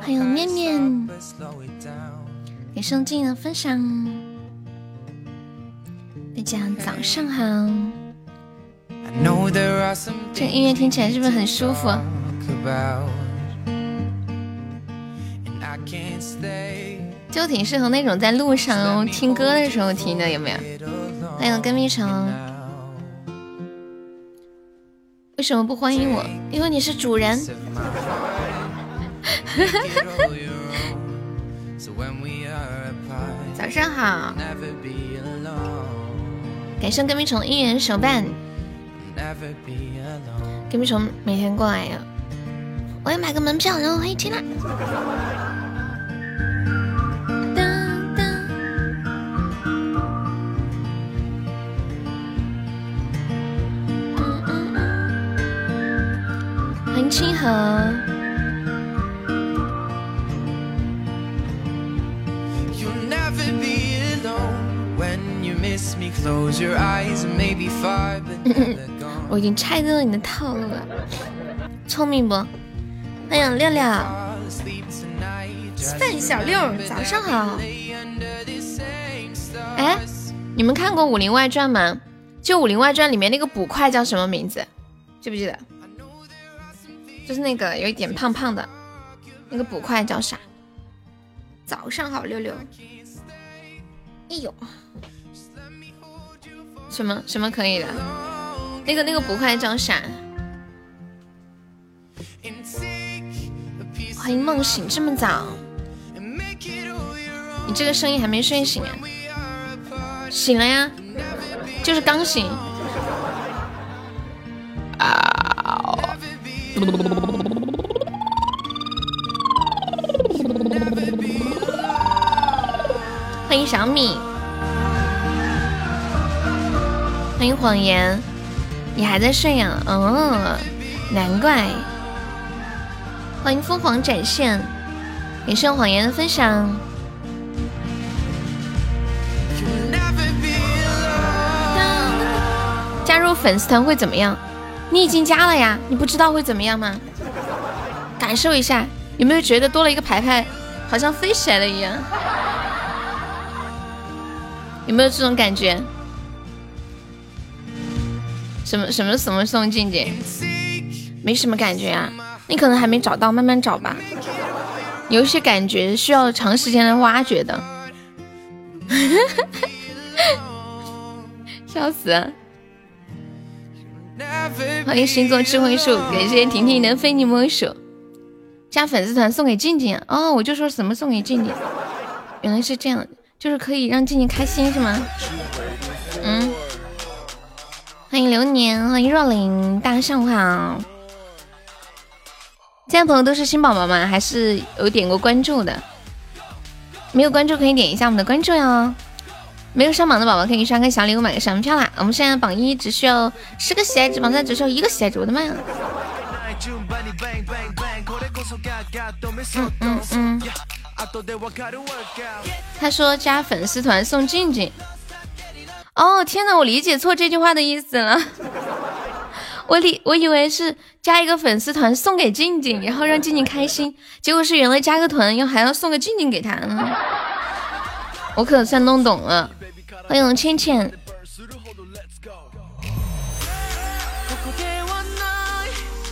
欢迎面面，给生静的分享。 大家早上好。这音乐听起来是不是很舒服？就挺适合那种在路上听歌的时候听的，有没有？欢迎跟蜜橙。为什么不欢迎我？因为你是主人。早上好，感谢跟屁虫一元手办。跟屁虫每天过来呀，我要买个门票，然后一起来。欢迎清河。我已经猜到了你的套路了，聪明不？欢迎亮亮，范小六，早上好。哎，你们看过《武林外传》吗？就《武林外传》里面那个捕快叫什么名字？记不记得？就是那个有一点胖胖的，那个捕快叫啥？早上好，六六。哎呦。什么什么可以的？那个那个捕快叫啥？欢迎梦醒这么早，你这个声音还没睡醒啊？醒了呀，就是刚醒。啊！欢迎小米。欢迎谎言，你还在睡呀？哦，难怪。欢迎凤凰展现，感谢谎言的分享。加入粉丝团会怎么样？你已经加了呀，你不知道会怎么样吗？感受一下，有没有觉得多了一个牌牌，好像飞起来了一样？有没有这种感觉？什么什么什么送静静，没什么感觉啊，你可能还没找到，慢慢找吧。有些感觉需要长时间的挖掘的。笑死！欢迎星座智慧树，感谢婷婷的非你莫属。加粉丝团送给静静哦，我就说什么送给静静，原来是这样，就是可以让静静开心是吗？嗯。欢迎流年，欢迎若琳，大家上午好。现在朋友都是新宝宝吗？还是有点过关注的？没有关注可以点一下我们的关注哟。没有上榜的宝宝可以刷个小礼物，买个小门票啦。我们现在榜一只需要十个喜爱值，榜三只需要一个喜爱值。我的妈呀！嗯嗯嗯。他说加粉丝团送静静。哦天哪，我理解错这句话的意思了。我理我以为是加一个粉丝团送给静静，然后让静静开心，结果是原来加个团要还要送个静静给她呢。我可算弄懂了。欢迎倩倩。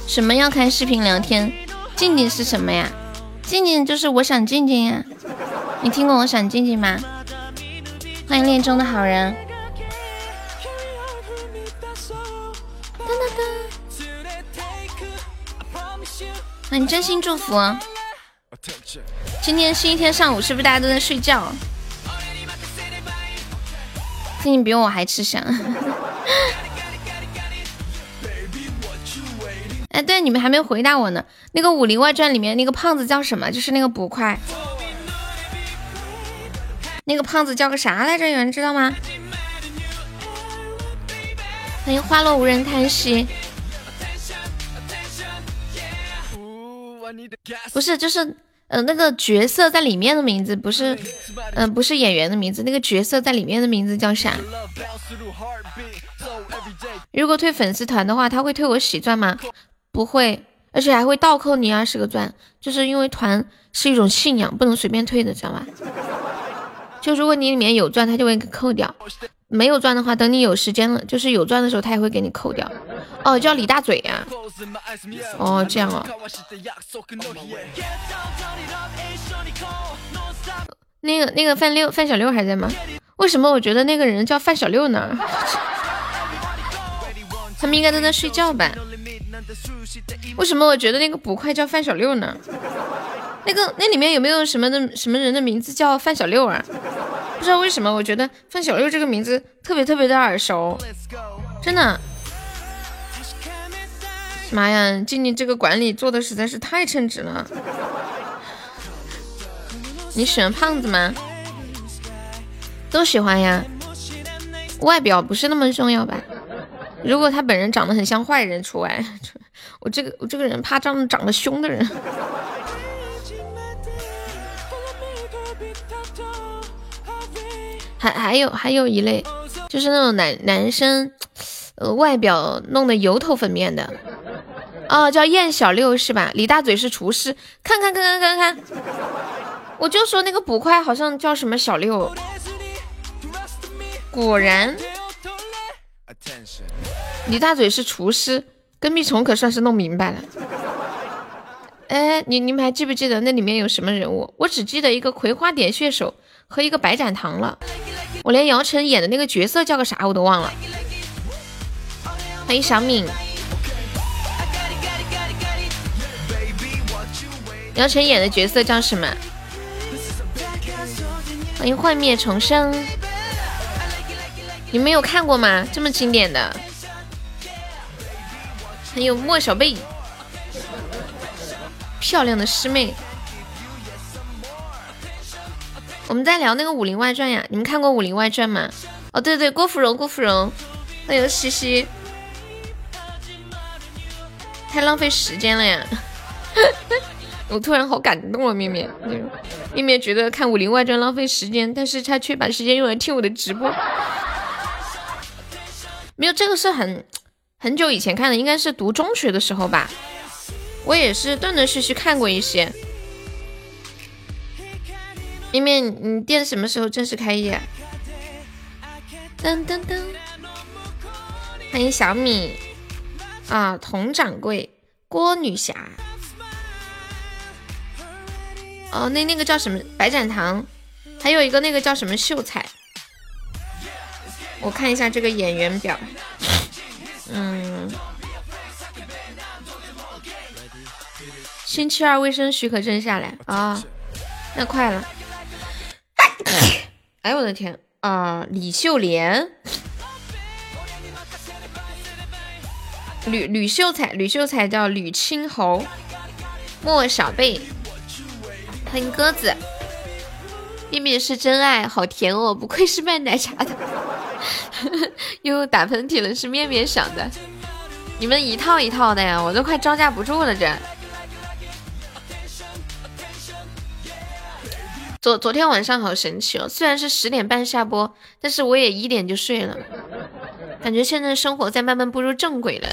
什么要开视频聊天？静静是什么呀？静静就是我想静静呀。你听过我想静静吗？欢迎恋中的好人。那你真心祝福。今天星期天上午是不是大家都在睡觉？最近比我还吃香。哎，对，你们还没回答我呢。那个《武林外传》里面那个胖子叫什么？就是那个捕快。那个胖子叫个啥来着？有人知道吗？欢迎花落无人叹息。不是，就是呃那个角色在里面的名字不是，嗯不是演员的名字，那个角色在里面的名字叫啥？如果退粉丝团的话，他会退我喜钻吗？不会，而且还会倒扣你二十个钻，就是因为团是一种信仰，不能随便退的，知道吧？就如果你里面有钻，他就会给扣掉；没有钻的话，等你有时间了，就是有钻的时候，他也会给你扣掉。哦，叫李大嘴呀。哦，这样哦。那个那个范六范小六还在吗？为什么我觉得那个人叫范小六呢？他们应该都在睡觉吧？为什么我觉得那个捕快叫范小六呢？那个那里面有没有什么的什么人的名字叫范小六啊？不知道为什么，我觉得范小六这个名字特别特别的耳熟，真的。妈呀，静静这个管理做的实在是太称职了。你喜欢胖子吗？都喜欢呀。外表不是那么重要吧？如果他本人长得很像坏人除外。我这个我这个人怕长长得凶的人。还还有还有一类，就是那种男男生，呃，外表弄得油头粉面的。哦，叫燕小六是吧？李大嘴是厨师，看看看看看看，我就说那个捕快好像叫什么小六，果然，李大嘴是厨师，跟蜜虫可算是弄明白了。哎，你你们还记不记得那里面有什么人物？我只记得一个葵花点穴手和一个白展堂了，我连姚晨演的那个角色叫个啥我都忘了。欢迎小敏。姚晨演的角色叫什么？欢迎幻灭重生，你没有看过吗？这么经典的，还有莫小贝，漂亮的师妹。我们在聊那个《武林外传》呀，你们看过《武林外传》吗？哦，对对，郭芙蓉，郭芙蓉，欢迎西西，太浪费时间了呀。我突然好感动啊，面面，面面觉得看《武林外传》浪费时间，但是他却把时间用来听我的直播。没有，这个是很很久以前看的，应该是读中学的时候吧。我也是断断续续看过一些。面面，你店什么时候正式开业？噔噔噔，欢迎小米啊，佟掌柜，郭女侠。哦，那那个叫什么白展堂，还有一个那个叫什么秀才，我看一下这个演员表，嗯，星期二卫生许可证下来啊，那快了，哎呦我的天啊，李秀莲，吕吕秀才，吕秀才叫吕青侯，莫小贝。欢迎鸽子，面面是真爱，好甜哦，不愧是卖奶茶的。又打喷嚏了，是面面想的。你们一套一套的呀，我都快招架不住了。这昨昨天晚上好神奇哦，虽然是十点半下播，但是我也一点就睡了。感觉现在生活在慢慢步入正轨了。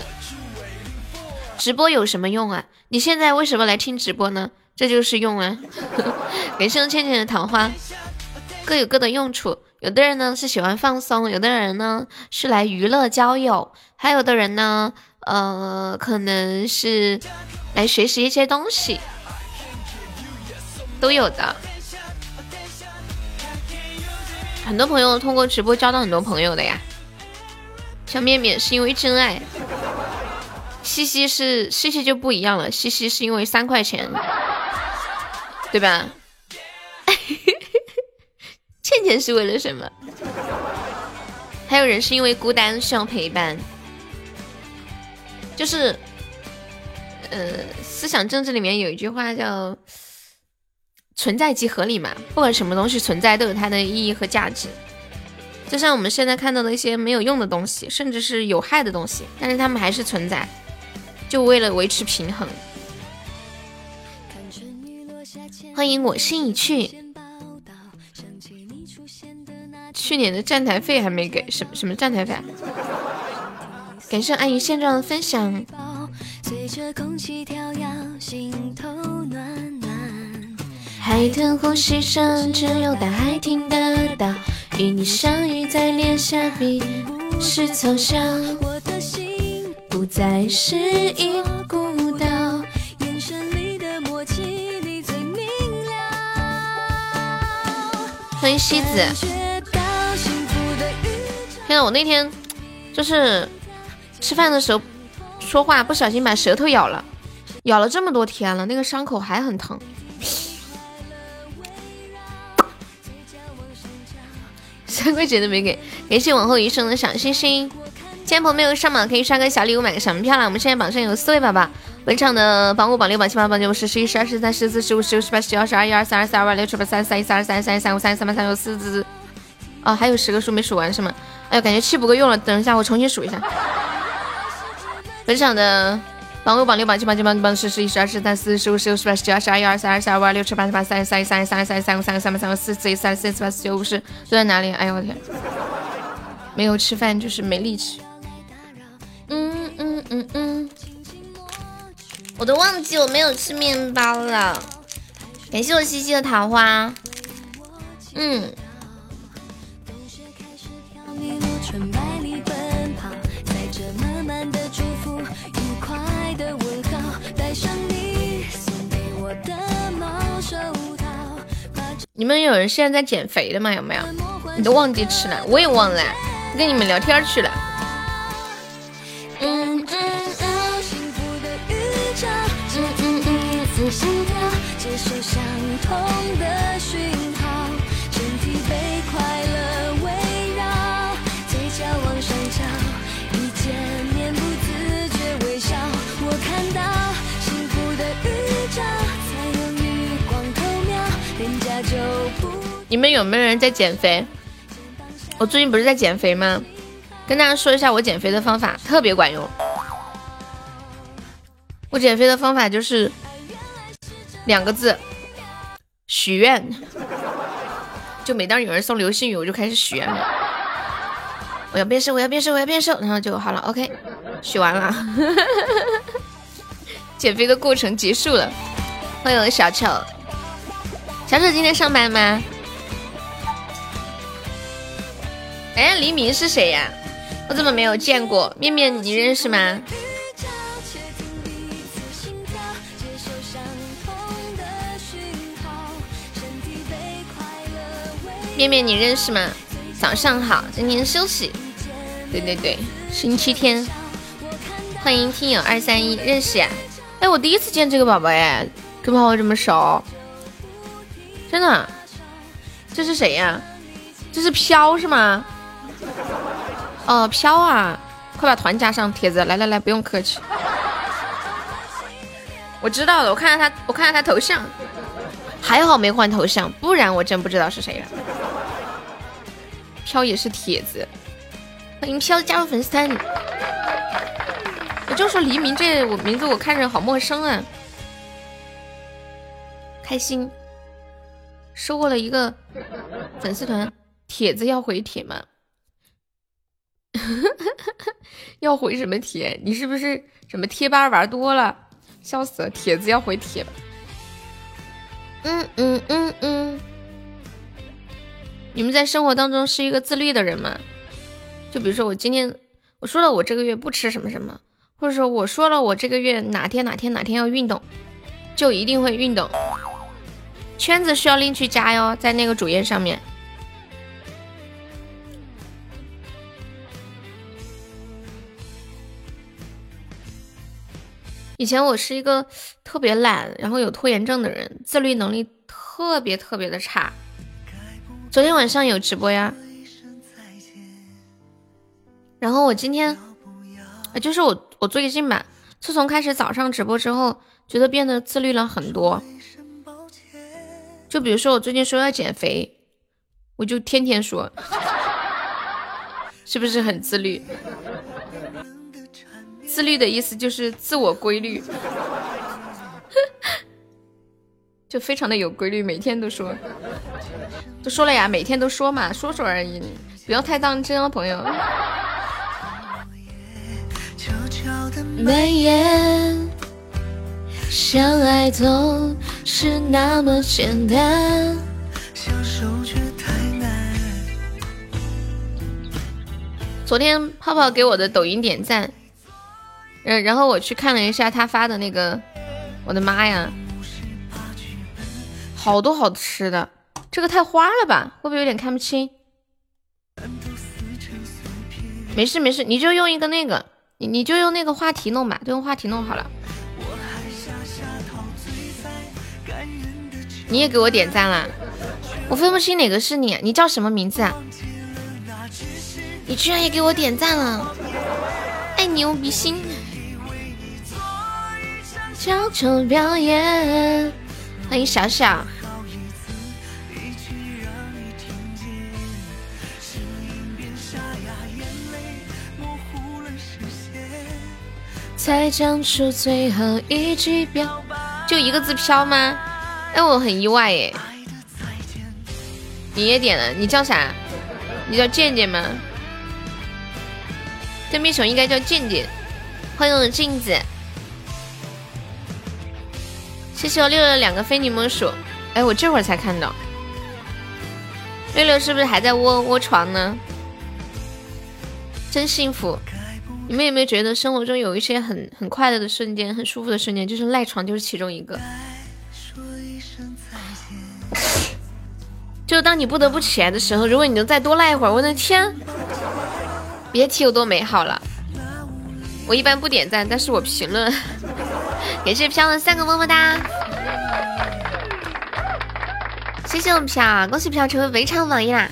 直播有什么用啊？你现在为什么来听直播呢？这就是用啊！感谢倩倩的桃花，各有各的用处。有的人呢是喜欢放松，有的人呢是来娱乐交友，还有的人呢，呃，可能是来学习一些东西，都有的。很多朋友通过直播交到很多朋友的呀。小面面是因为真爱，西西是西西就不一样了，西西是因为三块钱。对吧？倩倩是为了什么？还有人是因为孤单需要陪伴，就是，呃，思想政治里面有一句话叫“存在即合理”嘛，不管什么东西存在都有它的意义和价值。就像我们现在看到的一些没有用的东西，甚至是有害的东西，但是它们还是存在，就为了维持平衡。欢迎我心已去，去年的站台费还没给，什么什么站台费？感谢阿姨现状的分享。随着空气跳心头海豚呼吸声，只有大海听得到。与你相遇在脸颊，比不是凑巧。我的心不再是一孤岛。眼神里的默契，你最明了。欢迎西子。天呐，我那天就是吃饭的时候说话不小心把舌头咬了，咬了这么多天了，那个伤口还很疼。三块钱都没给，感谢往后余生的小星星。今天朋友没有上榜，可以刷个小礼物，买个小门票了。我们现在榜上有四位宝宝，本场的榜五、榜六、榜七、榜八、榜九、十、十一、十二、十三、十四、十五、十六、十八、十九、二十、二一、二三、二四、二五、二六、二七、二八、三三一、三二、三三一、三五、三三八、三六、四四。哦，还有十个数没数完是吗？哎呦，感觉气不够用了，等一下我重新数一下。本场的。榜五、榜六、榜七、榜九、榜十、十一、十二、十三、十四、十五、十六、十八、十九、二十、二一、二三、二四、二五、二六、七、八、十八、三十、三一、三二、三三、三五、三十、三八、三九、四十、四一、三四、四八、四九、五十，都在哪里？哎呦我天，没有吃饭就是没力气。嗯嗯嗯嗯，我都忘记我没有吃面包了。感谢我西西的桃花。嗯。你们有人现在在减肥的吗？有没有？你都忘记吃了，我也忘了，跟你们聊天去了。嗯你们有没有人在减肥？我最近不是在减肥吗？跟大家说一下我减肥的方法，特别管用。我减肥的方法就是两个字：许愿。就每当有人送流星雨，我就开始许愿。我要变瘦，我要变瘦，我要变瘦，然后就好了。OK，许完了，减肥的过程结束了。欢迎小丑，小丑今天上班吗？哎，黎明是谁呀？我怎么没有见过？面面，你认识吗？面面，你认识吗？早上好，今天休息。对对对，星期天。欢迎听友二三一，认识呀？哎，我第一次见这个宝宝哎，跟宝宝这么熟，真的？这是谁呀？这是飘是吗？哦，飘啊！快把团加上，铁子，来来来，不用客气。我知道了，我看到他，我看到他头像，还好没换头像，不然我真不知道是谁了。飘也是铁子，欢迎飘加入粉丝团。我就说黎明这我名字我看着好陌生啊，开心，收获了一个粉丝团，帖子要回帖吗？要回什么帖？你是不是什么贴吧玩多了？笑死了！帖子要回帖吧？嗯嗯嗯嗯。你们在生活当中是一个自律的人吗？就比如说我今天我说了我这个月不吃什么什么，或者说我说了我这个月哪天哪天哪天要运动，就一定会运动。圈子需要另去加哟，在那个主页上面。以前我是一个特别懒，然后有拖延症的人，自律能力特别特别的差。昨天晚上有直播呀，然后我今天，就是我我最近吧，自从开始早上直播之后，觉得变得自律了很多。就比如说我最近说要减肥，我就天天说，是不是很自律？自律的意思就是自我规律，就非常的有规律，每天都说，都说了呀，每天都说嘛，说说而已，不要太当真哦，朋友。蔓延，相爱总是那么简单，相守却太难。昨天泡泡给我的抖音点赞。嗯，然后我去看了一下他发的那个，我的妈呀，好多好吃的，这个太花了吧，会不会有点看不清？没事没事，你就用一个那个，你你就用那个话题弄吧，就用话题弄好了。你也给我点赞了，我分不清哪个是你，你叫什么名字啊？你居然也给我点赞了，爱你牛比心。小丑表演，欢迎小小。才讲出最后一句表白，就一个字飘吗？哎，我很意外耶。你也点了，你叫啥？你叫健健吗？对面手应该叫健健。欢迎我的镜子。谢谢我六六两个非你莫属，哎，我这会儿才看到，六六是不是还在窝窝床呢？真幸福！你们有没有觉得生活中有一些很很快乐的瞬间，很舒服的瞬间，就是赖床就是其中一个。就当你不得不起来的时候，如果你能再多赖一会儿，我的天，别提有多美好了。我一般不点赞，但是我评论。感谢飘的三个么么哒，谢谢我们飘，恭喜飘成为围场榜一啦！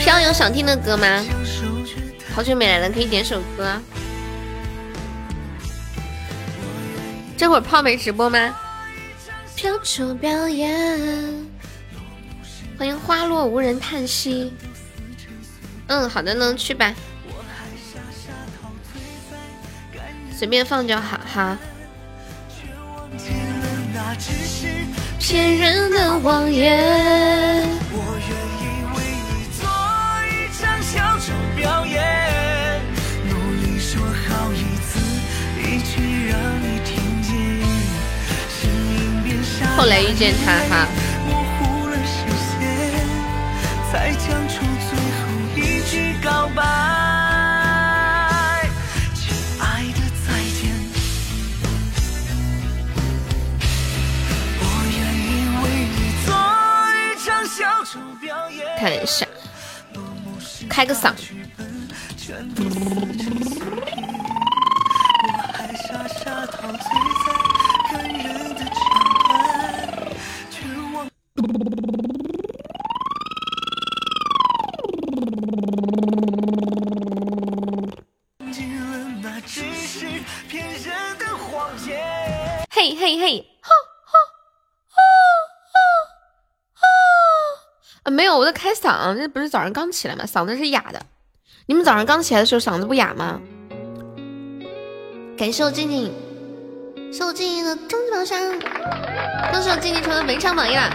飘有想听的歌吗？好久没来了，可以点首歌。这会儿泡没直播吗？飘出表演，欢迎花落无人叹息。嗯，好的呢，去吧，随便放就好哈。骗人的谎言。后来遇见他哈。看一下，开个嗓。嘿嘿嘿，哈哈哈哈啊！没有，我在开嗓，这不是早上刚起来吗？嗓子是哑的。你们早上刚起来的时候嗓子不哑吗？感谢我静静，是我静静的终极宝箱，恭喜我静静成为围场榜一啦！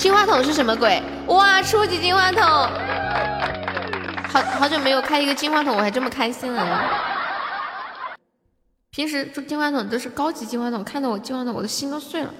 金话筒是什么鬼？哇，初级金话筒，好好久没有开一个金话筒，我还这么开心了。平时金话筒都是高级金话筒，看到我金话筒，我的心都碎了。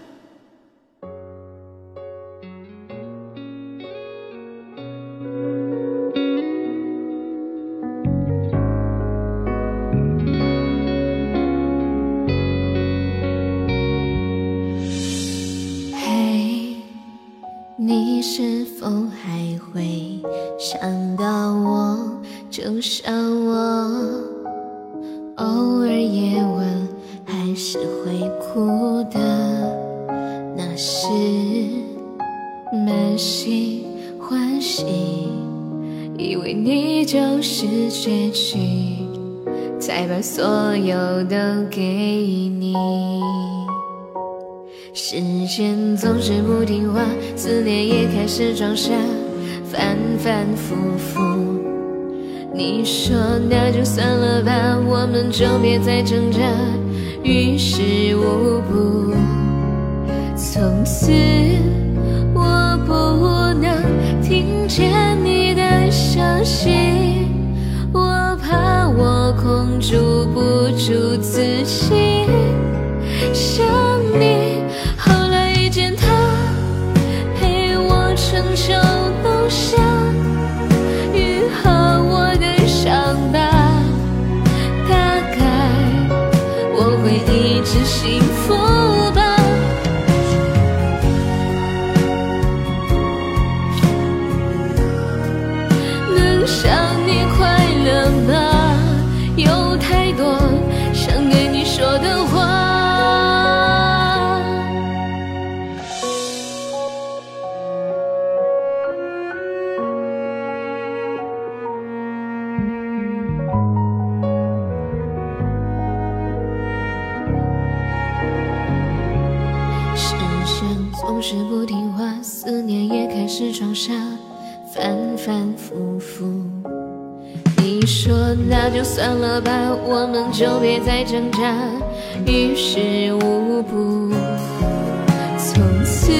是装傻，反反复复。你说那就算了吧，我们就别再挣扎，于事无补。从此我不能听见你的消息，我怕我控制不住自己想你。装傻，反反复复。你说那就算了吧，我们就别再挣扎，于事无补。从此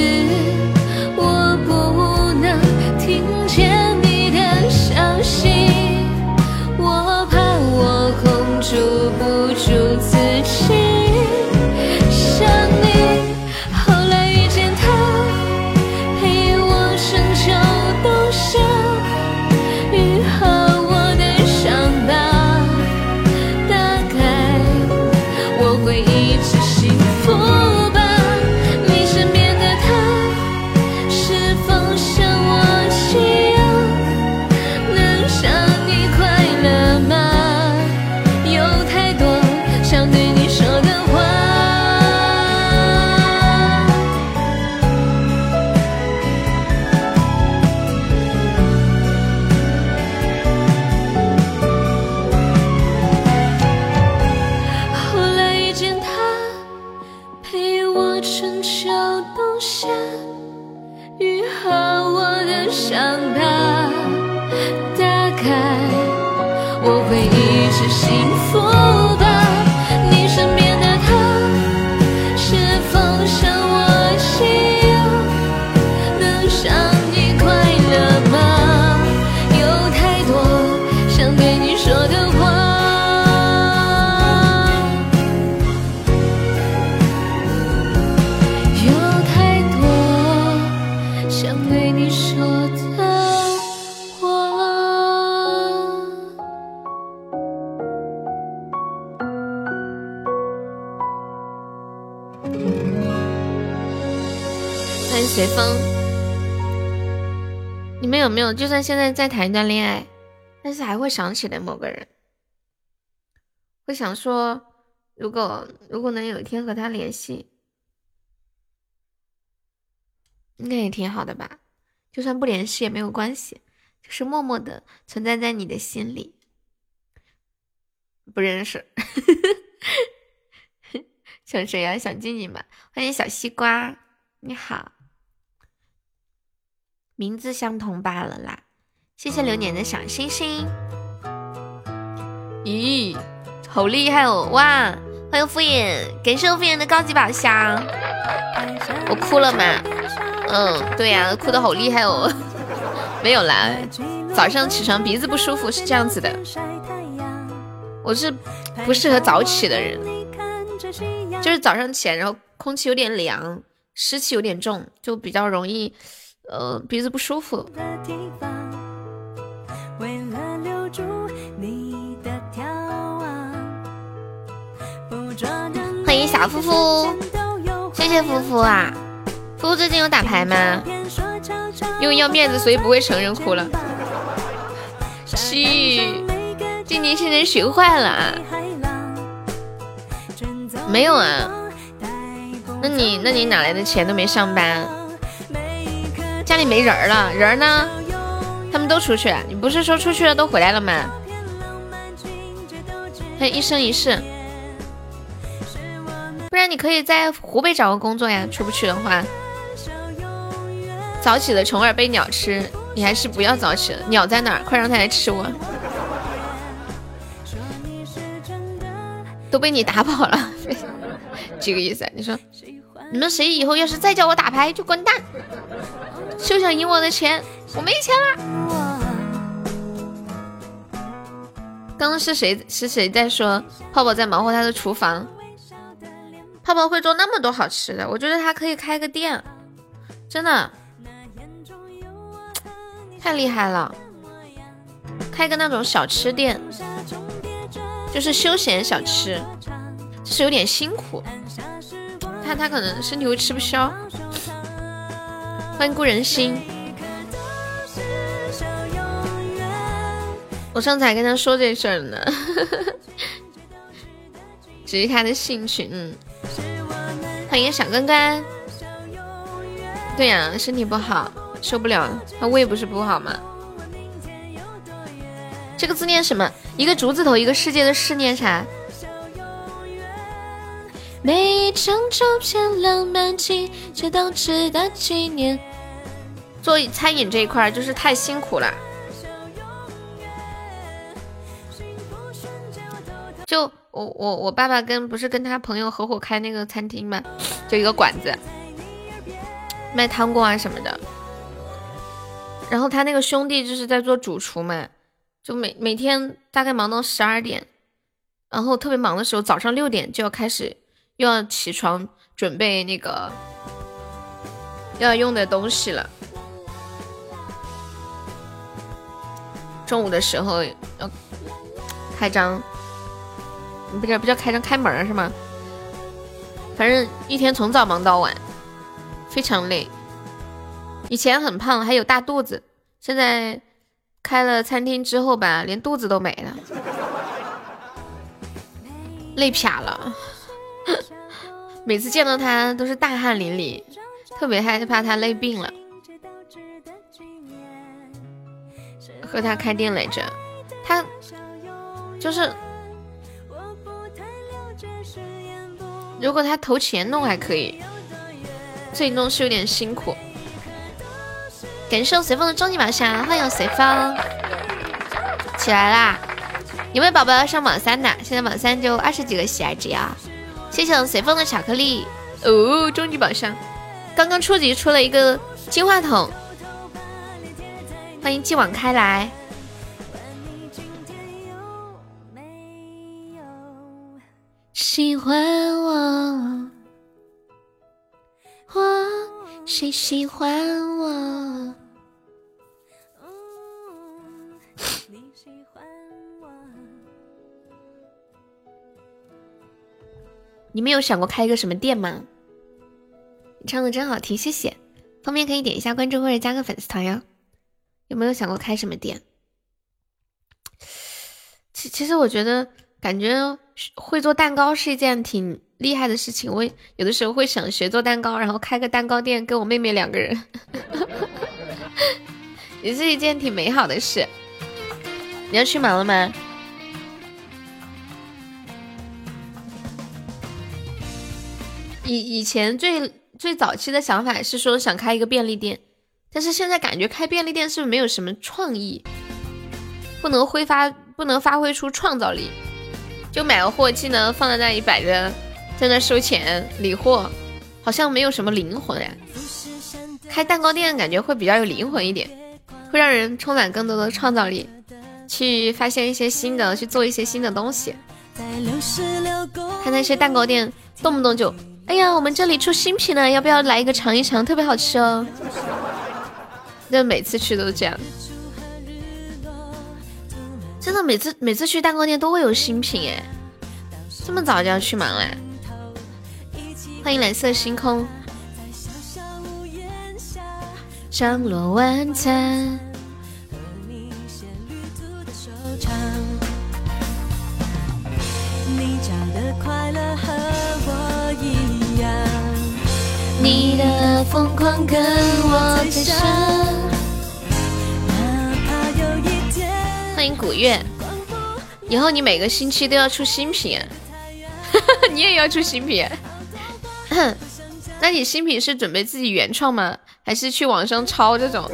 随风。你们有没有，就算现在在谈一段恋爱，但是还会想起来某个人，会想说，如果如果能有一天和他联系，应该也挺好的吧？就算不联系也没有关系，就是默默的存在在你的心里。不认识，想谁呀、想静静吧。欢迎小西瓜，你好，名字相同罢了啦。谢谢流年的小星星。咦，好厉害哦！哇，欢迎敷衍，感谢我敷衍的高级宝箱。我哭了吗？嗯，对呀、哭的好厉害哦。没有啦，早上起床鼻子不舒服是这样子的。我是不适合早起的人，就是早上起来，然后空气有点凉，湿气有点重，就比较容易，呃，鼻子不舒服。欢迎小夫妇，谢谢夫夫啊！夫夫最近有打牌吗？因为要面子，所以不会承认哭了。去，静静现在学坏了啊？没有啊？那你那你哪来的钱都没上班？家里没人了，人呢？他们都出去了，你不是说出去了都回来了吗？还有一生一世，不然你可以在湖北找个工作呀。出不去的话，早起的虫儿被鸟吃，你还是不要早起了。鸟在哪儿？快让它来吃我！都被你打跑了，这个意思？你说，你们谁以后要是再叫我打牌，就滚蛋！休想赢我的钱，我没钱了。刚刚是谁是谁在说泡泡在忙活他的厨房？泡泡会做那么多好吃的，我觉得他可以开个店，真的太厉害了，开个那种小吃店，就是休闲小吃，就是有点辛苦，他他可能身体会吃不消。欢迎故人心。我上次还跟他说这事儿呢，只是他的兴趣。嗯，欢迎小关关。对呀，身体不好，受不了。他胃不是不好吗？这个字念什么？一个竹字头，一个世界的世念啥？每一张照片浪漫起，却都值得纪念。做餐饮这一块就是太辛苦了。就我我我爸爸跟不是跟他朋友合伙开那个餐厅嘛，就一个馆子，卖汤锅啊什么的。然后他那个兄弟就是在做主厨嘛，就每每天大概忙到十二点，然后特别忙的时候，早上六点就要开始又要起床准备那个要用的东西了。中午的时候要开张。不叫不叫开张开门是吗？反正一天从早忙到晚，非常累。以前很胖，还有大肚子，现在开了餐厅之后吧，连肚子都没了，累撇了。每次见到他都是大汗淋漓，特别害怕他累病了。和他开店来着，他就是。如果他投钱弄还可以，自己弄是有点辛苦。感谢我随风的终极宝箱，欢迎随风起来啦！有没有宝宝要上榜三的？现在榜三就二十几个喜爱值呀！谢谢我随风的巧克力哦，终极宝箱，刚刚初级出了一个金话筒，欢迎继往开来。喜欢我，我谁喜欢我？你们有想过开一个什么店吗？你唱的真好听，谢谢。方便可以点一下关注或者加个粉丝团哟。有没有想过开什么店？其其实我觉得。感觉会做蛋糕是一件挺厉害的事情。我有的时候会想学做蛋糕，然后开个蛋糕店，跟我妹妹两个人，也是一件挺美好的事。你要去忙了吗？以以前最最早期的想法是说想开一个便利店，但是现在感觉开便利店是不是没有什么创意，不能挥发，不能发挥出创造力。就买个货，技能放在那里摆着，在那收钱理货，好像没有什么灵魂呀。开蛋糕店感觉会比较有灵魂一点，会让人充满更多的创造力，去发现一些新的，去做一些新的东西。看那些蛋糕店，动不动就，哎呀，我们这里出新品了，要不要来一个尝一尝？特别好吃哦。那每次去都这样。真的每次每次去蛋糕店都会有新品哎，这么早就要去忙了。欢迎蓝色星空，降落晚餐。你的疯狂跟我最像。欢迎古月，以后你每个星期都要出新品，你也要出新品。那你新品是准备自己原创吗？还是去网上抄这种？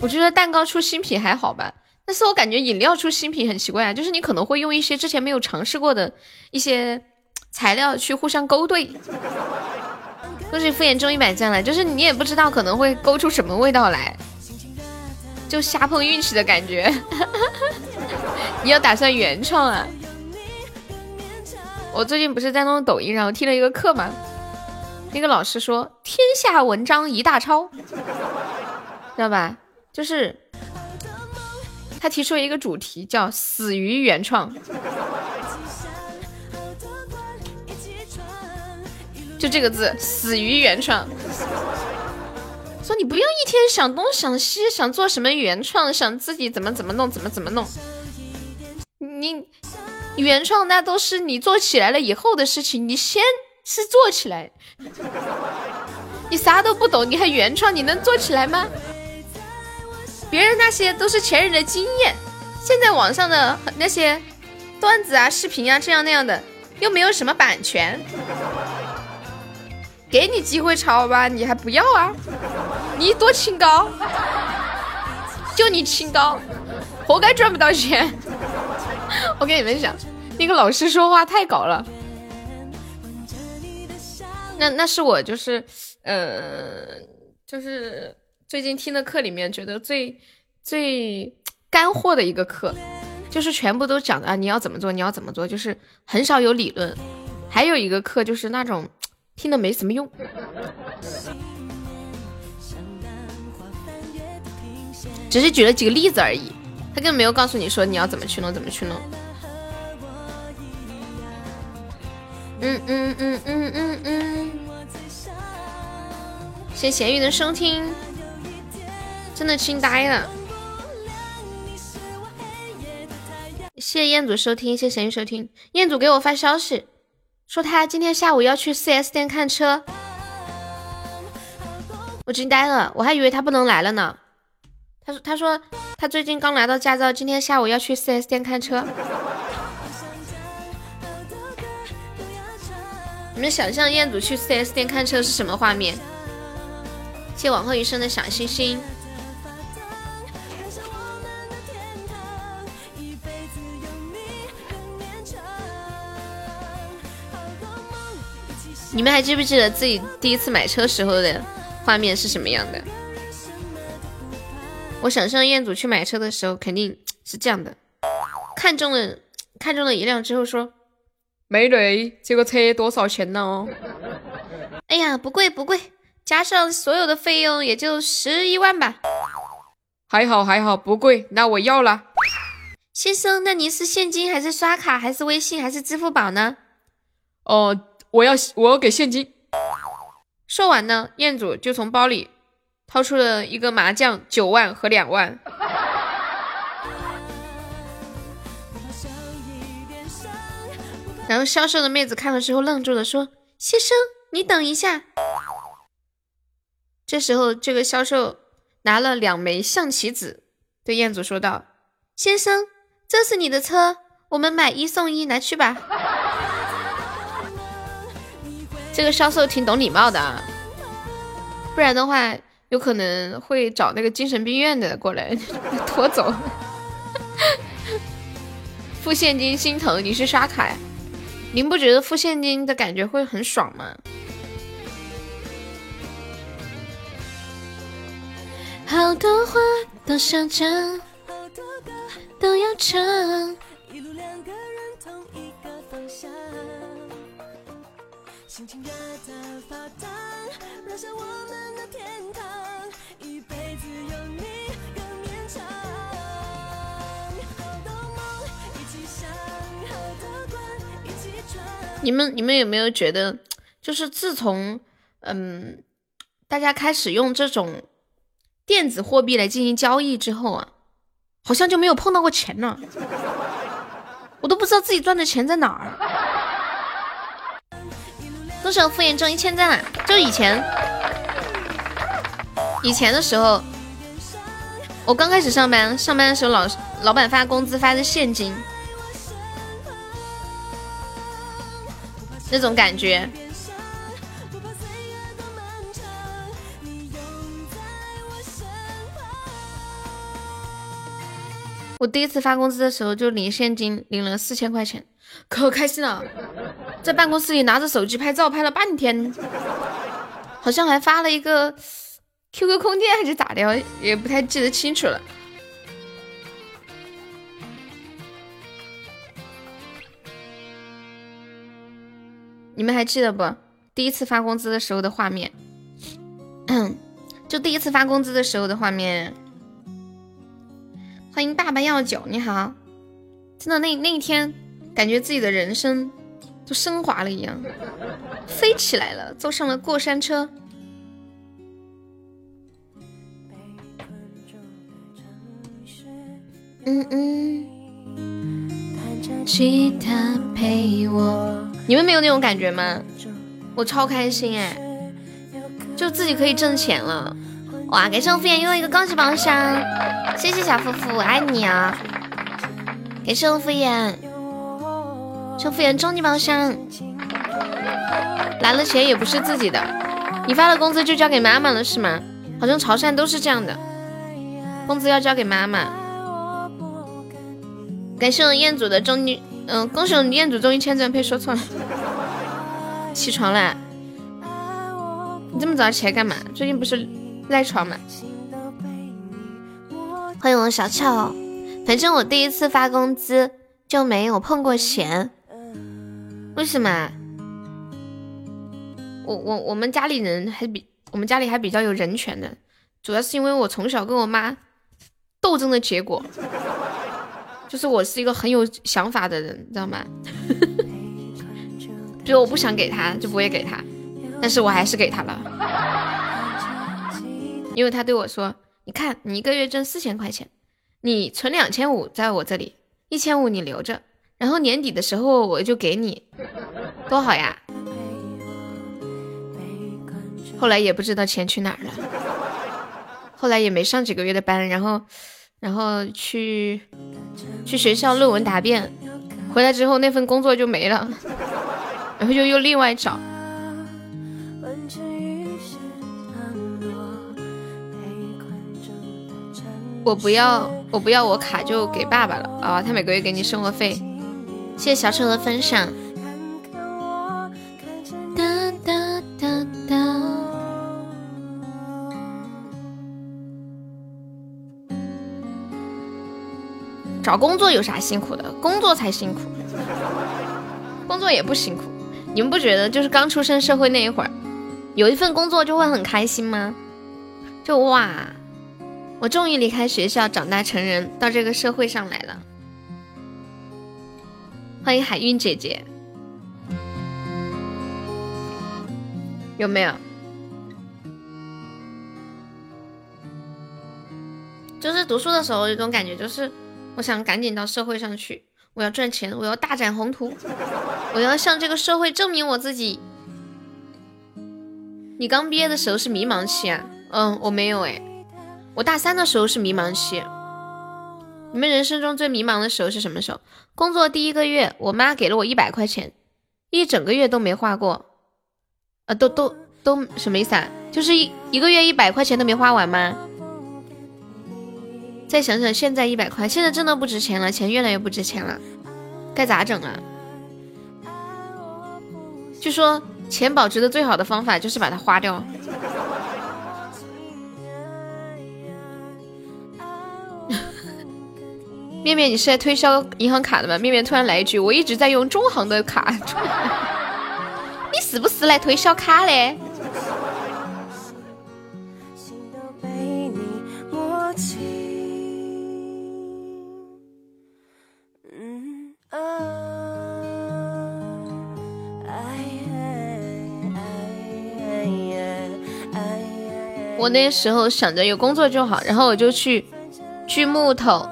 我觉得蛋糕出新品还好吧，但是我感觉饮料出新品很奇怪啊，就是你可能会用一些之前没有尝试过的一些材料去互相勾兑。恭喜敷衍终于买赞了，就是你也不知道可能会勾出什么味道来，就瞎碰运气的感觉。你要打算原创啊？我最近不是在弄抖音，然后听了一个课嘛，那个老师说天下文章一大抄，知道吧？就是他提出了一个主题叫“死于原创”，就这个字“死于原创”。说你不要一天想东想西，想做什么原创，想自己怎么怎么弄，怎么怎么弄。你原创那都是你做起来了以后的事情，你先是做起来。你啥都不懂，你还原创，你能做起来吗？别人那些都是前人的经验，现在网上的那些段子啊、视频啊，这样那样的，又没有什么版权，给你机会抄吧，你还不要啊？你多清高，就你清高，活该赚不到钱。我跟你们讲，那个老师说话太搞了，那那是我就是，呃，就是。最近听的课里面，觉得最最干货的一个课，就是全部都讲的啊，你要怎么做，你要怎么做，就是很少有理论。还有一个课就是那种听的没什么用，只是举了几个例子而已，他根本没有告诉你说你要怎么去弄，怎么去弄。嗯嗯嗯嗯嗯嗯，谢谢咸鱼的收听。真的惊呆了！谢谢彦祖收听，谢谢咸鱼收听。彦祖给我发消息，说他今天下午要去 4S 店看车，我惊呆了，我还以为他不能来了呢。他说他说他最近刚拿到驾照，今天下午要去 4S 店看车。你们想象彦祖去 4S 店看车是什么画面？谢往后余生的小星星。你们还记不记得自己第一次买车时候的画面是什么样的？我想象彦祖去买车的时候肯定是这样的，看中了看中了一辆之后说：“美女，这个车多少钱呢？”哎呀，不贵不贵，加上所有的费用也就十一万吧。还好还好，不贵，那我要了。先生，那您是现金还是刷卡还是微信还是支付宝呢？哦。我要我要给现金。说完呢，彦祖就从包里掏出了一个麻将九万和两万。然后销售的妹子看了之后愣住了，说：“先生，你等一下。”这时候，这个销售拿了两枚象棋子，对彦祖说道：“先生，这是你的车，我们买一送一，拿去吧。”这个销售挺懂礼貌的啊，不然的话有可能会找那个精神病院的过来 拖走。付现金心疼，你是刷卡呀？您不觉得付现金的感觉会很爽吗？好多话都想讲，都要唱。你们你们有没有觉得，就是自从嗯大家开始用这种电子货币来进行交易之后啊，好像就没有碰到过钱呢？我都不知道自己赚的钱在哪儿。多少敷衍中一千赞？就以前，以前的时候，我刚开始上班，上班的时候老老板发工资发的现金，那种感觉。我第一次发工资的时候就领现金，领了四千块钱，可开心了，在办公室里拿着手机拍照，拍了半天，好像还发了一个 QQ 空间还是咋的，也不太记得清楚了。你们还记得不？第一次发工资的时候的画面，就第一次发工资的时候的画面。欢迎爸爸药酒，你好！真的那那一天，感觉自己的人生都升华了一样，飞起来了，坐上了过山车。嗯嗯。吉他陪我，你们没有那种感觉吗？我超开心哎，就自己可以挣钱了。哇！感谢我敷衍又一个高级宝箱，谢谢小夫妇，爱你啊！感谢我敷衍，谢敷衍终极宝箱，来了钱也不是自己的，你发了工资就交给妈妈了是吗？好像潮汕都是这样的，工资要交给妈妈。感谢我彦祖的终极，嗯，恭喜我彦祖终于签证，呸，说错了。起床了？你这么早起来干嘛？最近不是？赖床吗，欢迎我小俏。反正我第一次发工资就没有碰过钱，为什么？我我我们家里人还比我们家里还比较有人权的，主要是因为我从小跟我妈斗争的结果，就是我是一个很有想法的人，你知道吗？就我不想给他，就不会给他，但是我还是给他了。因为他对我说：“你看，你一个月挣四千块钱，你存两千五在我这里，一千五你留着，然后年底的时候我就给你，多好呀！”后来也不知道钱去哪儿了，后来也没上几个月的班，然后，然后去去学校论文答辩，回来之后那份工作就没了，然后就又另外找。我不要，我不要，我卡就给爸爸了啊！他每个月给你生活费，谢谢小丑的分享。找工作有啥辛苦的？工作才辛苦，工作也不辛苦。你们不觉得就是刚出生社会那一会儿，有一份工作就会很开心吗？就哇！我终于离开学校，长大成人，到这个社会上来了。欢迎海韵姐姐，有没有？就是读书的时候有种感觉，就是我想赶紧到社会上去，我要赚钱，我要大展宏图，我要向这个社会证明我自己。你刚毕业的时候是迷茫期啊？嗯，我没有哎。我大三的时候是迷茫期，你们人生中最迷茫的时候是什么时候？工作第一个月，我妈给了我一百块钱，一整个月都没花过，呃，都都都什么意思啊？就是一一个月一百块钱都没花完吗？再想想现在一百块，现在真的不值钱了，钱越来越不值钱了，该咋整啊？据说钱保值的最好的方法就是把它花掉。面面，你是来推销银行卡的吗？面面突然来一句：“我一直在用中行的卡。”你是不是来推销卡嘞？我那时候想着有工作就好，然后我就去锯木头。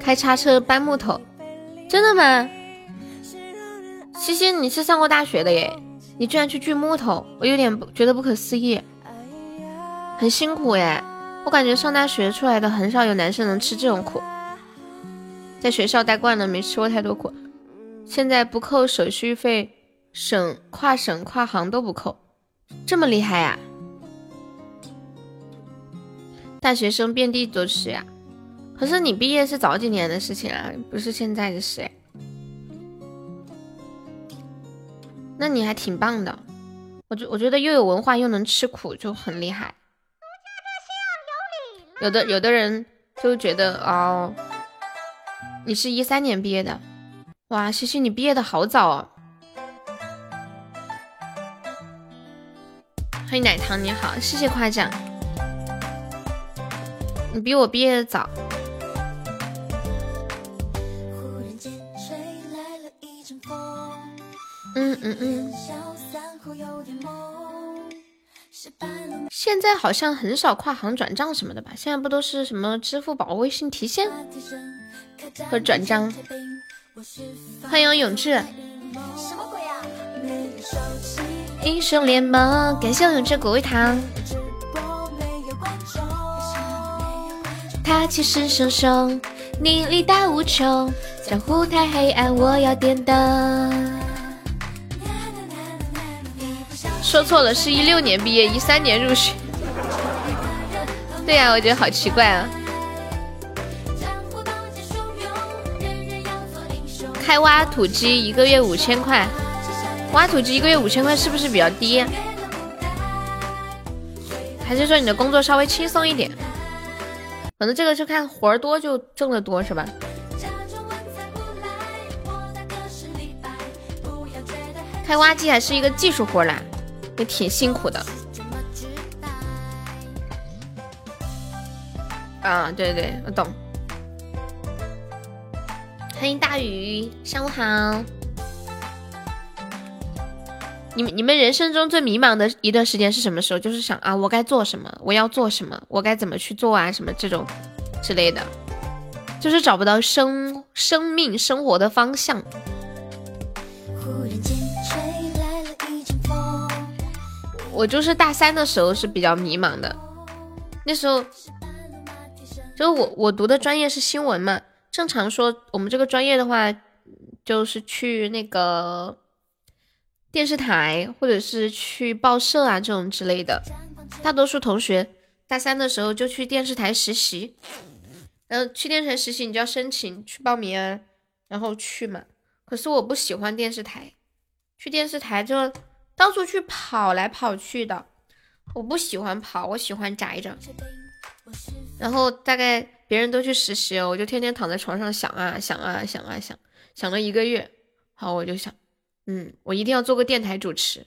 开叉车搬木头，真的吗？西西，你是上过大学的耶，你居然去锯木头，我有点觉得不可思议，很辛苦耶。我感觉上大学出来的很少有男生能吃这种苦，在学校待惯了，没吃过太多苦。现在不扣手续费，省跨省跨行都不扣，这么厉害呀？大学生遍地都是呀。可是你毕业是早几年的事情啊，不是现在的事。那你还挺棒的，我觉我觉得又有文化又能吃苦就很厉害。有的有的人就觉得哦，你是一三年毕业的，哇，西西你毕业的好早哦。欢迎奶糖，你好，谢谢夸奖，你比我毕业的早。嗯嗯嗯。现在好像很少跨行转账什么的吧？现在不都是什么支付宝、微信提现和转账？欢迎永志。什么鬼啊？英雄联盟，感谢我永志果味糖。他气势汹汹，你力大无穷，江湖太黑暗，我要点灯。说错了，是一六年毕业，一三年入学。对呀，我觉得好奇怪啊。开挖土机一个月五千块，挖土机一个月五千块是不是比较低？还是说你的工作稍微轻松一点？可能这个就看活儿多就挣得多，是吧？开挖机还是一个技术活啦。也挺辛苦的，啊，对对，我懂。欢迎大鱼，上午好。你们你们人生中最迷茫的一段时间是什么时候？就是想啊，我该做什么？我要做什么？我该怎么去做啊？什么这种之类的，就是找不到生生命生活的方向。忽然间我就是大三的时候是比较迷茫的，那时候，就是我我读的专业是新闻嘛，正常说我们这个专业的话，就是去那个电视台或者是去报社啊这种之类的。大多数同学大三的时候就去电视台实习，然后去电视台实习你就要申请去报名啊，然后去嘛。可是我不喜欢电视台，去电视台就。到处去跑来跑去的，我不喜欢跑，我喜欢宅着。然后大概别人都去实习，我就天天躺在床上想啊想啊想啊想，想了一个月。好，我就想，嗯，我一定要做个电台主持。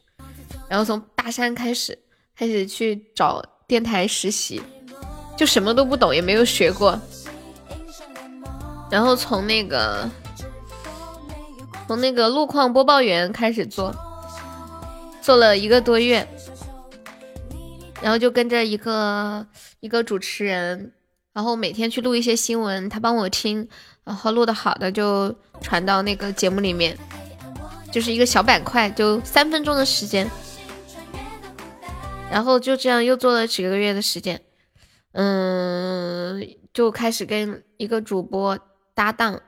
然后从大三开始，开始去找电台实习，就什么都不懂，也没有学过。然后从那个从那个路况播报员开始做。做了一个多月，然后就跟着一个一个主持人，然后每天去录一些新闻，他帮我听，然后录的好的就传到那个节目里面，就是一个小板块，就三分钟的时间，然后就这样又做了几个月的时间，嗯，就开始跟一个主播搭档，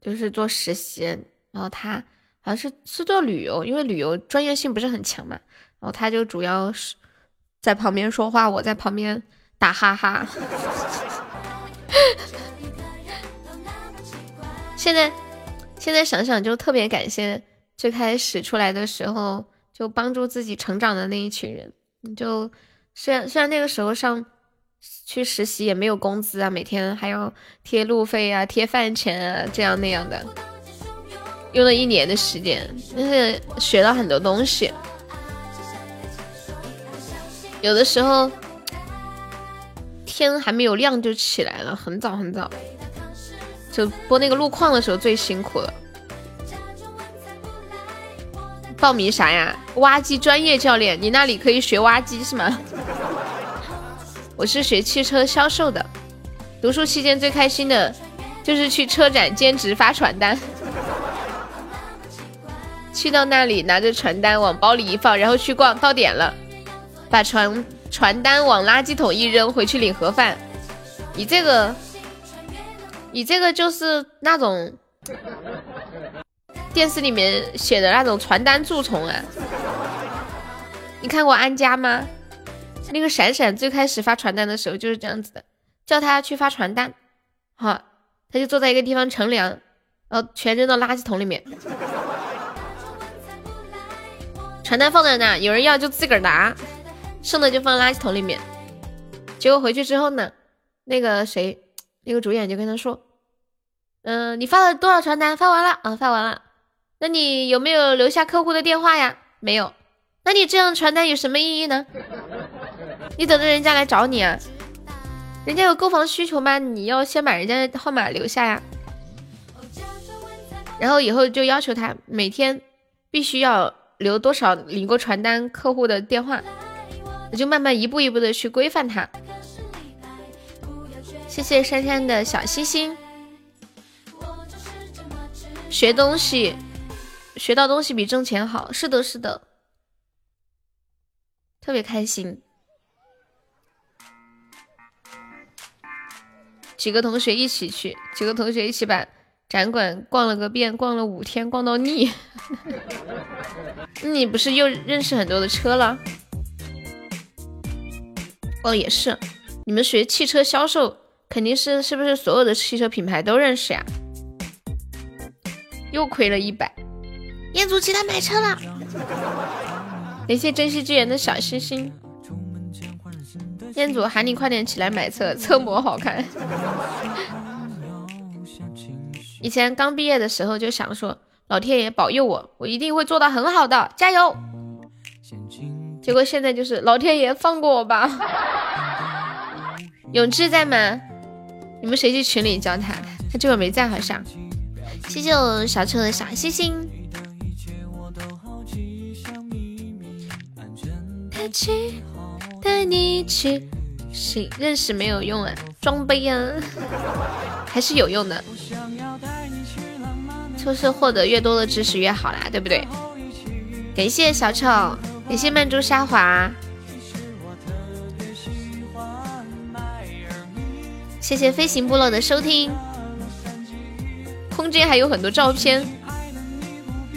就是做实习，然后他。好像是是做旅游，因为旅游专业性不是很强嘛，然后他就主要是在旁边说话，我在旁边打哈哈。现在现在想想就特别感谢最开始出来的时候就帮助自己成长的那一群人。就虽然虽然那个时候上去实习也没有工资啊，每天还要贴路费啊、贴饭钱啊，这样那样的。用了一年的时间，但是学到很多东西。有的时候天还没有亮就起来了，很早很早。就播那个路况的时候最辛苦了。报名啥呀？挖机专业教练，你那里可以学挖机是吗？我是学汽车销售的，读书期间最开心的就是去车展兼职发传单。去到那里拿着传单往包里一放，然后去逛，到点了，把传传单往垃圾桶一扔，回去领盒饭。你这个，你这个就是那种电视里面写的那种传单蛀虫啊！你看过安家吗？那个闪闪最开始发传单的时候就是这样子的，叫他去发传单，好，他就坐在一个地方乘凉，然后全扔到垃圾桶里面。传单放在那，有人要就自个儿拿，剩的就放垃圾桶里面。结果回去之后呢，那个谁，那个主演就跟他说：“嗯，你发了多少传单？发完了啊，发完了。那你有没有留下客户的电话呀？没有。那你这样传单有什么意义呢？你等着人家来找你啊？人家有购房需求吗？你要先把人家的号码留下呀。然后以后就要求他每天必须要。”留多少领过传单客户的电话，我就慢慢一步一步的去规范他。谢谢珊珊的小心心。学东西，学到东西比挣钱好。是的，是的，特别开心。几个同学一起去，几个同学一起把展馆逛了个遍，逛了五天，逛到腻。你不是又认识很多的车了？哦，也是。你们学汽车销售，肯定是是不是所有的汽车品牌都认识呀？又亏了一百。彦祖，期待买车了。感谢珍惜之源的小星星。彦祖，喊你快点起来买车，车模好看。以前刚毕业的时候就想说。老天爷保佑我，我一定会做到很好的，加油！结果现在就是老天爷放过我吧。永志在吗？你们谁去群里叫他？他这会没在好像。谢谢我小丑的小星星。带起，带你去，谁认识没有用啊？装杯啊，还是有用的。就是获得越多的知识越好啦，对不对？感谢小丑，感谢曼珠沙华，谢谢飞行部落的收听。空间还有很多照片，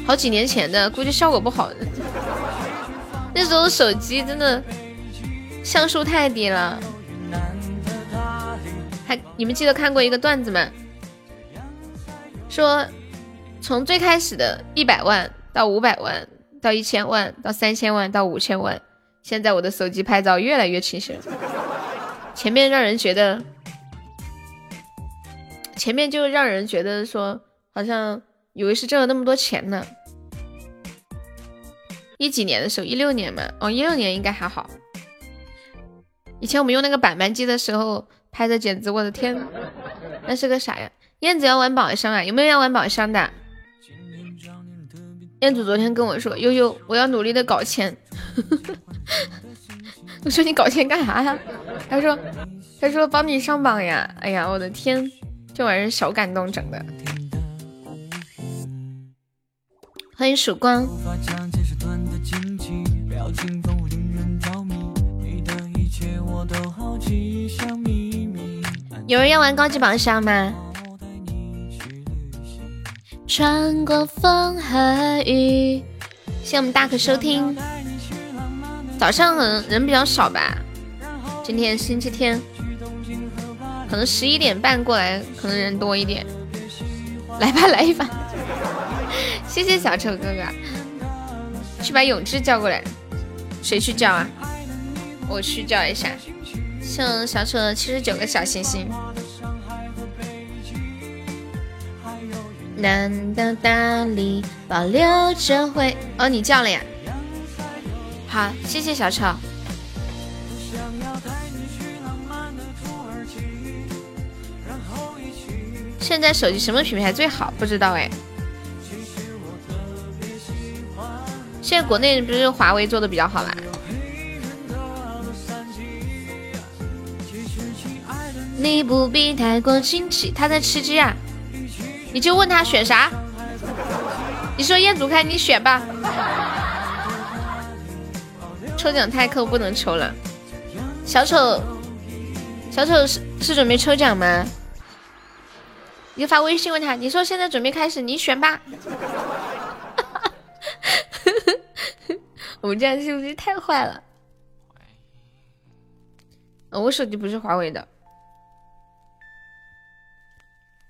好几年前的，估计效果不好。那时候手机真的像素太低了。还你们记得看过一个段子吗？说。从最开始的一百万到五百万，到一千万，到三千万，到五千万，现在我的手机拍照越来越清晰了。前面让人觉得，前面就让人觉得说，好像以为是挣了那么多钱呢。一几年的时候，一六年嘛，哦，一六年应该还好。以前我们用那个板板机的时候拍的，简直我的天，那是个啥呀？燕子要玩宝箱啊？有没有要玩宝箱的？彦祖昨天跟我说：“悠悠，我要努力的搞钱。”我说：“你搞钱干啥呀？”他说：“他说帮你上榜呀。”哎呀，我的天，这玩意儿小感动整的。欢迎曙光。有人要玩高级榜上吗？穿过风和雨，谢谢我们大可收听。早上可能人比较少吧，今天星期天，可能十一点半过来，可能人多一点。来吧，来一把。谢谢小丑哥哥，去把永志叫过来。谁去叫啊？我去叫一下。谢小丑的七十九个小心心。难道大理保留着会？哦，你叫了呀？好，谢谢小丑。现在手机什么品牌最好？不知道哎。现在国内不是华为做的比较好啦？你不必太过惊奇，他在吃鸡啊。你就问他选啥？你说彦祖开，你选吧。抽奖太扣，不能抽了。小丑，小丑是是准备抽奖吗？你就发微信问他，你说现在准备开始，你选吧。我们这样是不是太坏了？我手机不是华为的。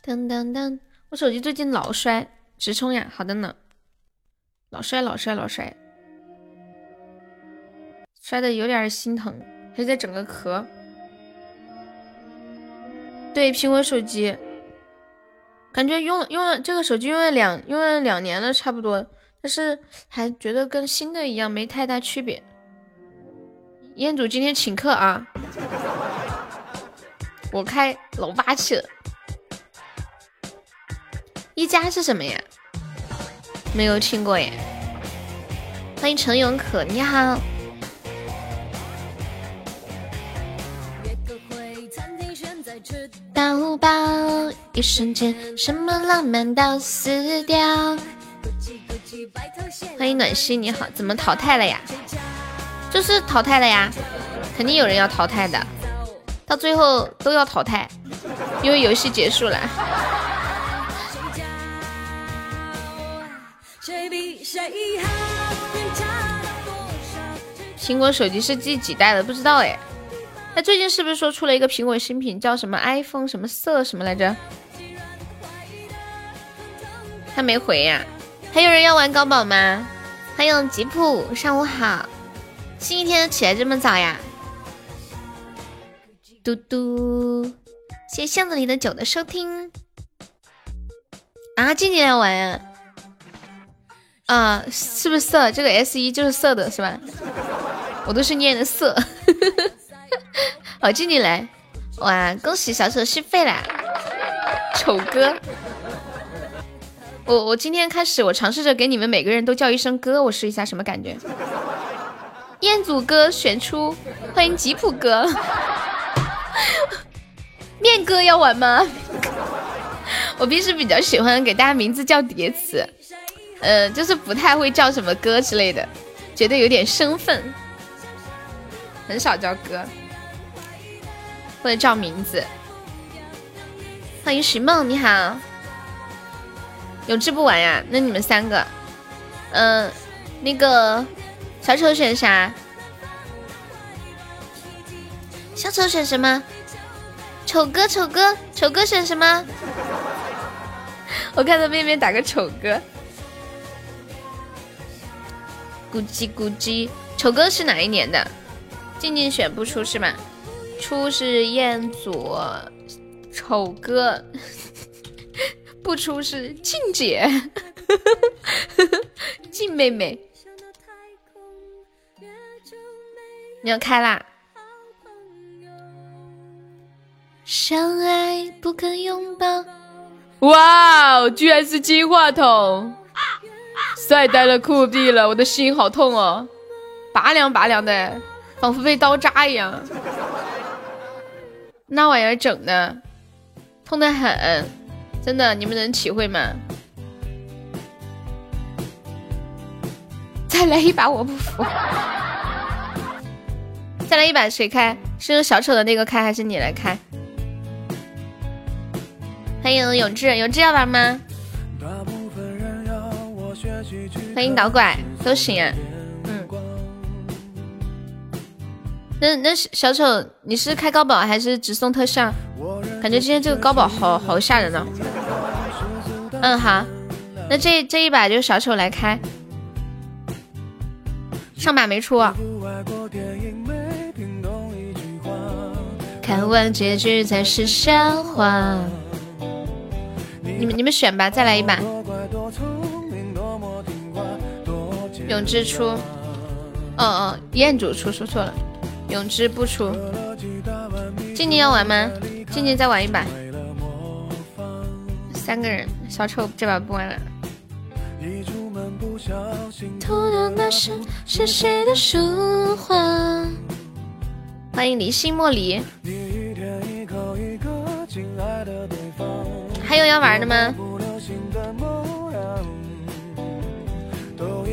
当当当，我手机最近老摔，直充呀。好的呢，老摔老摔老摔，摔的有点心疼，还在整个壳。对，苹果手机。感觉用用了这个手机用了两用了两年了，差不多，但是还觉得跟新的一样，没太大区别。彦祖今天请客啊，我开老霸气了。一加是什么呀？没有听过耶。欢迎陈永可，你好。到爆！一瞬间，什么浪漫都死掉。欢迎暖心，你好，怎么淘汰了呀？就是淘汰了呀，肯定有人要淘汰的，到最后都要淘汰，因为游戏结束了。苹果手机是第几代的？不知道哎。他最近是不是说出了一个苹果新品，叫什么 iPhone 什么色什么来着？他没回呀。还有人要玩高宝吗？欢迎吉普，上午好。星期天起来这么早呀？嘟嘟，谢谢巷子里的酒的收听。啊，静静要玩呀？啊，是不是色？这个 S 一就是色的是吧？我都是念的色。好，静静来，哇，恭喜小丑续费啦！丑哥，我我今天开始，我尝试着给你们每个人都叫一声哥，我试一下什么感觉。彦祖哥选出，欢迎吉普哥。面哥要玩吗？我平时比较喜欢给大家名字叫叠词，呃，就是不太会叫什么哥之类的，觉得有点生分，很少叫哥。或者叫名字，欢迎徐梦，你好。有志不玩呀？那你们三个，嗯，那个小丑选啥？小丑选什么？丑哥，丑哥，丑哥选什么？我看到妹妹打个丑哥，咕叽咕叽，丑哥是哪一年的？静静选不出是吗？出是彦祖，丑哥，不出是静姐，静妹妹，你要开啦！相爱不肯拥抱，哇哦，居然是金话筒，帅呆了酷毙了，我的心好痛哦，拔凉拔凉的，仿佛被刀扎一样。那玩意儿整的，痛的很，真的，你们能体会吗？再来一把，我不服。再来一把，谁开？是用小丑的那个开，还是你来开？欢迎永志，永志要玩吗？欢迎导拐，都行啊。嗯。那那小丑，你是开高保还是只送特效？感觉今天这个高保好好吓人呢。嗯好，那这这一把就小丑来开，上把没出。啊看完结局才是笑话。你们你们选吧，再来一把。永之出，哦哦，彦祖出说错了。永之不出，静静要玩吗？静静再玩一把，三个人，小丑这把不玩了。欢迎离心莫离。还有要玩的吗？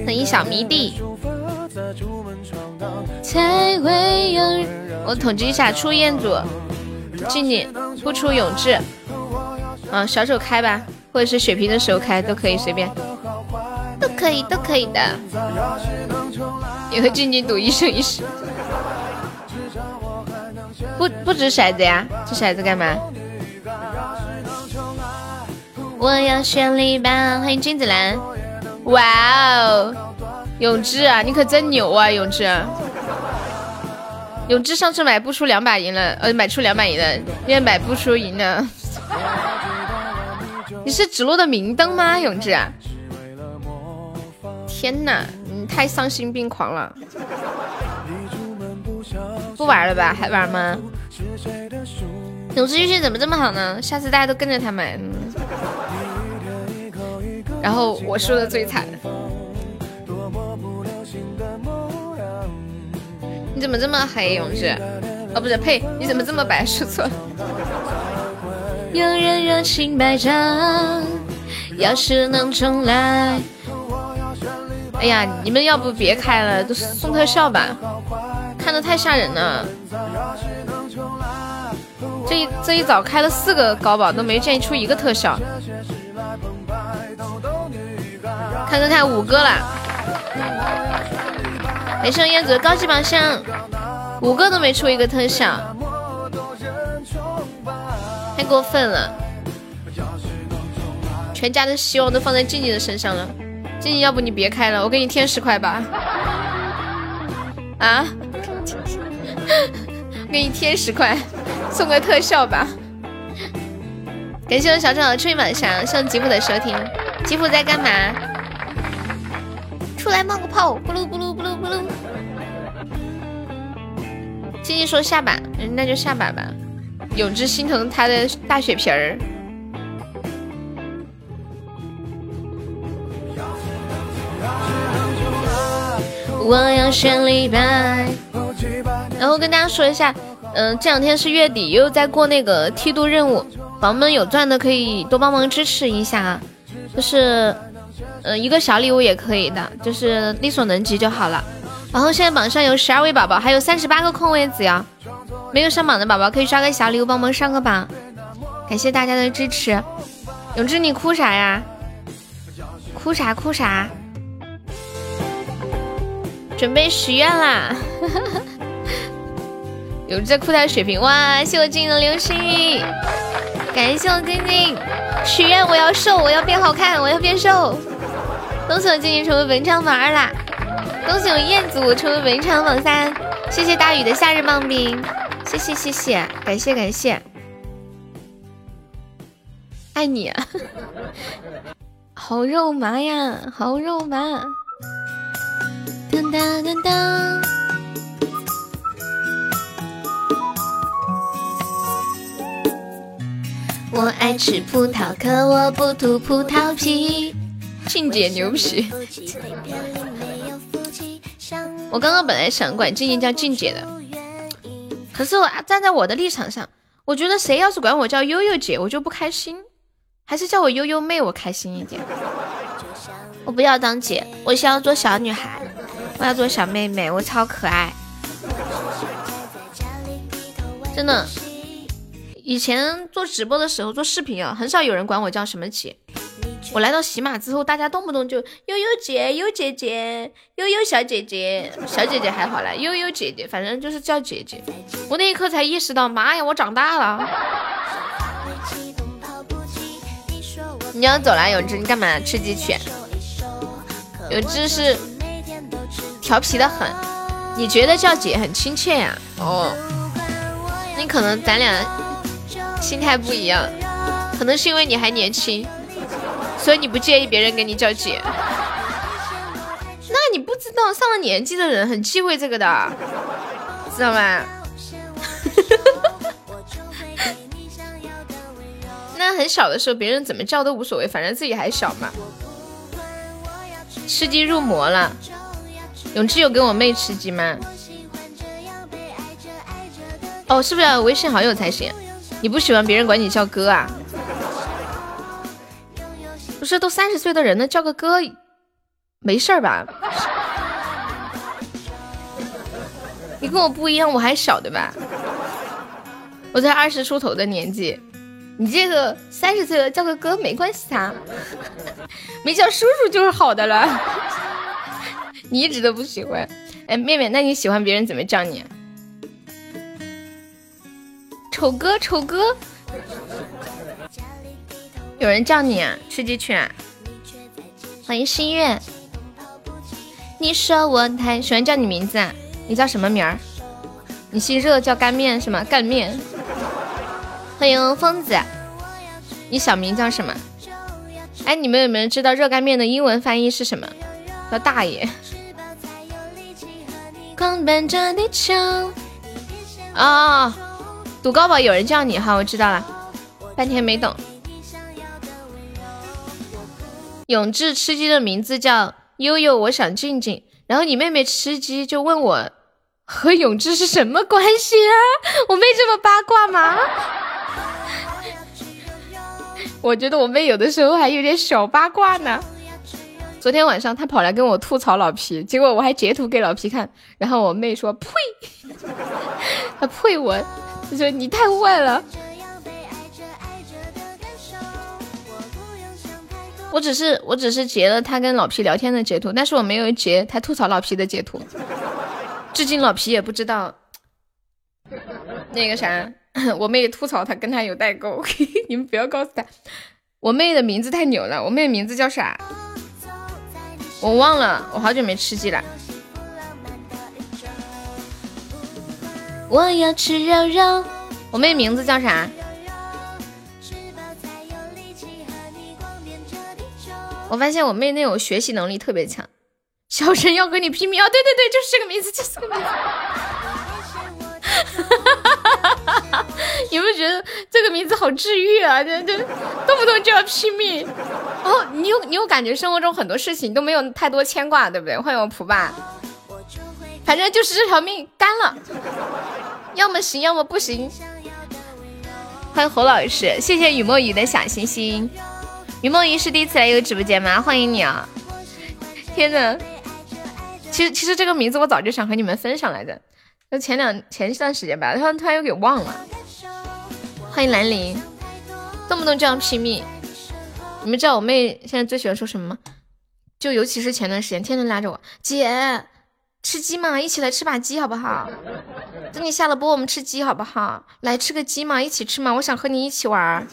欢迎小迷弟。才会有。我统计一下，出彦祖、静静，不出永志。啊，小手开吧，或者是血瓶的时候开都可以，随便，都可以，都可以的。你和静静赌一生一世。不不掷骰子呀，掷骰子干嘛？我要选李白。欢迎君子兰。哇哦，永志啊，你可真牛啊，永志。永志上次买不出两把赢了，呃，买出两把赢了，因为买不出赢了。你是指路的明灯吗，永志？天哪，你太丧心病狂了！不玩了吧？还玩吗？永志运气怎么这么好呢？下次大家都跟着他买。然后我输的最惨。你怎么这么黑，永志？哦，不是，呸！你怎么这么白？说错。有人热情百丈，要是能重来。哎呀，你们要不别开了，都送特效吧，看的太吓人了。这一这一早开了四个高保，都没见出一个特效。看看看，五个了。没事，燕子高级榜上五个都没出一个特效，太过分了！全家的希望都放在静静的身上了，静静，要不你别开了，我给你添十块吧。啊？给你添十块，送个特效吧。感谢我小丑春雨晚上向吉普的收听，吉普在干嘛？出来冒个泡，咕噜咕噜咕噜咕噜。静静说下把，那就下把吧。永志心疼他的大血瓶儿。我要选李白。然后跟大家说一下，嗯，这两天是月底，又在过那个梯度任务，宝宝们有钻的可以多帮忙支持一下，就是。嗯，一个小礼物也可以的，就是力所能及就好了。然后现在榜上有十二位宝宝，还有三十八个空位子呀。没有上榜的宝宝可以刷个小礼物帮忙上个榜，感谢大家的支持。永志，你哭啥呀？哭啥哭啥？准备许愿啦！永志哭他水平哇！谢我静静的流星，感谢我静静许愿，我要瘦，我要变好看，我要变瘦。恭喜我静静成为文昌榜二啦！恭喜我彦祖成为文昌榜三！谢谢大雨的夏日棒冰，谢谢谢谢，感谢感谢，爱你，好肉麻呀，好肉麻！当当当当，我爱吃葡萄，可我不吐葡萄皮。静姐牛皮！我刚刚本来想管静静叫静姐的，可是我站在我的立场上，我觉得谁要是管我叫悠悠姐，我就不开心，还是叫我悠悠妹，我开心一点。我不要当姐，我想要做小女孩，我要做小妹妹，我超可爱。真的，以前做直播的时候做视频啊，很少有人管我叫什么姐。我来到喜马之后，大家动不动就悠悠姐、悠姐姐、悠悠小姐姐、小姐姐还好啦，悠悠姐姐，反正就是叫姐姐。我那一刻才意识到，妈呀，我长大了。你要走了，永志，你干嘛吃鸡去？永志是调皮的很，你觉得叫姐很亲切呀？哦，那可能咱俩心态不一样，可能是因为你还年轻。所以你不介意别人给你叫姐？那你不知道上了年纪的人很忌讳这个的，知道吗？那很小的时候，别人怎么叫都无所谓，反正自己还小嘛。吃鸡入魔了，永志有跟我妹吃鸡吗？哦，是不是要微信好友才行？你不喜欢别人管你叫哥啊？不是都三十岁的人了，叫个哥没事儿吧？你跟我不一样，我还小对吧？我才二十出头的年纪，你这个三十岁了叫个哥没关系啊，没叫叔叔就是好的了。你一直都不喜欢，哎，妹妹，那你喜欢别人怎么叫你？丑哥，丑哥，有人叫你啊？吃鸡去啊？欢迎心月。你说我太喜欢叫你名字啊？你叫什么名儿？你姓热叫干面是吗？干面。欢迎疯子。你小名叫什么？哎，你们有没有知道热干面的英文翻译是什么？叫大爷。狂奔着地球。啊，赌高宝有人叫你哈，我知道了。半天没懂。永志吃鸡的名字叫。悠悠，我想静静。然后你妹妹吃鸡就问我和永志是什么关系啊？我妹这么八卦吗？我觉得我妹有的时候还有点小八卦呢。昨天晚上她跑来跟我吐槽老皮，结果我还截图给老皮看，然后我妹说呸，她呸我，她说你太坏了。我只是我只是截了他跟老皮聊天的截图，但是我没有截他吐槽老皮的截图。至今老皮也不知道那个啥，我妹吐槽他跟他有代沟，你们不要告诉他。我妹的名字太牛了，我妹名字叫啥？我忘了，我好久没吃鸡了。我要吃肉肉。我妹名字叫啥？我发现我妹那种学习能力特别强，小陈要和你拼命啊！对对对，就是这个名字，就是这个名字。有没有觉得这个名字好治愈啊？这这动不动就要拼命。哦，你有你有感觉生活中很多事情都没有太多牵挂，对不对？欢迎我蒲爸，反正就是这条命干了，要么行，要么不行。欢迎侯老师，谢谢雨墨雨的小心心。雨梦怡是第一次来一个直播间吗？欢迎你啊！天呐，其实其实这个名字我早就想和你们分享来着，就前两前一段时间吧，突然突然又给忘了。欢迎兰陵，动不动就要拼命。你们知道我妹现在最喜欢说什么吗？就尤其是前段时间，天天拉着我姐吃鸡嘛，一起来吃把鸡好不好？等你下了播，我们吃鸡好不好？来吃个鸡嘛，一起吃嘛，我想和你一起玩。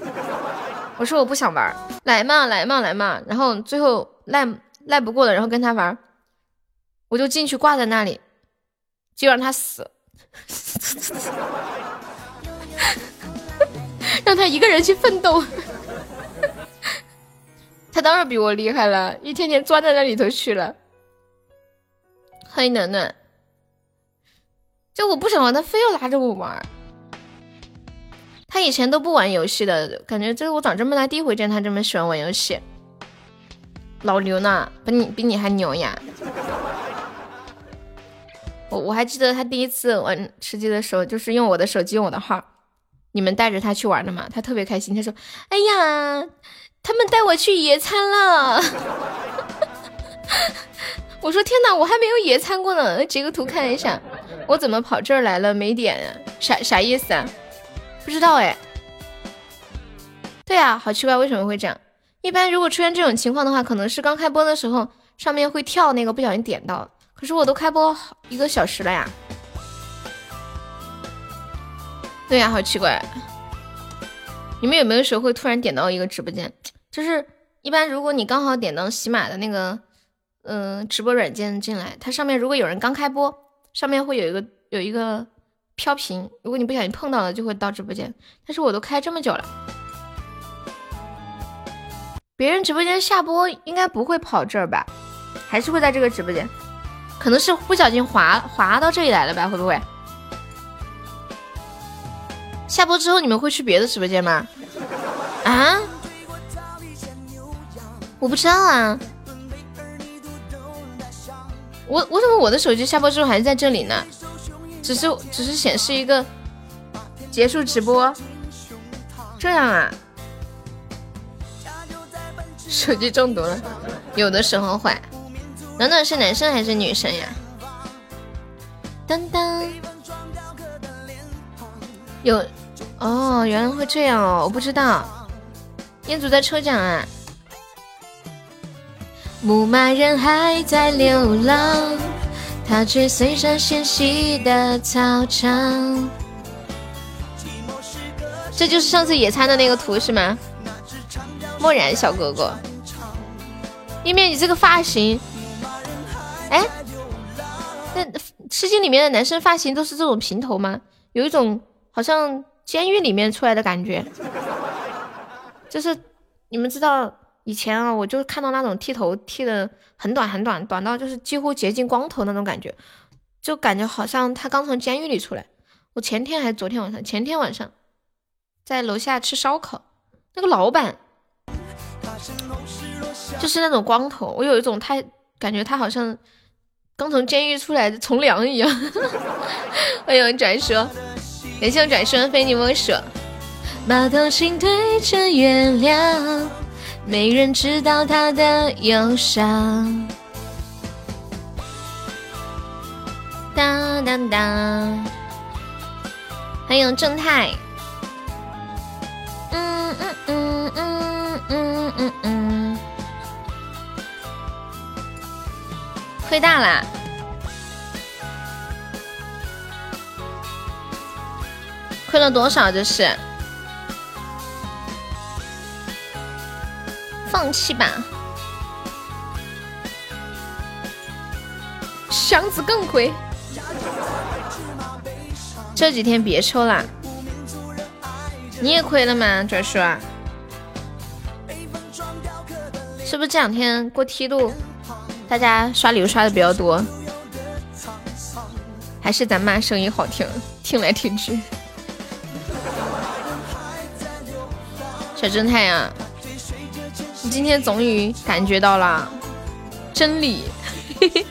我说我不想玩，来嘛来嘛来嘛，然后最后赖赖不过了，然后跟他玩，我就进去挂在那里，就让他死，让他一个人去奋斗。他当然比我厉害了，一天天钻在那里头去了。欢迎暖暖，就我不想玩，他非要拉着我玩。他以前都不玩游戏的，感觉这是我长这么大第一回见他这么喜欢玩游戏。老牛呢，比你比你还牛呀！我我还记得他第一次玩吃鸡的时候，就是用我的手机用我的号，你们带着他去玩的嘛，他特别开心。他说：“哎呀，他们带我去野餐了。”我说：“天哪，我还没有野餐过呢！截个图看一下，我怎么跑这儿来了？没点呀，啥啥意思啊？”不知道哎，对啊，好奇怪，为什么会这样？一般如果出现这种情况的话，可能是刚开播的时候上面会跳那个，不小心点到。可是我都开播一个小时了呀。对呀，好奇怪。你们有没有时候会突然点到一个直播间？就是一般如果你刚好点到喜马的那个嗯直播软件进来，它上面如果有人刚开播，上面会有一个有一个。飘屏，如果你不小心碰到了，就会到直播间。但是我都开这么久了，别人直播间下播应该不会跑这儿吧？还是会在这个直播间？可能是不小心滑滑到这里来了吧？会不会？下播之后你们会去别的直播间吗？啊？我不知道啊。我我怎么我的手机下播之后还是在这里呢？只是只是显示一个结束直播，这样啊？手机中毒了，有的时候会。暖暖是男生还是女生呀？当当，有哦，原来会这样哦，我不知道。彦祖在抽奖啊！牧马人还在流浪，他却随着纤细的草场。这就是上次野餐的那个图是吗？漠然小哥哥，一面你这个发型，哎，那吃鸡里面的男生发型都是这种平头吗？有一种好像监狱里面出来的感觉，就是你们知道以前啊，我就看到那种剃头剃的很短很短，短到就是几乎接近光头那种感觉，就感觉好像他刚从监狱里出来。我前天还是昨天晚上，前天晚上。在楼下吃烧烤，那个老板就是那种光头，我有一种他感觉他好像刚从监狱出来的从良一样。欢迎转说，感谢我转说非你莫属。把头心对着月亮，没人知道他的忧伤。当当当，欢迎正太。嗯嗯嗯嗯嗯嗯嗯，亏大了，亏了多少？这是放弃吧，箱子更亏，这几天别抽了。你也亏了吗，转叔啊？是不是这两天过梯度，大家刷礼物刷的比较多？还是咱妈声音好听，听来听去。小正太呀，今天终于感觉到了真理。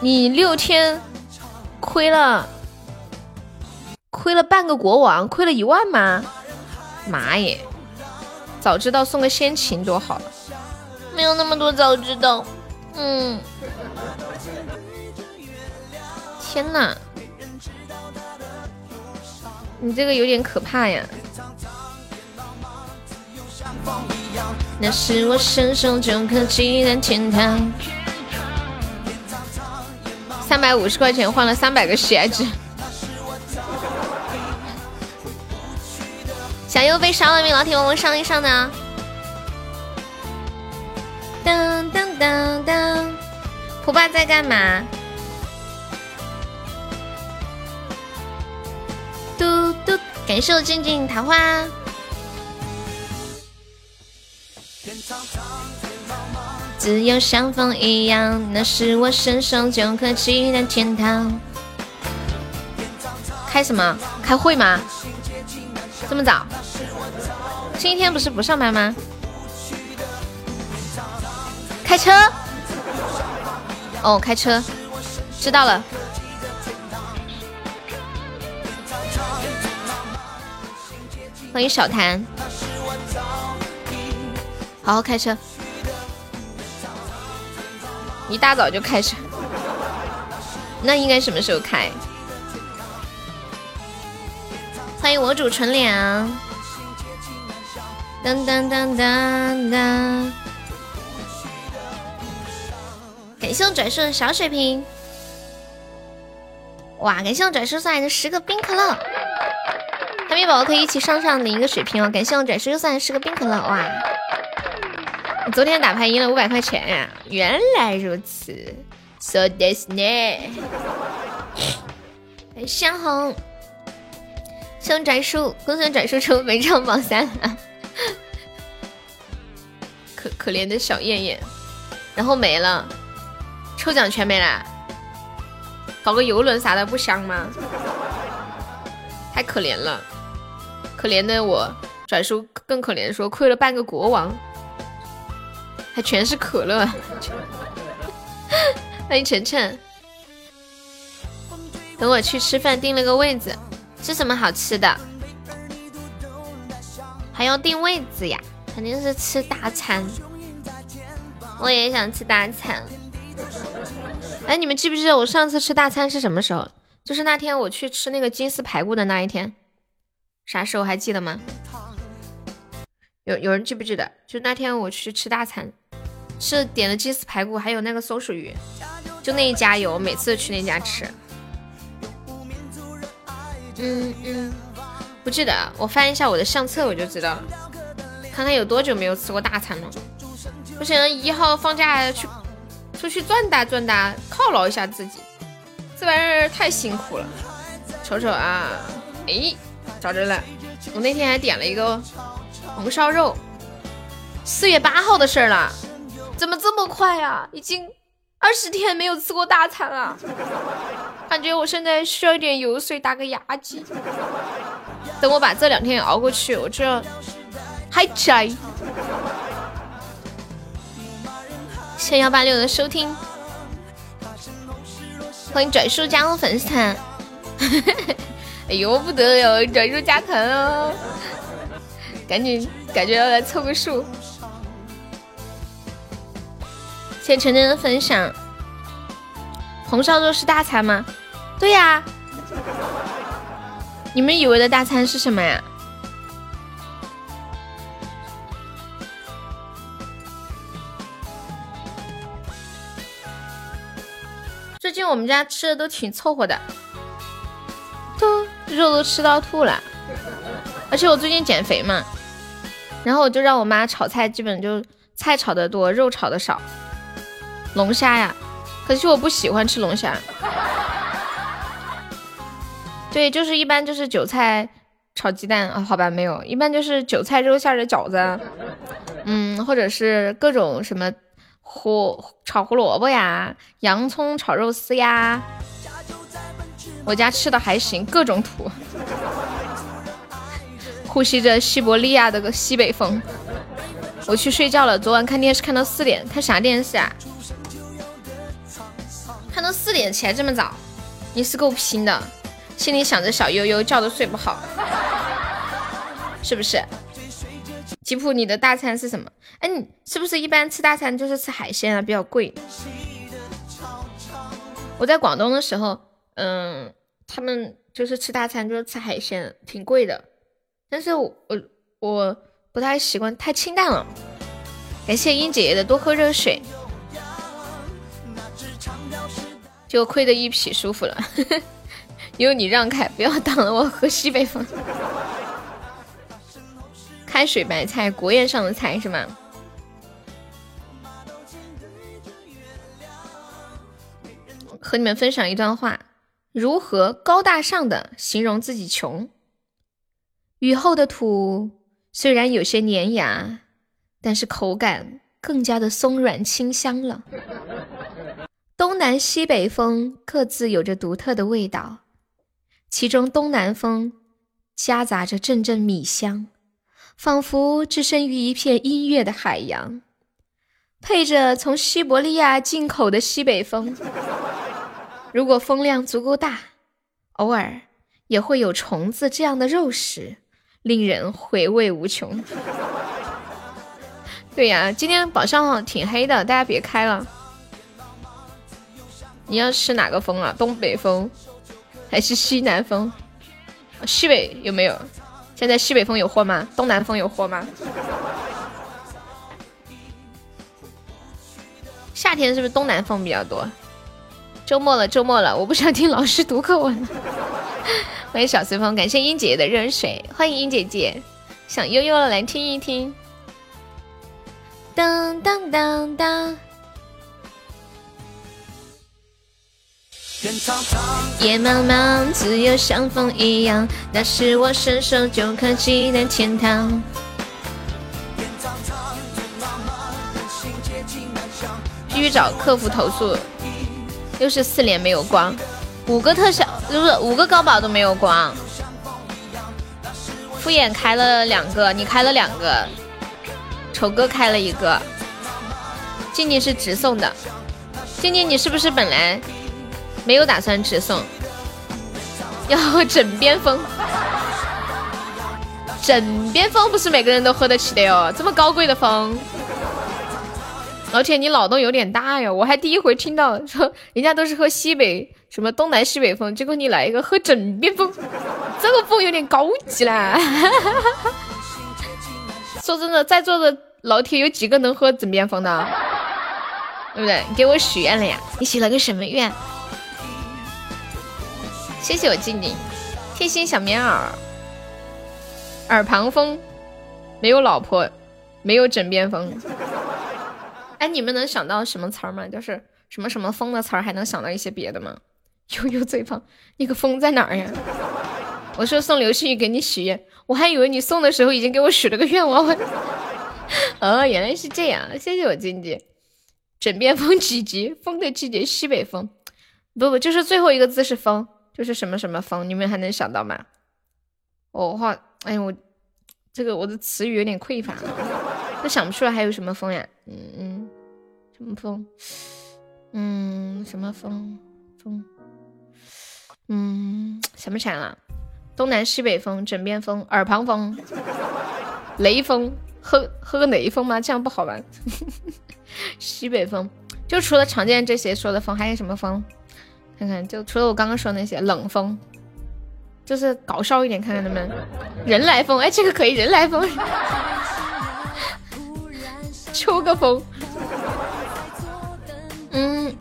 你六天亏了。亏了半个国王，亏了一万吗？妈耶！早知道送个先秦多好，没有那么多早知道。嗯，天哪，你这个有点可怕呀！那是我伸手就可及的天堂。三百五十块钱换了三百个鞋子。小优被烧了没？老铁，我们上一上呢。噔噔噔噔，蒲爸在干嘛？嘟嘟，感谢我静静桃花。只有像风一样，那是我伸手就可及的天堂。开什么？开会吗？这么早？星期天不是不上班吗？开车。哦，开车，知道了。欢迎小谭，好好开车。一大早就开车，那应该什么时候开？欢迎我主纯良。当当当当当！感谢我转世的小水瓶，哇！感谢我转世送来的十个冰可乐，海绵宝宝可以一起上上领一个水瓶哦！感谢我转世又送来十个冰可乐，哇！昨天打牌赢了五百块钱呀！原来如此，so this 呢？香红，香转叔，恭喜转叔出本场榜三。可可怜的小燕燕，然后没了，抽奖全没了，搞个游轮啥的不香吗？太可怜了，可怜的我转叔更可怜，说亏了半个国王，还全是可乐。欢迎晨晨，等我去吃饭，订了个位子，吃什么好吃的？还要订位子呀？肯定是吃大餐，我也想吃大餐。哎，你们记不记得我上次吃大餐是什么时候？就是那天我去吃那个金丝排骨的那一天，啥时候还记得吗？有有人记不记得？就那天我去吃大餐，是点了鸡丝排骨，还有那个松鼠鱼，就那一家有，每次去那家吃。嗯嗯，不记得，我翻一下我的相册我就知道了，看看有多久没有吃过大餐了。不行，一号放假去出去转达转达，犒劳一下自己，这玩意儿太辛苦了。瞅瞅啊，哎，找着了，我那天还点了一个。红烧肉，四月八号的事儿了，怎么这么快呀？已经二十天没有吃过大餐了，感觉我现在需要一点油水打个牙祭。等我把这两天熬过去，我就要嗨起来。谢幺八六的收听，欢迎拽叔加入粉丝团。哎呦不得了，拽叔加团哦！赶紧，感觉要来凑个数。谢晨晨的分享。红烧肉是大餐吗？对呀。你们以为的大餐是什么呀？最近我们家吃的都挺凑合的，都肉都吃到吐了。而且我最近减肥嘛。然后我就让我妈炒菜，基本就菜炒的多，肉炒的少。龙虾呀，可惜我不喜欢吃龙虾。对，就是一般就是韭菜炒鸡蛋啊，好吧，没有，一般就是韭菜肉馅的饺子，嗯，或者是各种什么胡炒胡萝卜呀，洋葱炒肉丝呀。我家吃的还行，各种土。呼吸着西伯利亚的个西北风，我去睡觉了。昨晚看电视看到四点，看啥电视啊？看到四点起来这么早，你是够拼的。心里想着小悠悠，觉都睡不好，是不是？吉普，你的大餐是什么？哎，你是不是一般吃大餐就是吃海鲜啊？比较贵。我在广东的时候，嗯，他们就是吃大餐就是吃海鲜，挺贵的。但是我我我不太习惯太清淡了。感谢英姐姐的多喝热水，就亏得一匹舒服了。有你让开，不要挡了我喝西北风。开水白菜，国宴上的菜是吗？和你们分享一段话：如何高大上的形容自己穷？雨后的土虽然有些粘牙，但是口感更加的松软清香了。东南西北风各自有着独特的味道，其中东南风夹杂着阵阵米香，仿佛置身于一片音乐的海洋，配着从西伯利亚进口的西北风。如果风量足够大，偶尔也会有虫子这样的肉食。令人回味无穷。对呀，今天宝箱挺黑的，大家别开了。你要吃哪个风啊？东北风还是西南风？西北有没有？现在西北风有货吗？东南风有货吗？夏天是不是东南风比较多？周末了，周末了，我不想听老师读课文。欢迎小随风，感谢英姐姐的热水，欢迎英姐姐，想悠悠了来听一听。当当当当。夜茫茫，自由像风一样，那是我伸手就可及的天堂。继续找客服投诉，又是四连没有光。五个特效，就是五个高保都没有光。敷衍开了两个，你开了两个，丑哥开了一个。静静是直送的，静静你是不是本来没有打算直送？要喝枕边风，枕边风不是每个人都喝得起的哟，这么高贵的风。老铁，你脑洞有点大呀！我还第一回听到说人家都是喝西北什么东南西北风，结果你来一个喝枕边风，这个风有点高级啦。说真的，在座的老铁有几个能喝枕边风的？对不对？你给我许愿了呀！你许了个什么愿？谢谢我静静，贴心小棉袄，耳旁风，没有老婆，没有枕边风。哎，你们能想到什么词儿吗？就是什么什么风的词儿，还能想到一些别的吗？悠悠最胖，那个风在哪儿呀？我说送流星雨给你许愿，我还以为你送的时候已经给我许了个愿望。哦，原来是这样，谢谢我静静。枕边风几级？风的季节，西北风。不不，就是最后一个字是风，就是什么什么风？你们还能想到吗？我话，哎呀，我这个我的词语有点匮乏，都想不出来还有什么风呀？嗯嗯，什么风？嗯，什么风？风？嗯，想不起来了。东南西北风，枕边风，耳旁风，雷锋，喝喝个雷锋吗？这样不好玩。西北风，就除了常见这些说的风，还有什么风？看看，就除了我刚刚说那些冷风，就是搞笑一点，看看能不能人来疯？哎，这个可以，人来疯。秋个风，嗯，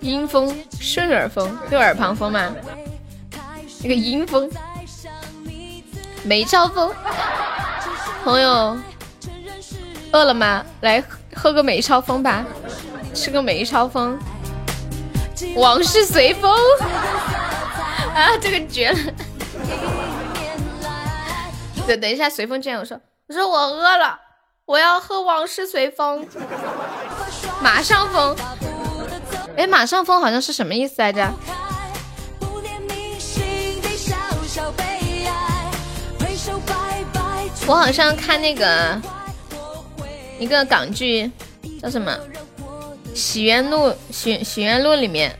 阴风，顺耳风，就耳旁风嘛。那个阴风，梅超风，朋友。饿了吗？来喝个梅超风吧，吃个梅超风。往事随风啊，这个绝了！等等一下，随风这样我说，我说我饿了，我要喝往事随风。马上风，哎，马上风好像是什么意思来着？我好像看那个。一个港剧叫什么《许愿录》许许愿录里面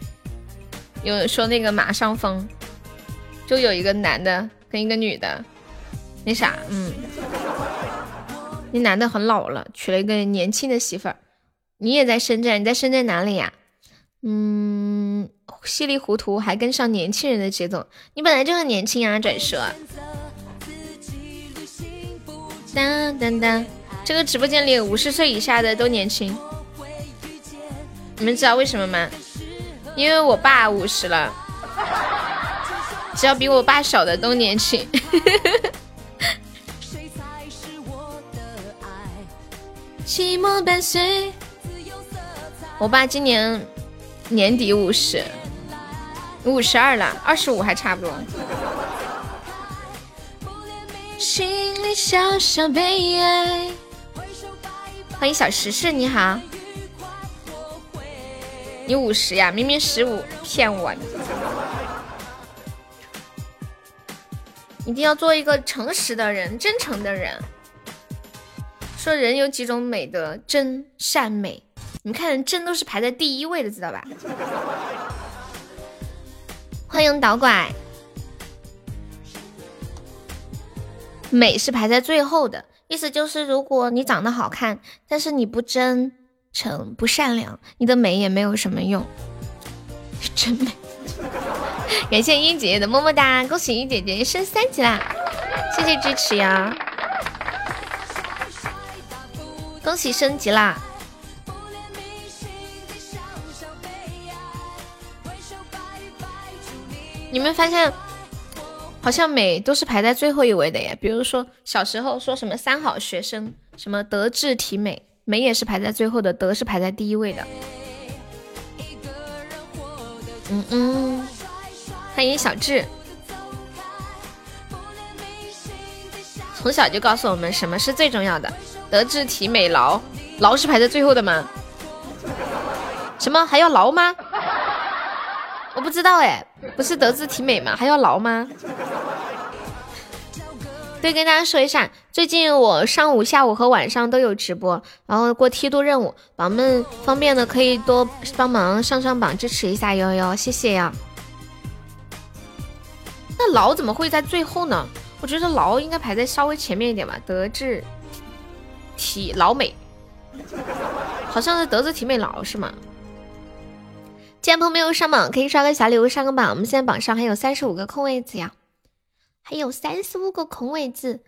有说那个马上风，就有一个男的跟一个女的，那啥，嗯，那男的很老了，娶了一个年轻的媳妇儿。你也在深圳？你在深圳哪里呀？嗯，稀里糊涂还跟上年轻人的节奏。你本来就很年轻啊，拽蛇。当当当。这个直播间里五十岁以下的都年轻，你们知道为什么吗？因为我爸五十了，只要比我爸小的都年轻。寂寞伴随，我爸今年年底五十，五十二了，二十五还差不多。心里小小悲哀。欢迎小石石，你好，你五十呀？明明十五，骗我！一定要做一个诚实的人，真诚的人。说人有几种美德，真善美。你们看，真都是排在第一位的，知道吧？欢迎导拐，美是排在最后的。意思就是，如果你长得好看，但是你不真诚、不善良，你的美也没有什么用。真美！感谢英姐姐的么么哒，恭喜英姐姐升三级啦！谢谢支持呀！恭喜升级啦！你们发现？好像美都是排在最后一位的耶，比如说小时候说什么三好学生，什么德智体美，美也是排在最后的，德是排在第一位的。嗯嗯，欢迎小智，从小就告诉我们什么是最重要的，德智体美劳，劳是排在最后的吗？什么还要劳吗？我不知道哎，不是德智体美吗？还要劳吗？对，跟大家说一下，最近我上午、下午和晚上都有直播，然后过梯度任务，宝宝们方便的可以多帮忙上上榜支持一下哟哟，谢谢呀。那劳怎么会在最后呢？我觉得劳应该排在稍微前面一点吧，德智体劳美，好像是德智体美劳是吗？既然朋友没有上榜，可以刷个小礼物上个榜。我们现在榜上还有三十五个空位子呀，还有三十五个空位置。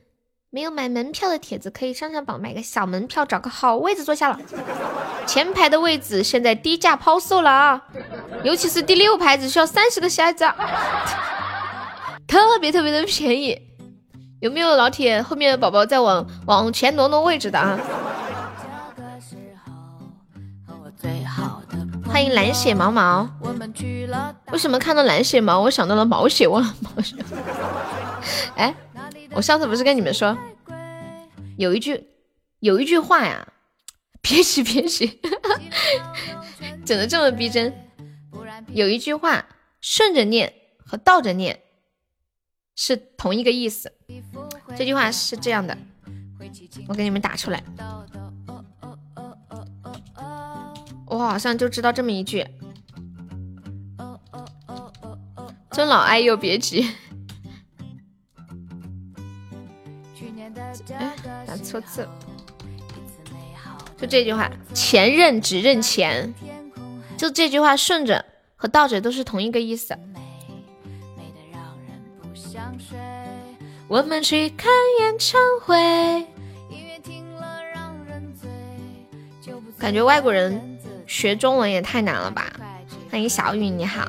没有买门票的帖子可以上上榜，买个小门票，找个好位置坐下了。前排的位置现在低价抛售了啊，尤其是第六排只需要三十个喜爱值，特别特别的便宜。有没有老铁后面的宝宝在往往前挪挪位置的啊？欢迎蓝血毛毛。为什么看到蓝血毛，我想到了毛血旺？毛血。哎。我上次不是跟你们说，有一句有一句话呀，别急别洗，整的这么逼真。有一句话，顺着念和倒着念是同一个意思。这句话是这样的，我给你们打出来。我好像就知道这么一句，尊老爱幼别急。错字，就这句话，前任只认钱，就这句话顺着和倒着都是同一个意思。我们去看演唱会，感觉外国人学中文也太难了吧？欢迎小雨，你好。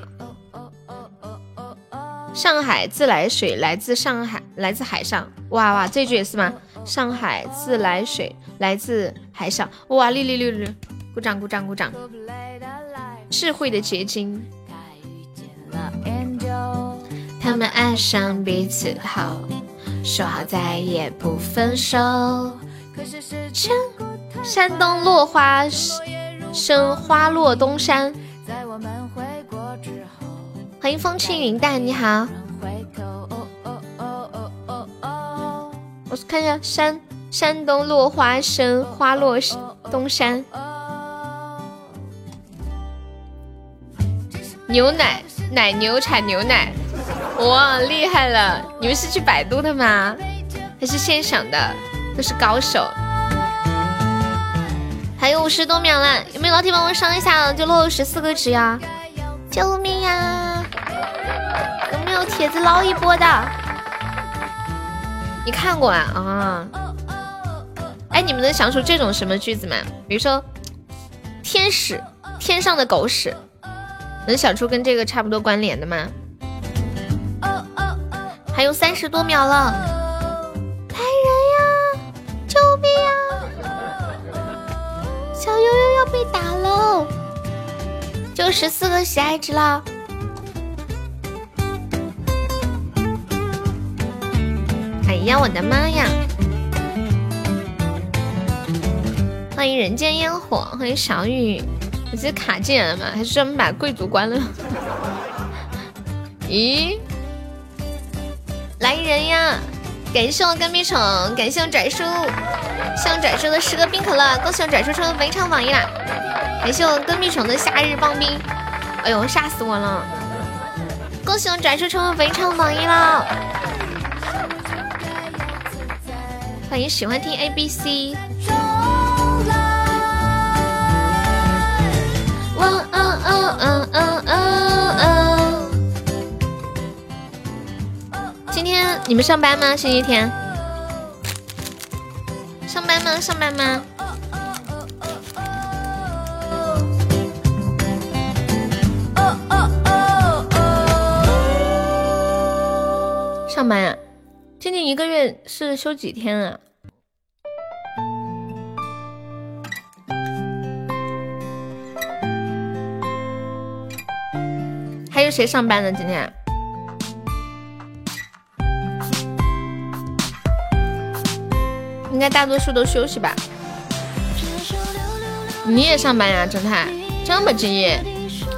上海自来水来自上海，来自海上。哇哇，这句也是吗？上海自来水来自海上。哇，六六六六，鼓掌鼓掌鼓掌！智慧的结晶。他们爱上彼此后，说好再也不分手。可是时间山东落花生，花落东山。在我们回欢迎风轻云淡，你好。我看一下，山山东落花生，花落东山。牛奶奶牛产牛奶，哇，厉害了！你们是去百度的吗？还是现场的？都是高手。还有五十多秒了，有没有老铁帮我上一下？就落了十四个值呀！救命呀！有没有帖子捞一波的？你看过啊？啊！哎，你们能想出这种什么句子吗？比如说“天使”，天上的狗屎，能想出跟这个差不多关联的吗？还有三十多秒了，来人呀！救命啊！小悠悠要被打喽！就十四个喜爱值了。哎呀，我的妈呀！欢迎人间烟火，欢迎小雨，你是卡进来了吗？还是专门把贵族关了？咦，来人呀！感谢我跟屁虫，感谢我拽叔，谢我拽叔的十个冰可乐，恭喜我拽叔成为本场榜一啦！感谢我跟屁虫的夏日棒冰，哎呦，吓死我了！恭喜我拽叔成为本场榜一了！欢迎喜欢听 A B C。今你们上班吗？星期天？上班吗？上班吗？上班呀。今天一个月是休几天啊？还有谁上班呢？今天应该大多数都休息吧？你也上班呀，侦探这么敬业？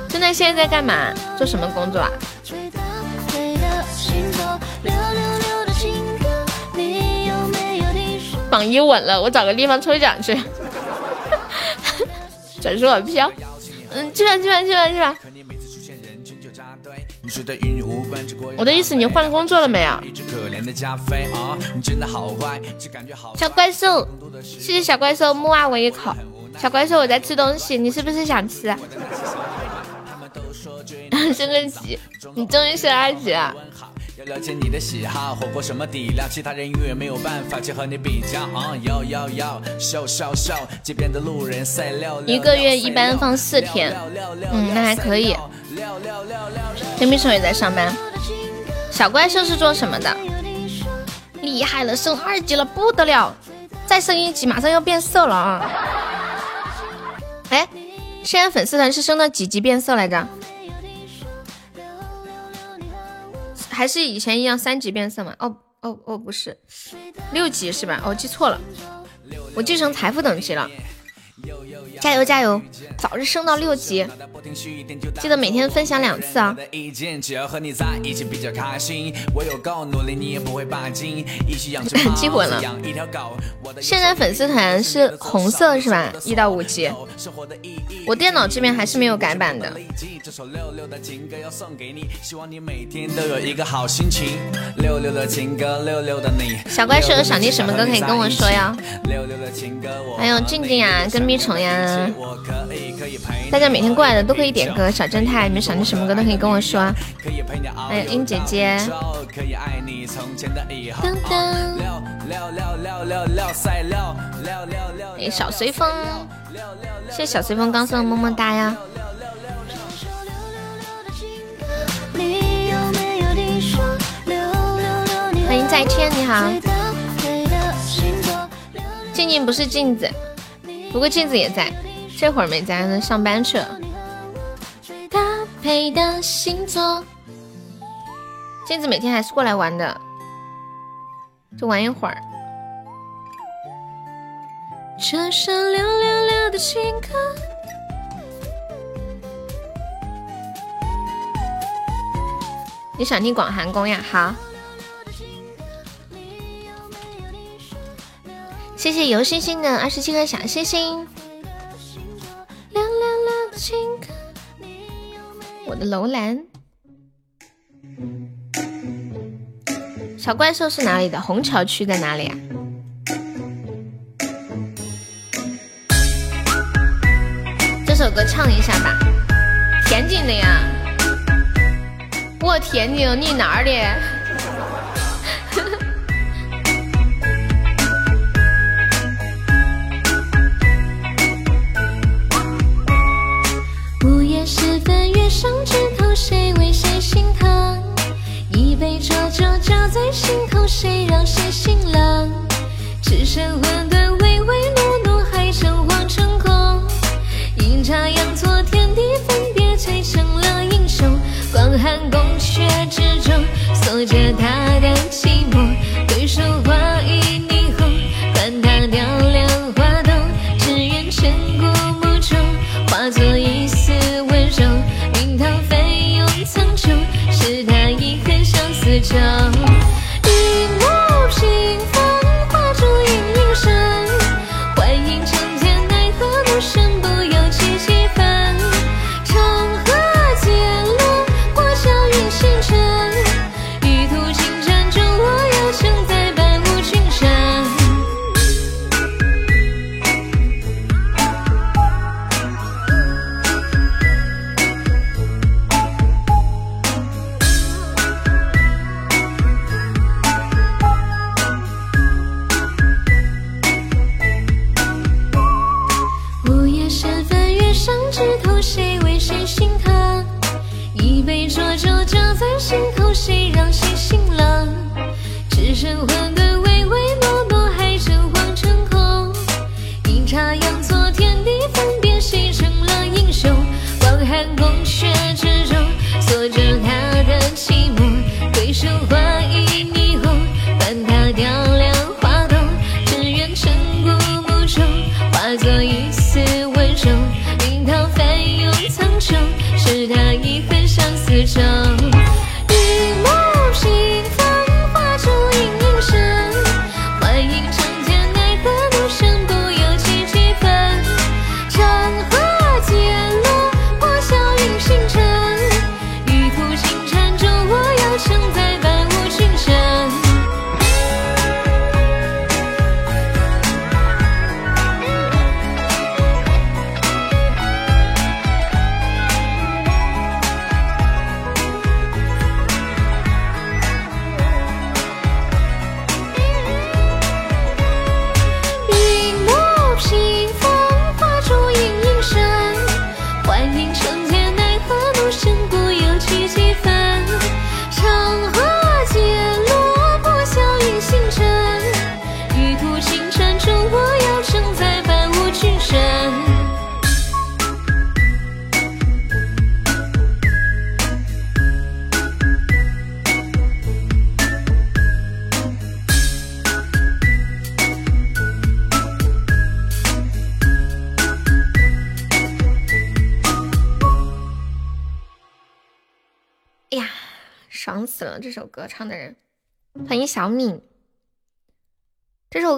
侦探现在在干嘛？做什么工作啊？榜一稳了，我找个地方抽奖去。转说我飘，嗯，去吧去吧去吧去吧。我的意思，你换工作了没有？小怪兽，谢谢小怪兽，木啊我一口。小怪兽，我在吃东西，你是不是想吃？升个级，你终于升二级了。要了解你的喜好，火锅什么底料，其他人永远没有办法去和你比较。啊，要要要，笑笑笑，街边的路人赛撂。一个月一般放四天，嗯，那还可以。天明虫也在上班。小怪兽是做什么的？厉害了，升二级了，不得了！再升一级，马上要变色了啊！哎，现在粉丝团是升到几级变色来着？还是以前一样三级变色吗？哦哦哦，不是，六级是吧？哦，记错了，我记成财富等级了。加油加油，早日升到六级！记得每天分享两次啊！记混了！现在粉丝团是红色是吧？一到五级。我电脑这边还是没有改版的。小怪兽想听什么歌可以跟我说呀？还有静静呀，跟蜜虫呀。大家每天过来的都可以点歌，小正太，你们想听什么歌都可以跟我说。还有英姐姐，噔噔，哎，小随风，谢谢小随风刚送的么么哒呀。欢迎在天，你好。静静不是镜子。不过镜子也在，这会儿没在，那上班去了。搭配的星座，镜子每天还是过来玩的，就玩一会儿。这首溜溜溜的情歌。你想听广寒宫呀？好。谢谢游星星的二十七颗小星星。我的楼兰，小怪兽是哪里的？虹桥区在哪里啊？这首歌唱一下吧。天津的呀，我天津，你哪儿的？上枝头，谁为谁心疼？一杯浊酒浇在心头，谁让谁心冷？只剩混沌，唯唯诺诺，还成黄成空。阴差阳错，天地分别，才成了英雄。广寒宫阙之中，锁着他的寂寞。对手 to who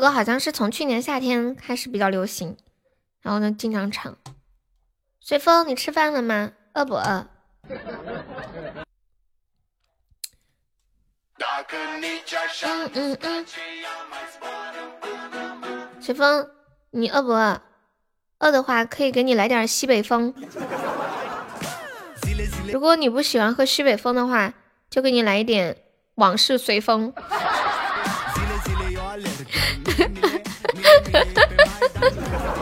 歌好像是从去年夏天开始比较流行，然后呢经常唱。随风，你吃饭了吗？饿不饿？嗯嗯嗯。随风，你饿不饿？饿的话可以给你来点西北风。如果你不喜欢喝西北风的话，就给你来一点往事随风。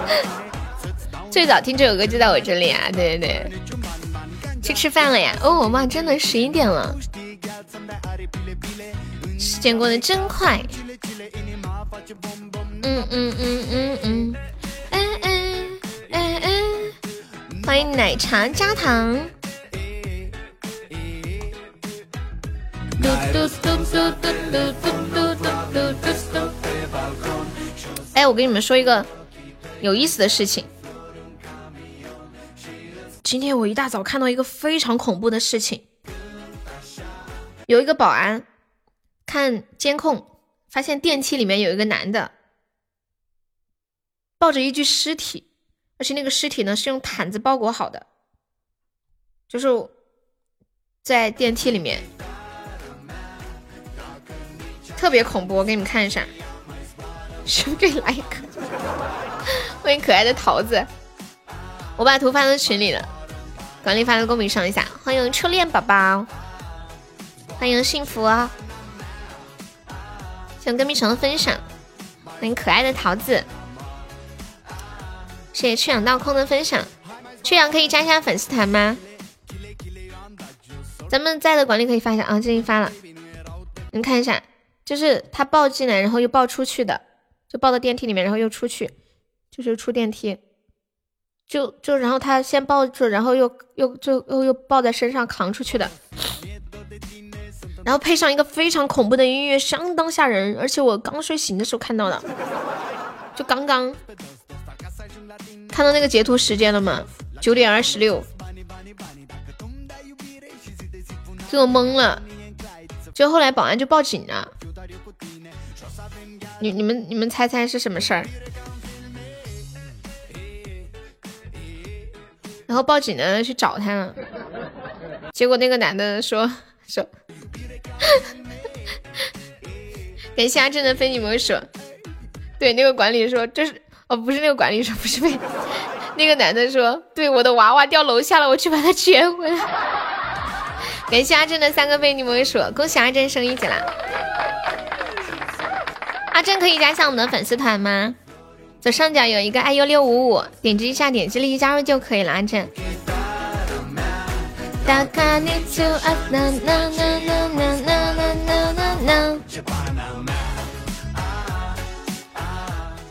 最早听这首歌就在我这里啊！对对对，去吃饭了呀！哦，妈，真的十一点了，时间过得真快。嗯嗯嗯嗯嗯，哎哎哎哎，欢迎奶茶加糖。嘟嘟嘟嘟嘟嘟嘟嘟嘟嘟嘟。哎，我跟你们说一个有意思的事情。今天我一大早看到一个非常恐怖的事情，有一个保安看监控，发现电梯里面有一个男的。抱着一具尸体，而且那个尸体呢是用毯子包裹好的，就是在电梯里面，特别恐怖。我给你们看一下，兄弟来一个，欢迎可爱的桃子，我把图发到群里了，管理发到公屏上一下。欢迎初恋宝宝，欢迎幸福啊！谢谢跟蜜橙的分享，欢迎可爱的桃子。谢谢缺氧倒空的分享，缺氧可以加一下粉丝团吗？咱们在的管理可以发一下。啊，最近发了，你看一下，就是他抱进来，然后又抱出去的，就抱到电梯里面，然后又出去，就是出电梯，就就然后他先抱住，然后又又就又又抱在身上扛出去的，然后配上一个非常恐怖的音乐，相当吓人，而且我刚睡醒的时候看到的，就刚刚。看到那个截图时间了吗？九点二十六，给我懵了。就后来保安就报警了。你你们你们猜猜是什么事儿？然后报警的去找他了，结果那个男的说说，感谢阿正的非你莫属。对，那个管理说这是。哦，不是那个管理说，不是被那个男的说，对，我的娃娃掉楼下了，我去把它捡回来。感谢阿正的三个非你们说，恭喜阿正升一级啦！阿正可以加上我们的粉丝团吗？左上角有一个 iu 六五五，点击一下，点击立即加入就可以了。阿正。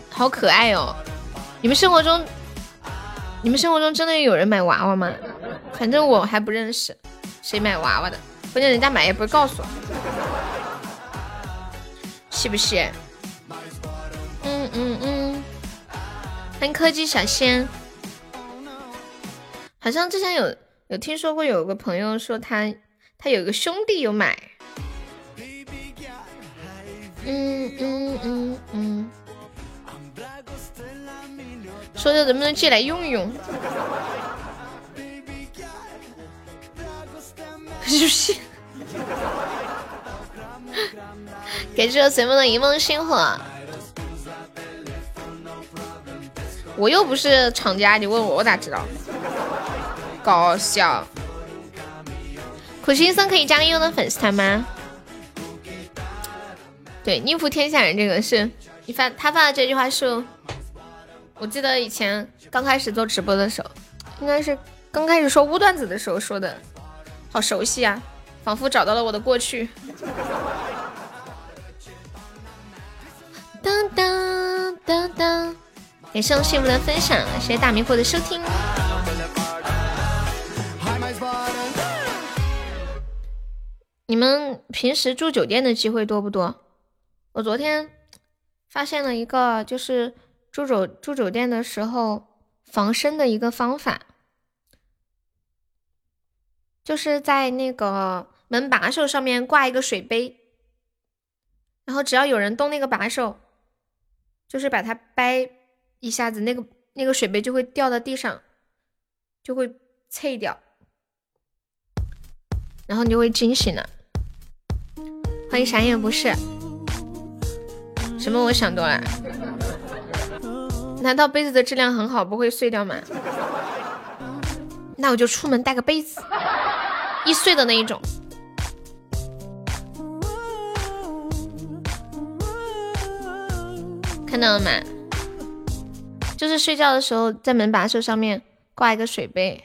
好可爱哦！你们生活中，你们生活中真的有人买娃娃吗？反正我还不认识谁买娃娃的，关键人家买也不会告诉我，是不是？嗯嗯嗯。欢迎科技小仙，好像之前有有听说过，有个朋友说他他有个兄弟有买。嗯嗯嗯嗯。说着能不能借来用一用？是不是？感谢我随风的一梦星火。我又不是厂家，你问我，我咋知道？搞笑。苦行僧可以加个优的粉丝团吗？对，宁负天下人这个是你发他发的这句话是。我记得以前刚开始做直播的时候，应该是刚开始说污段子的时候说的，好熟悉啊，仿佛找到了我的过去。当当当当，感谢我幸福的分享，谢谢大迷惑的收听。你们平时住酒店的机会多不多？我昨天发现了一个，就是。住酒住酒店的时候防身的一个方法，就是在那个门把手上面挂一个水杯，然后只要有人动那个把手，就是把它掰一下子，那个那个水杯就会掉到地上，就会碎掉，然后你就会惊醒了。欢迎啥也不是，什么我想多了？难道杯子的质量很好，不会碎掉吗？那我就出门带个杯子，易碎的那一种。看到了吗？就是睡觉的时候，在门把手上面挂一个水杯，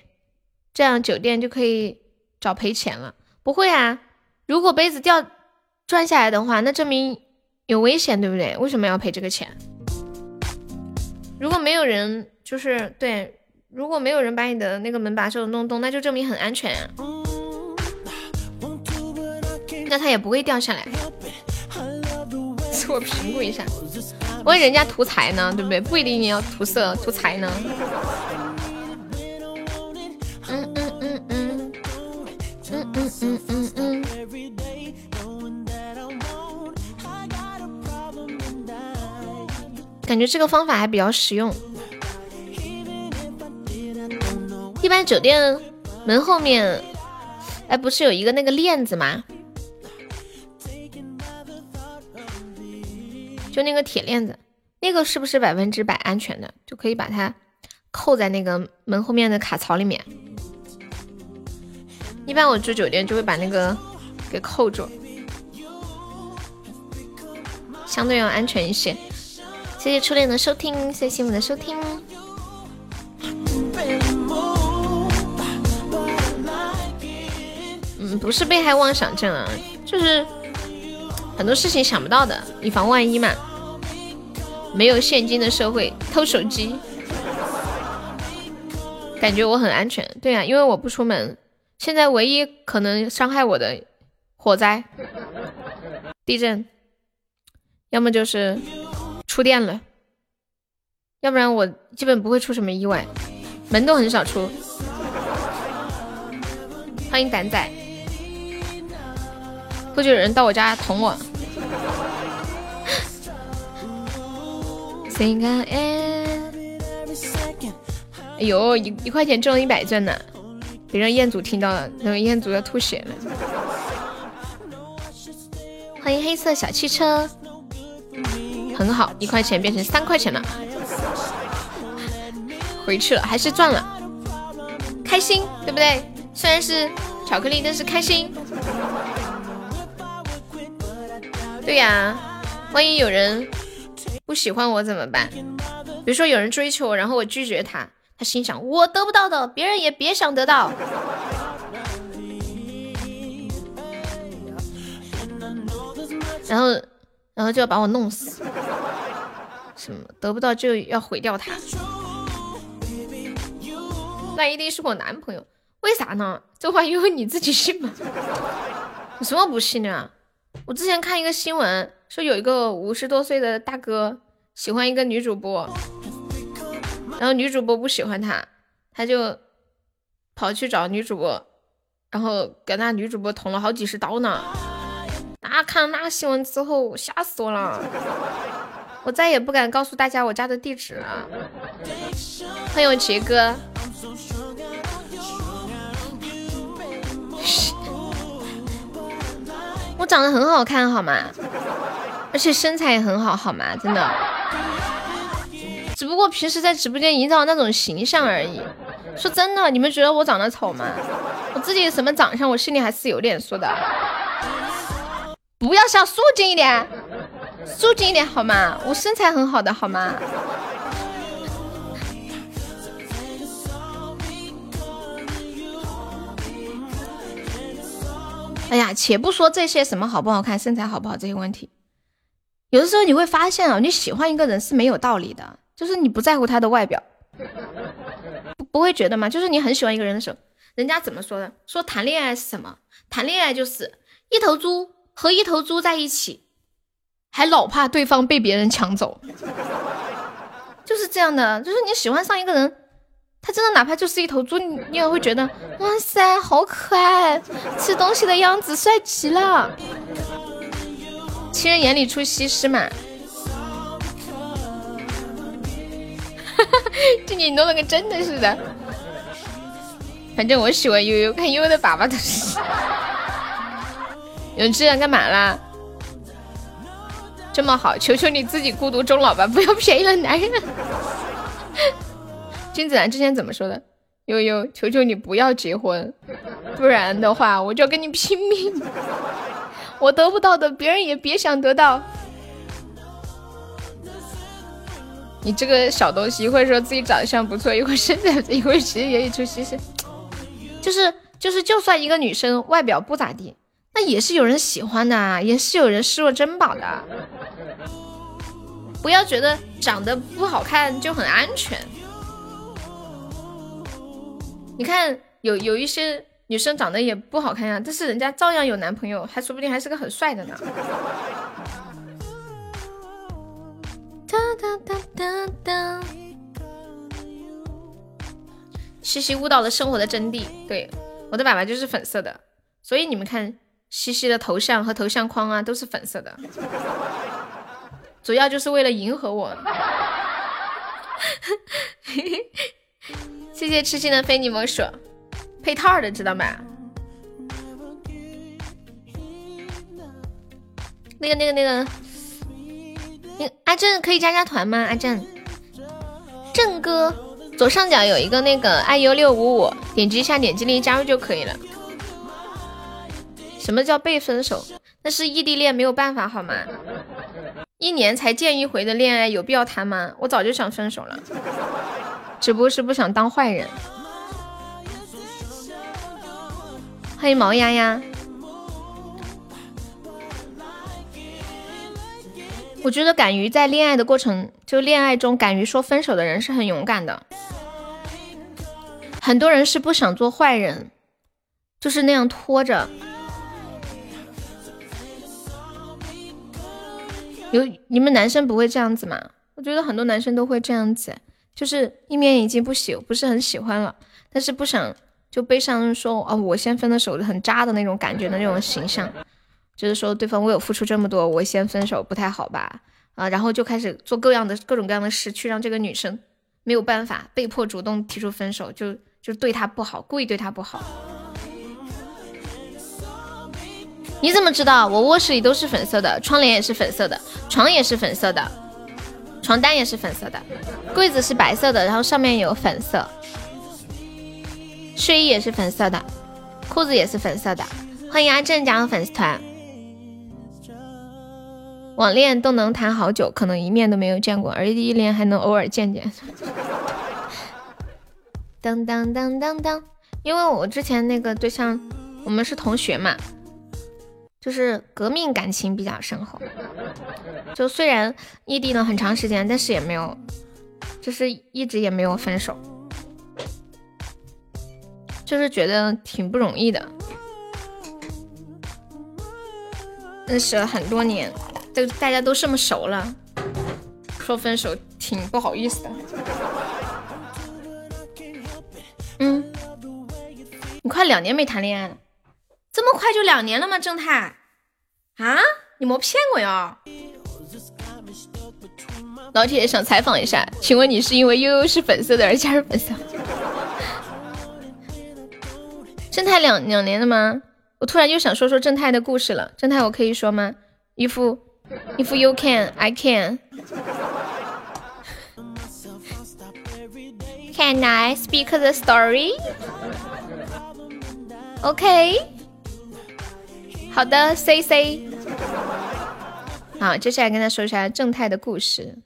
这样酒店就可以找赔钱了。不会啊，如果杯子掉转下来的话，那证明有危险，对不对？为什么要赔这个钱？如果没有人，就是对，如果没有人把你的那个门把手弄动，那就证明很安全啊。那它也不会掉下来。自我评估一下，万一人家图财呢，对不对？不一定你要涂色图财呢。嗯嗯嗯嗯嗯嗯嗯嗯嗯。感觉这个方法还比较实用。一般酒店门后面，哎，不是有一个那个链子吗？就那个铁链子，那个是不是百分之百安全的？就可以把它扣在那个门后面的卡槽里面。一般我住酒店就会把那个给扣住，相对要安全一些。谢谢初恋的收听，谢谢幸福的收听。嗯，不是被害妄想症啊，就是。很多事情想不到的，以防万一嘛。没有现金的社会，偷手机，感觉我很安全。对呀，因为我不出门。现在唯一可能伤害我的，火灾、地震，要么就是触电了，要不然我基本不会出什么意外，门都很少出。欢迎胆仔。不就有人到我家捅我。哎呦，一一块钱中了一百钻呢！别让彦祖听到了，那个彦祖要吐血了。欢迎黑色小汽车，很好，一块钱变成三块钱了，回去了还是赚了，开心对不对？虽然是巧克力，但是开心。对呀，万一有人不喜欢我怎么办？比如说有人追求我，然后我拒绝他，他心想我得不到的，别人也别想得到。然后，然后就要把我弄死。什么得不到就要毁掉他？那一定是我男朋友？为啥呢？这话因为你自己信吗？有什么不信的？我之前看一个新闻，说有一个五十多岁的大哥喜欢一个女主播，然后女主播不喜欢他，他就跑去找女主播，然后给那女主播捅了好几十刀呢。那看了那新闻之后，吓死我了，我再也不敢告诉大家我家的地址了。欢迎我杰哥。我长得很好看，好吗？而且身材也很好，好吗？真的，只不过平时在直播间营造那种形象而已。说真的，你们觉得我长得丑吗？我自己什么长相，我心里还是有点数的。不要笑，肃静一点，肃静一点，好吗？我身材很好的，好吗？哎呀，且不说这些什么好不好看、身材好不好这些问题，有的时候你会发现啊，你喜欢一个人是没有道理的，就是你不在乎他的外表，不不会觉得吗？就是你很喜欢一个人的时候，人家怎么说的？说谈恋爱是什么？谈恋爱就是一头猪和一头猪在一起，还老怕对方被别人抢走，就是这样的。就是你喜欢上一个人，他真的哪怕就是一头猪，你也会觉得哇塞，好可爱，吃东西的样子帅极了。情人眼里出西施嘛。哈哈，这你弄得跟真的似的。反正我喜欢悠悠，看悠悠的粑粑都是。永志干嘛啦？这么好，求求你自己孤独终老吧，不要便宜了男人。君子兰之前怎么说的？悠悠，求求你不要结婚，不然的话我就要跟你拼命。我得不到的，别人也别想得到。你这个小东西，一会说自己长相不错，一会身材，一会其实也出息是，就是就是，就算一个女生外表不咋地，那也是有人喜欢的，也是有人视若珍宝的。不要觉得长得不好看就很安全。你看，有有一些女生长得也不好看呀，但是人家照样有男朋友，还说不定还是个很帅的呢。哒哒哒哒哒。西西悟到了生活的真谛，对，我的粑粑就是粉色的，所以你们看西西的头像和头像框啊都是粉色的，主要就是为了迎合我。谢谢痴心的非你莫属，配套的知道吗？那个那个那个，阿正可以加加团吗？阿正，正哥，左上角有一个那个 iu 六五五，点击一下点击立即加入就可以了。什么叫被分手？那是异地恋，没有办法好吗？一年才见一回的恋爱，有必要谈吗？我早就想分手了。只不过是不想当坏人。欢迎毛丫丫。我觉得敢于在恋爱的过程，就恋爱中敢于说分手的人是很勇敢的。很多人是不想做坏人，就是那样拖着。有你们男生不会这样子吗？我觉得很多男生都会这样子。就是一面已经不喜不是很喜欢了，但是不想就悲伤说哦，我先分的手很渣的那种感觉的那种形象，就是说对方为我付出这么多，我先分手不太好吧？啊，然后就开始做各样的各种各样的事，去让这个女生没有办法，被迫主动提出分手，就就对她不好，故意对她不好。你怎么知道？我卧室里都是粉色的，窗帘也是粉色的，床也是粉色的。床单也是粉色的，柜子是白色的，然后上面有粉色，睡衣也是粉色的，裤子也是粉色的。欢迎阿正加入粉丝团。网恋都能谈好久，可能一面都没有见过，而异地恋还能偶尔见见。当当当当当，因为我之前那个对象，我们是同学嘛。就是革命感情比较深厚，就虽然异地了很长时间，但是也没有，就是一直也没有分手，就是觉得挺不容易的。认识了很多年，都大家都这么熟了，说分手挺不好意思的。嗯，你快两年没谈恋爱了。这么快就两年了吗？正太啊，你没骗我哟！老铁想采访一下，请问你是因为悠悠是粉色的而加入粉丝？正太两两年了吗？我突然又想说说正太的故事了。正太，我可以说吗？一副一副 you can I can can I speak the story? OK。好的，C C。好，接下来跟他说一下正太的故事。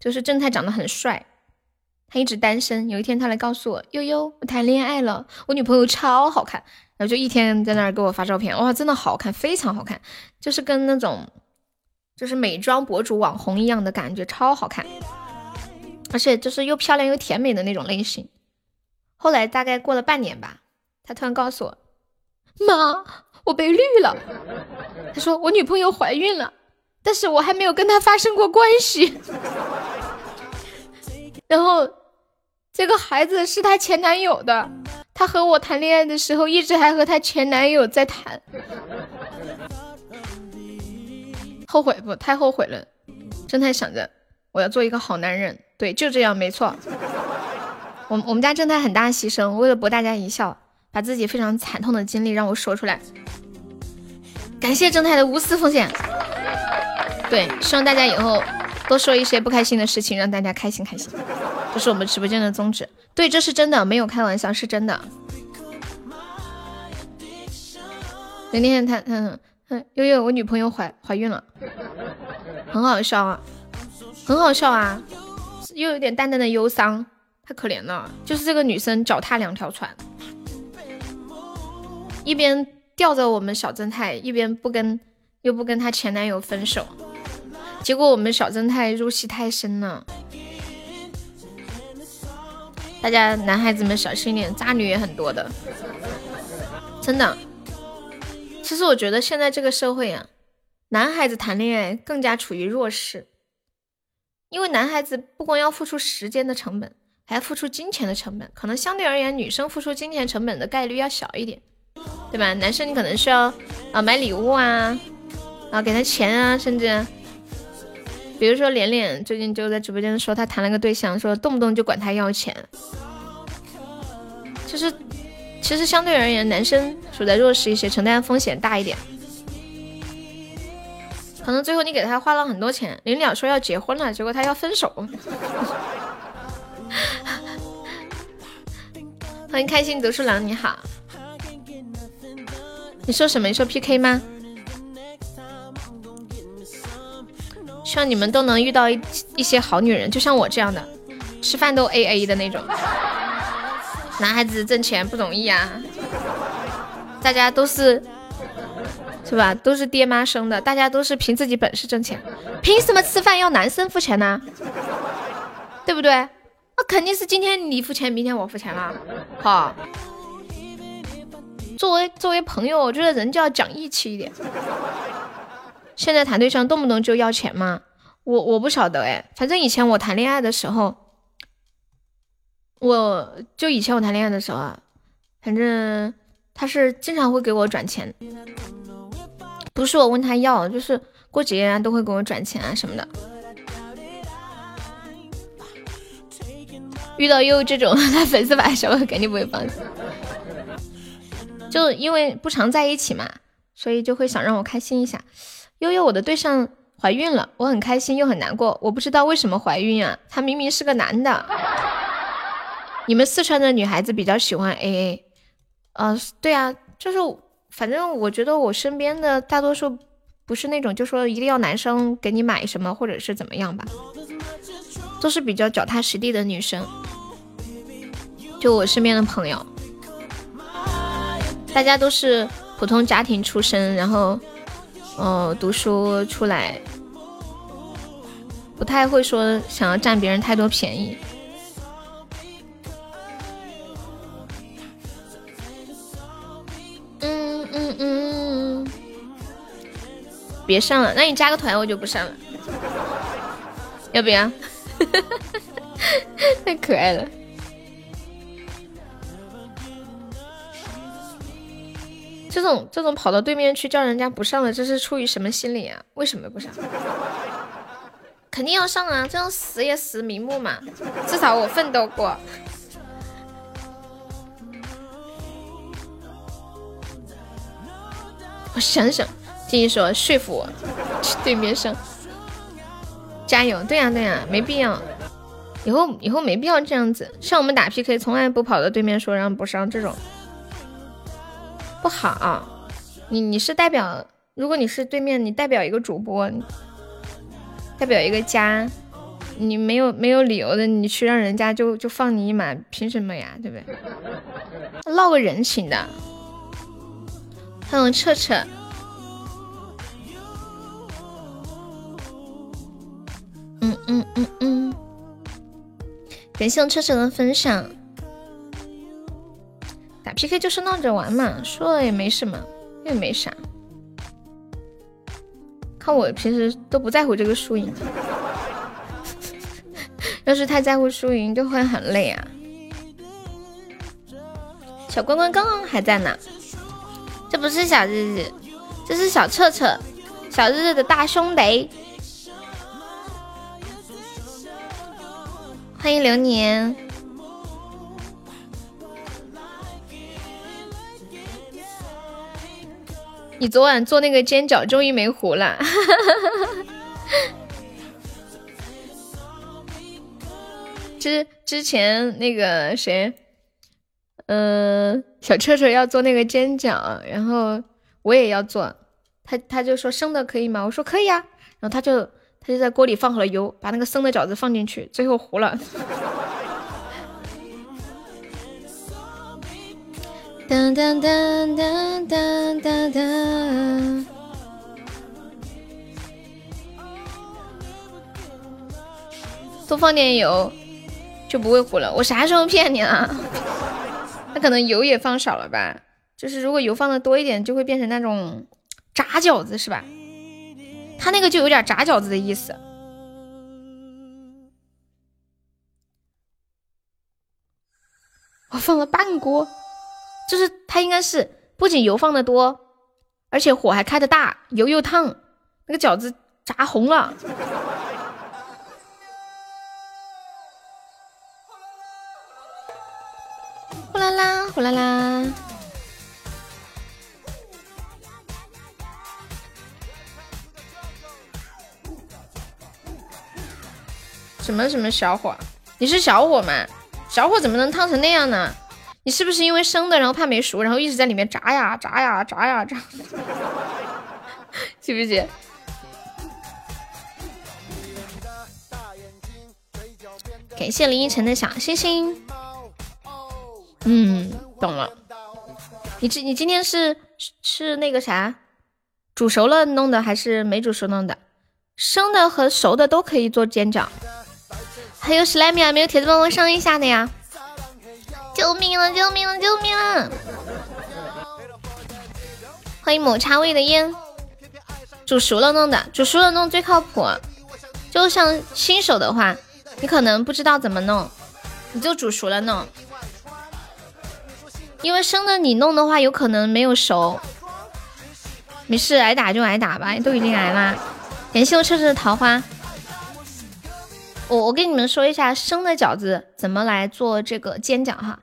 就是正太长得很帅，他一直单身。有一天他来告诉我，悠悠，我谈恋爱了，我女朋友超好看。然后就一天在那儿给我发照片，哇，真的好看，非常好看，就是跟那种就是美妆博主网红一样的感觉，超好看。而且就是又漂亮又甜美的那种类型。后来大概过了半年吧，他突然告诉我，妈。我被绿了，他说我女朋友怀孕了，但是我还没有跟她发生过关系。然后这个孩子是她前男友的，她和我谈恋爱的时候，一直还和她前男友在谈，后悔不？太后悔了。正太想着，我要做一个好男人，对，就这样，没错。我我们家正太很大牺牲，为了博大家一笑，把自己非常惨痛的经历让我说出来。感谢正太的无私奉献。对，希望大家以后多说一些不开心的事情，让大家开心开心。这是我们直播间的宗旨。对，这是真的，没有开玩笑，是真的。那天他，嗯嗯，悠悠，我女朋友怀怀孕了，很好笑啊，很好笑啊，又有点淡淡的忧伤，太可怜了。就是这个女生脚踏两条船，一边吊着我们小正太，一边不跟，又不跟她前男友分手，结果我们小正太入戏太深了。大家男孩子们小心点，渣女也很多的，真的。其实我觉得现在这个社会啊，男孩子谈恋爱更加处于弱势，因为男孩子不光要付出时间的成本，还要付出金钱的成本，可能相对而言，女生付出金钱成本的概率要小一点，对吧？男生你可能需要啊买礼物啊，啊给他钱啊，甚至。比如说，连连最近就在直播间说，他谈了个对象，说动不动就管他要钱。就是，其实相对而言，男生处在弱势一些，承担风险大一点。可能最后你给他花了很多钱，临了说要结婚了，结果他要分手。欢迎开心读书郎，你好。你说什么？你说 PK 吗？希望你们都能遇到一一些好女人，就像我这样的，吃饭都 A A 的那种。男孩子挣钱不容易啊，大家都是是吧？都是爹妈生的，大家都是凭自己本事挣钱，凭什么吃饭要男生付钱呢？对不对？那肯定是今天你付钱，明天我付钱啦。好，作为作为朋友，我觉得人就要讲义气一点。现在谈对象动不动就要钱吗？我我不晓得哎，反正以前我谈恋爱的时候，我就以前我谈恋爱的时候啊，反正他是经常会给我转钱，不是我问他要，就是过节啊都会给我转钱啊什么的。遇到又这种 他粉丝版小我肯定不会放弃，就因为不常在一起嘛，所以就会想让我开心一下。悠悠，我的对象怀孕了，我很开心又很难过，我不知道为什么怀孕啊？他明明是个男的。你们四川的女孩子比较喜欢 AA，呃，对啊，就是反正我觉得我身边的大多数不是那种就说一定要男生给你买什么或者是怎么样吧，都是比较脚踏实地的女生。就我身边的朋友，大家都是普通家庭出身，然后。呃，读书出来，不太会说想要占别人太多便宜。嗯嗯嗯，别上了，那你加个团我就不上了，要不要？太可爱了。这种这种跑到对面去叫人家不上了，这是出于什么心理啊？为什么不上？肯定要上啊！这样死也死瞑目嘛，至少我奋斗过。我想想，静怡说说服我去对面上，加油！对呀对呀，没必要，以后以后没必要这样子。像我们打 PK，从来不跑到对面说让不上这种。不好，你你是代表，如果你是对面，你代表一个主播，代表一个家，你没有没有理由的，你去让人家就就放你一马，凭什么呀？对不对？唠个人情的。欢迎彻彻。嗯嗯嗯嗯，感谢我彻彻的分享。打 PK 就是闹着玩嘛，输了也没什么，也没啥。看我平时都不在乎这个输赢，要是太在乎输赢就会很累啊。小关关刚刚还在呢，这不是小日日，这是小彻彻，小日日的大兄弟。欢迎流年。你昨晚做那个煎饺终于没糊了。之之前那个谁，嗯，小车车要做那个煎饺，然后我也要做，他他就说生的可以吗？我说可以啊，然后他就他就在锅里放好了油，把那个生的饺子放进去，最后糊了。当当当当当当当，多放点油。就不会糊了。我啥时候骗你了？那可能油也放少了吧。就是如果油放的多一点，就会变成那种炸饺子，是吧？他那个就有点炸饺子的意思。我放了半锅，就是它应该是不仅油放的多，而且火还开的大，油又烫，那个饺子炸红了。呼啦啦，呼啦啦！什么什么小火？你是小火吗？小火怎么能烫成那样呢？你是不是因为生的，然后怕没熟，然后一直在里面炸呀炸呀炸呀炸？信不信？感谢林依晨的小星星。嗯，懂了。你今你今天是是那个啥，煮熟了弄的还是没煮熟弄的？生的和熟的都可以做煎饺。还有史莱米啊，没有铁子帮我上一下的呀！救命了！救命了！救命了！欢迎抹茶味的烟。煮熟了弄的，煮熟了弄最靠谱。就像新手的话，你可能不知道怎么弄，你就煮熟了弄。因为生的你弄的话，有可能没有熟。没事，挨打就挨打吧，都已经挨啦。感谢我车车的桃花。我我跟你们说一下生的饺子怎么来做这个煎饺哈，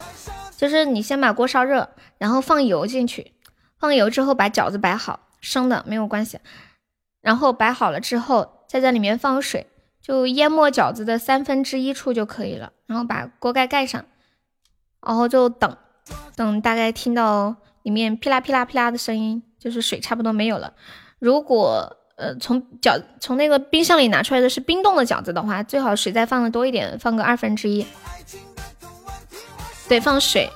就是你先把锅烧热，然后放油进去，放油之后把饺子摆好，生的没有关系。然后摆好了之后，再在里面放水，就淹没饺子的三分之一处就可以了。然后把锅盖盖上，然后就等。等大概听到里面噼啦噼啦噼啦的声音，就是水差不多没有了。如果呃从饺从那个冰箱里拿出来的是冰冻的饺子的话，最好水再放的多一点，放个二分之一。对，放水，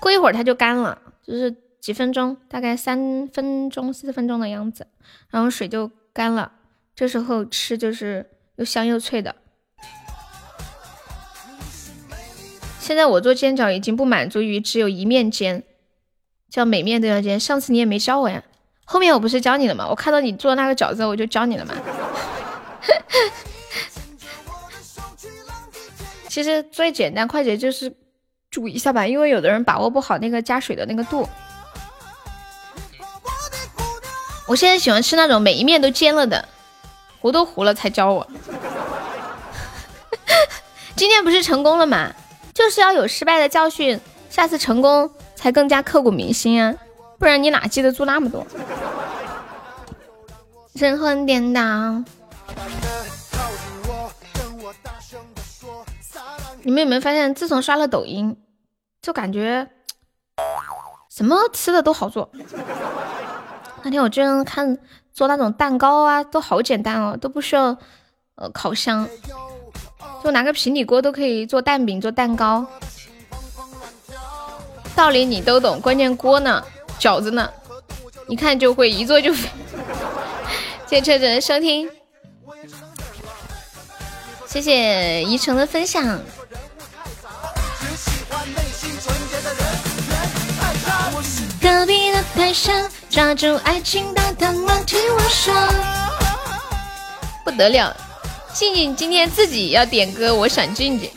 过一会儿它就干了，就是几分钟，大概三分钟四分钟的样子，然后水就干了。这时候吃就是又香又脆的。现在我做煎饺已经不满足于只有一面煎，叫每面都要煎。上次你也没教我呀，后面我不是教你了吗？我看到你做那个饺子，我就教你了嘛。其实最简单快捷就是煮一下吧，因为有的人把握不好那个加水的那个度。我现在喜欢吃那种每一面都煎了的，糊都糊了才教我。今天不是成功了吗？就是要有失败的教训，下次成功才更加刻骨铭心啊！不然你哪记得住那么多？神魂颠倒。你们有没有发现，自从刷了抖音，就感觉什么吃的都好做。那天我居然看做那种蛋糕啊，都好简单哦，都不需要呃烤箱。就拿个平底锅都可以做蛋饼、做蛋糕，道理你都懂，关键锅呢，饺子呢，一看就会，一做就。谢谢车主的收听，谢谢宜城的分享。隔壁的台上，抓住爱情的藤蔓，听我说，不得了。静静今天自己要点歌，我想静静。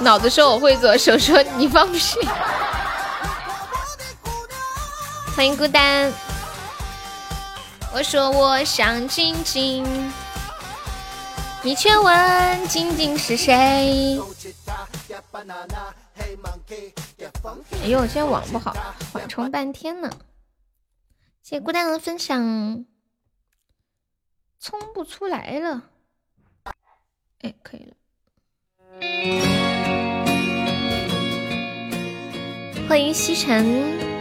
脑子说我会做，手说你放屁。欢迎孤单。我说我想静静，你却问静静是谁？哎呦，今天网不好，缓冲半天呢。谢谢孤单的分享，冲不出来了。哎，可以了。欢迎西城，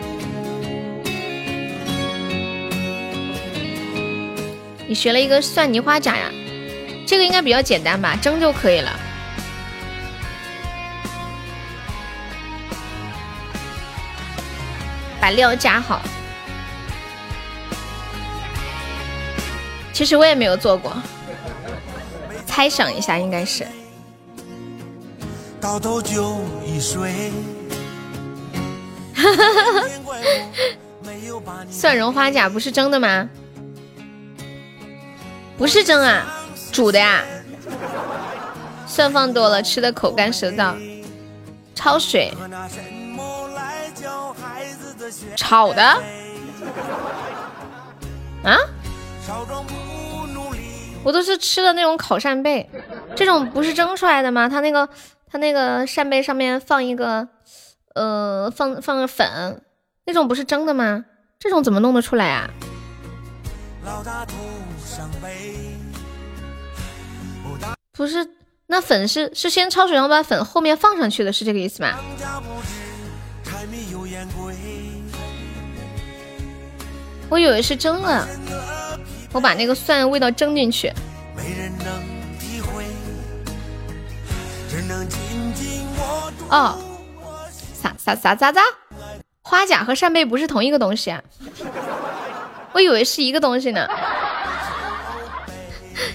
你学了一个蒜泥花甲呀？这个应该比较简单吧，蒸就可以了。把料加好。其实我也没有做过，猜想一下，应该是。到头就已睡。蒜蓉花甲不是蒸的吗？不是蒸啊，煮的呀。蒜放多了，吃的口干舌燥。焯水。炒的？啊？我都是吃的那种烤扇贝，这种不是蒸出来的吗？它那个，它那个扇贝上面放一个，呃，放放个粉，那种不是蒸的吗？这种怎么弄得出来啊？老大不是，那粉是是先焯水，然后把粉后面放上去的，是这个意思吗？我以为是蒸了，我把那个蒜味道蒸进去。哦，啥啥啥咋咋？花甲和扇贝不是同一个东西啊？我以为是一个东西呢。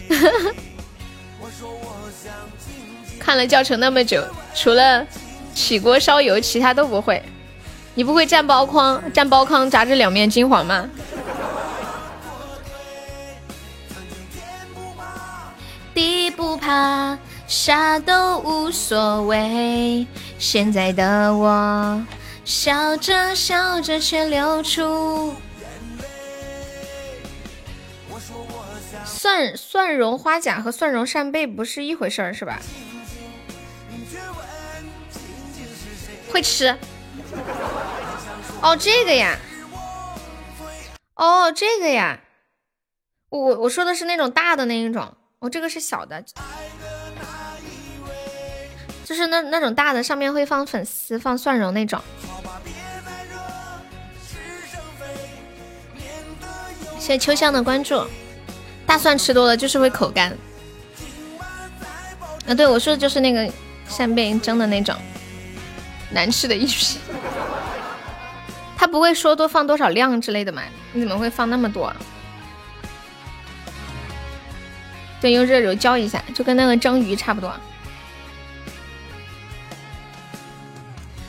看了教程那么久，除了起锅烧油，其他都不会。你不会蘸包筐、蘸包糠炸至两面金黄吗？地不怕，啥都无所谓。现在的我，笑着笑着却流出。蒜蒜蓉花甲和蒜蓉扇贝不是一回事儿，是吧？会吃。哦，这个呀，哦，这个呀，我我说的是那种大的那一种，哦，这个是小的，就是那那种大的，上面会放粉丝、放蒜蓉那种。谢谢秋香的关注，大蒜吃多了就是会口干。啊，对我说的就是那个扇贝蒸的那种。难吃的一批，他不会说多放多少量之类的吗？你怎么会放那么多？对，用热油浇一下，就跟那个蒸鱼差不多。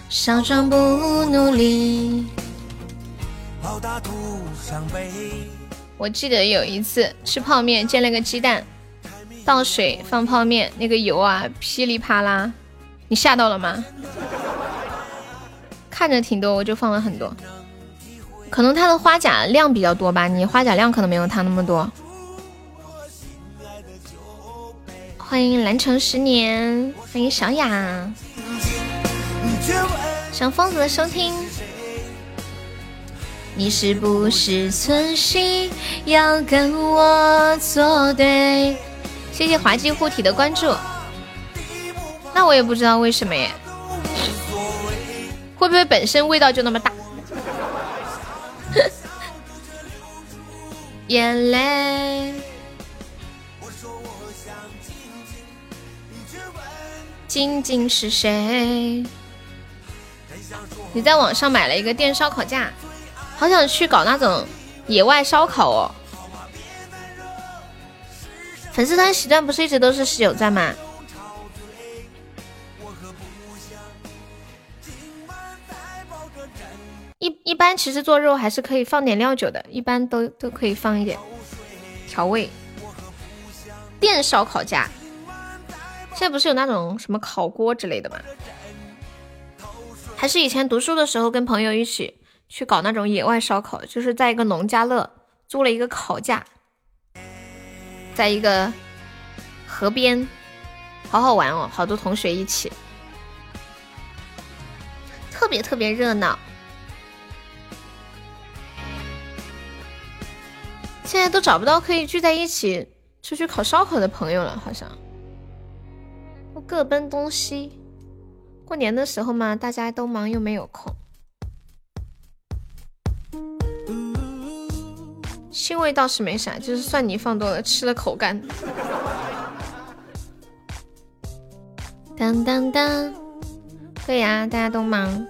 少壮不努力。我记得有一次吃泡面，煎了个鸡蛋，倒水放泡面，那个油啊噼里啪啦，你吓到了吗？看着挺多，我就放了很多。可能它的花甲量比较多吧，你花甲量可能没有它那么多。欢迎蓝城十年，欢迎小雅，小疯子的收听。你是不是存心要跟我作对？谢谢滑稽护体的关注。那我也不知道为什么耶。会不会本身味道就那么大？眼泪。静静是谁？你在网上买了一个电烧烤架，好想去搞那种野外烧烤哦。粉丝团时段不是一直都是十九钻吗？一一般其实做肉还是可以放点料酒的，一般都都可以放一点调味。电烧烤架，现在不是有那种什么烤锅之类的吗？还是以前读书的时候跟朋友一起去搞那种野外烧烤，就是在一个农家乐租了一个烤架，在一个河边，好好玩哦，好多同学一起，特别特别热闹。现在都找不到可以聚在一起出去烤烧烤的朋友了，好像都各奔东西。过年的时候嘛，大家都忙又没有空。腥味倒是没啥，就是蒜泥放多了，吃了口干。当当当，对呀，大家都忙。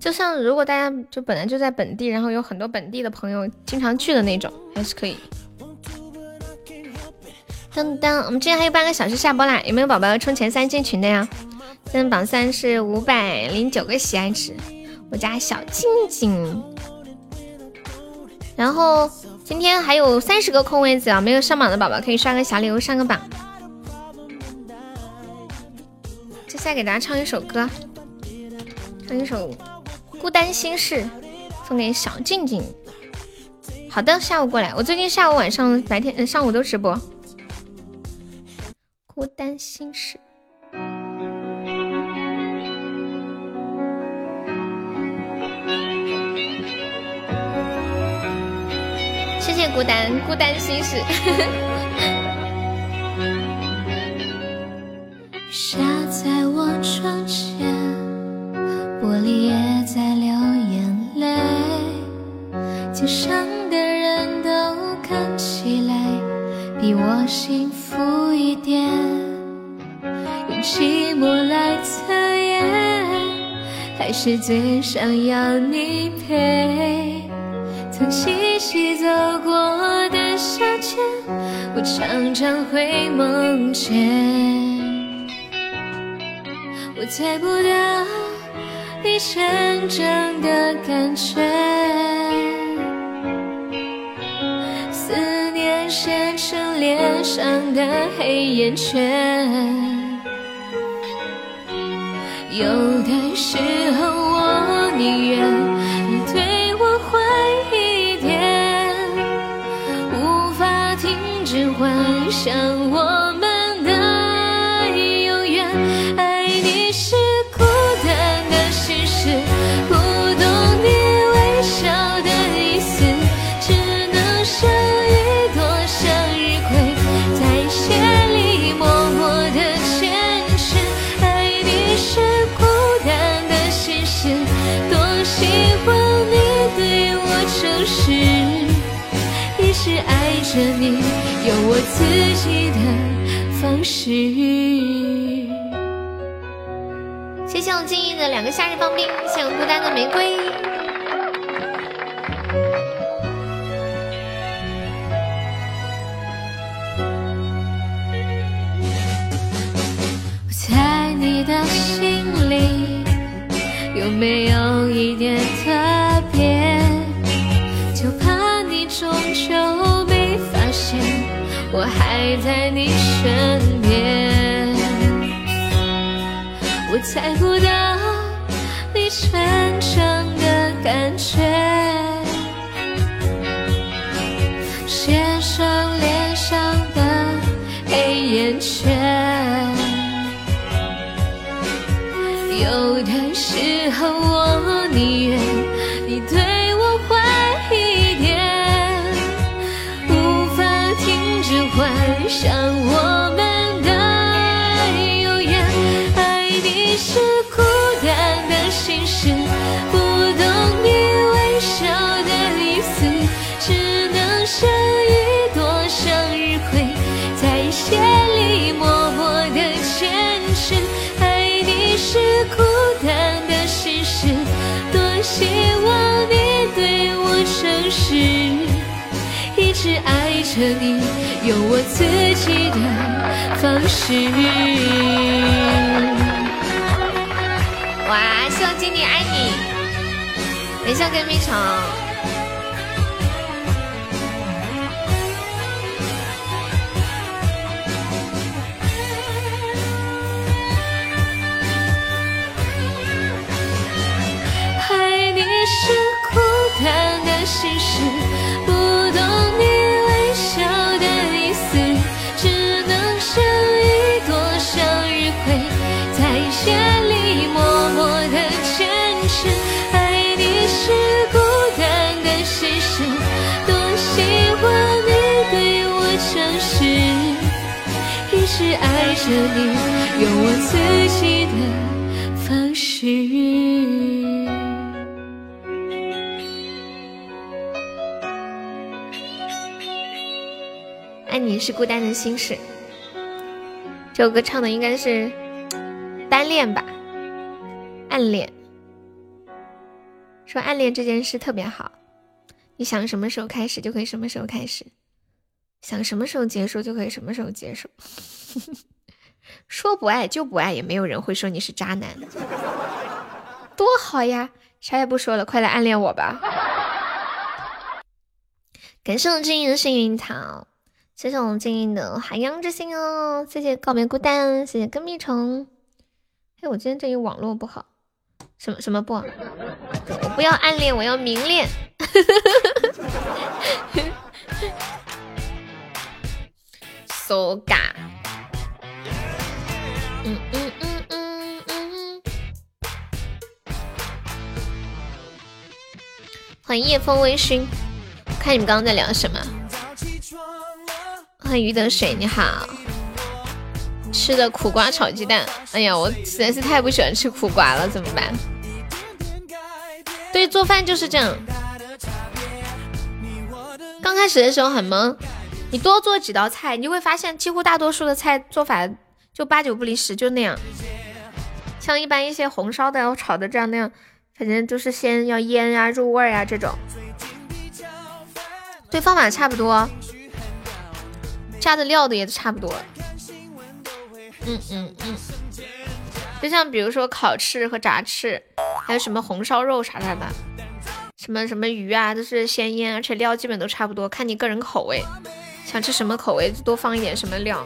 就像如果大家就本来就在本地，然后有很多本地的朋友经常聚的那种，还是可以。噔噔，我们今天还有半个小时下播啦，有没有宝宝要冲前三进群的呀？现在榜三是五百零九个喜爱值，我家小静静。然后今天还有三十个空位子啊，没有上榜的宝宝可以刷个小礼物上个榜。接下来给大家唱一首歌，唱一首《孤单心事》，送给小静静。好的，下午过来。我最近下午、晚上、白天、上午都直播。孤单心事，谢谢孤单，孤单心事。下在我窗前，玻璃也在流眼泪，街上的人都看起来比我幸福一点。用寂寞来测验，还是最想要你陪。我常常会梦见。我猜不到你真正的感觉，思念写成脸上的黑眼圈。有的时候想我们的永远。爱你是孤单的心事，不懂你微笑的意思，只能像一朵向日葵，在夜里默默的坚持。爱你是孤单的心事，多希望你对我诚实，一直爱着你，有我自己的方式。谢谢我静怡的两个夏日棒冰，谢谢我孤单的玫瑰。我猜你的心里有没有我还在你身边。我猜不到你真正的感觉，是直爱着你用我自己的方式。哇希望经理爱你。等一下跟你虫爱你是孤单的心事是爱着你，用我自己的方式。爱你是孤单的心事，这首歌唱的应该是单恋吧，暗恋。说暗恋这件事特别好，你想什么时候开始就可以什么时候开始，想什么时候结束就可以什么时候结束。说不爱就不爱，也没有人会说你是渣男，多好呀！啥也不说了，快来暗恋我吧！感谢我静音的幸运草，谢谢我们静音的海洋之心哦，谢谢告别孤单，谢谢跟屁虫。哎，我今天这里网络不好。什么什么不？我不要暗恋，我要明恋。so ga。欢迎夜风微醺，看你们刚刚在聊什么？欢迎鱼得水，你好。吃的苦瓜炒鸡蛋，哎呀，我实在是太不喜欢吃苦瓜了，怎么办？对，做饭就是这样。刚开始的时候很懵，你多做几道菜，你就会发现几乎大多数的菜做法就八九不离十，就那样。像一般一些红烧的、炒的这样那样，反正就是先要腌啊、入味啊这种。对，方法差不多，加的料的也差不多。嗯嗯嗯，就像比如说烤翅和炸翅，还有什么红烧肉啥啥的，什么什么鱼啊，都是先腌，而且料基本都差不多，看你个人口味，想吃什么口味就多放一点什么料。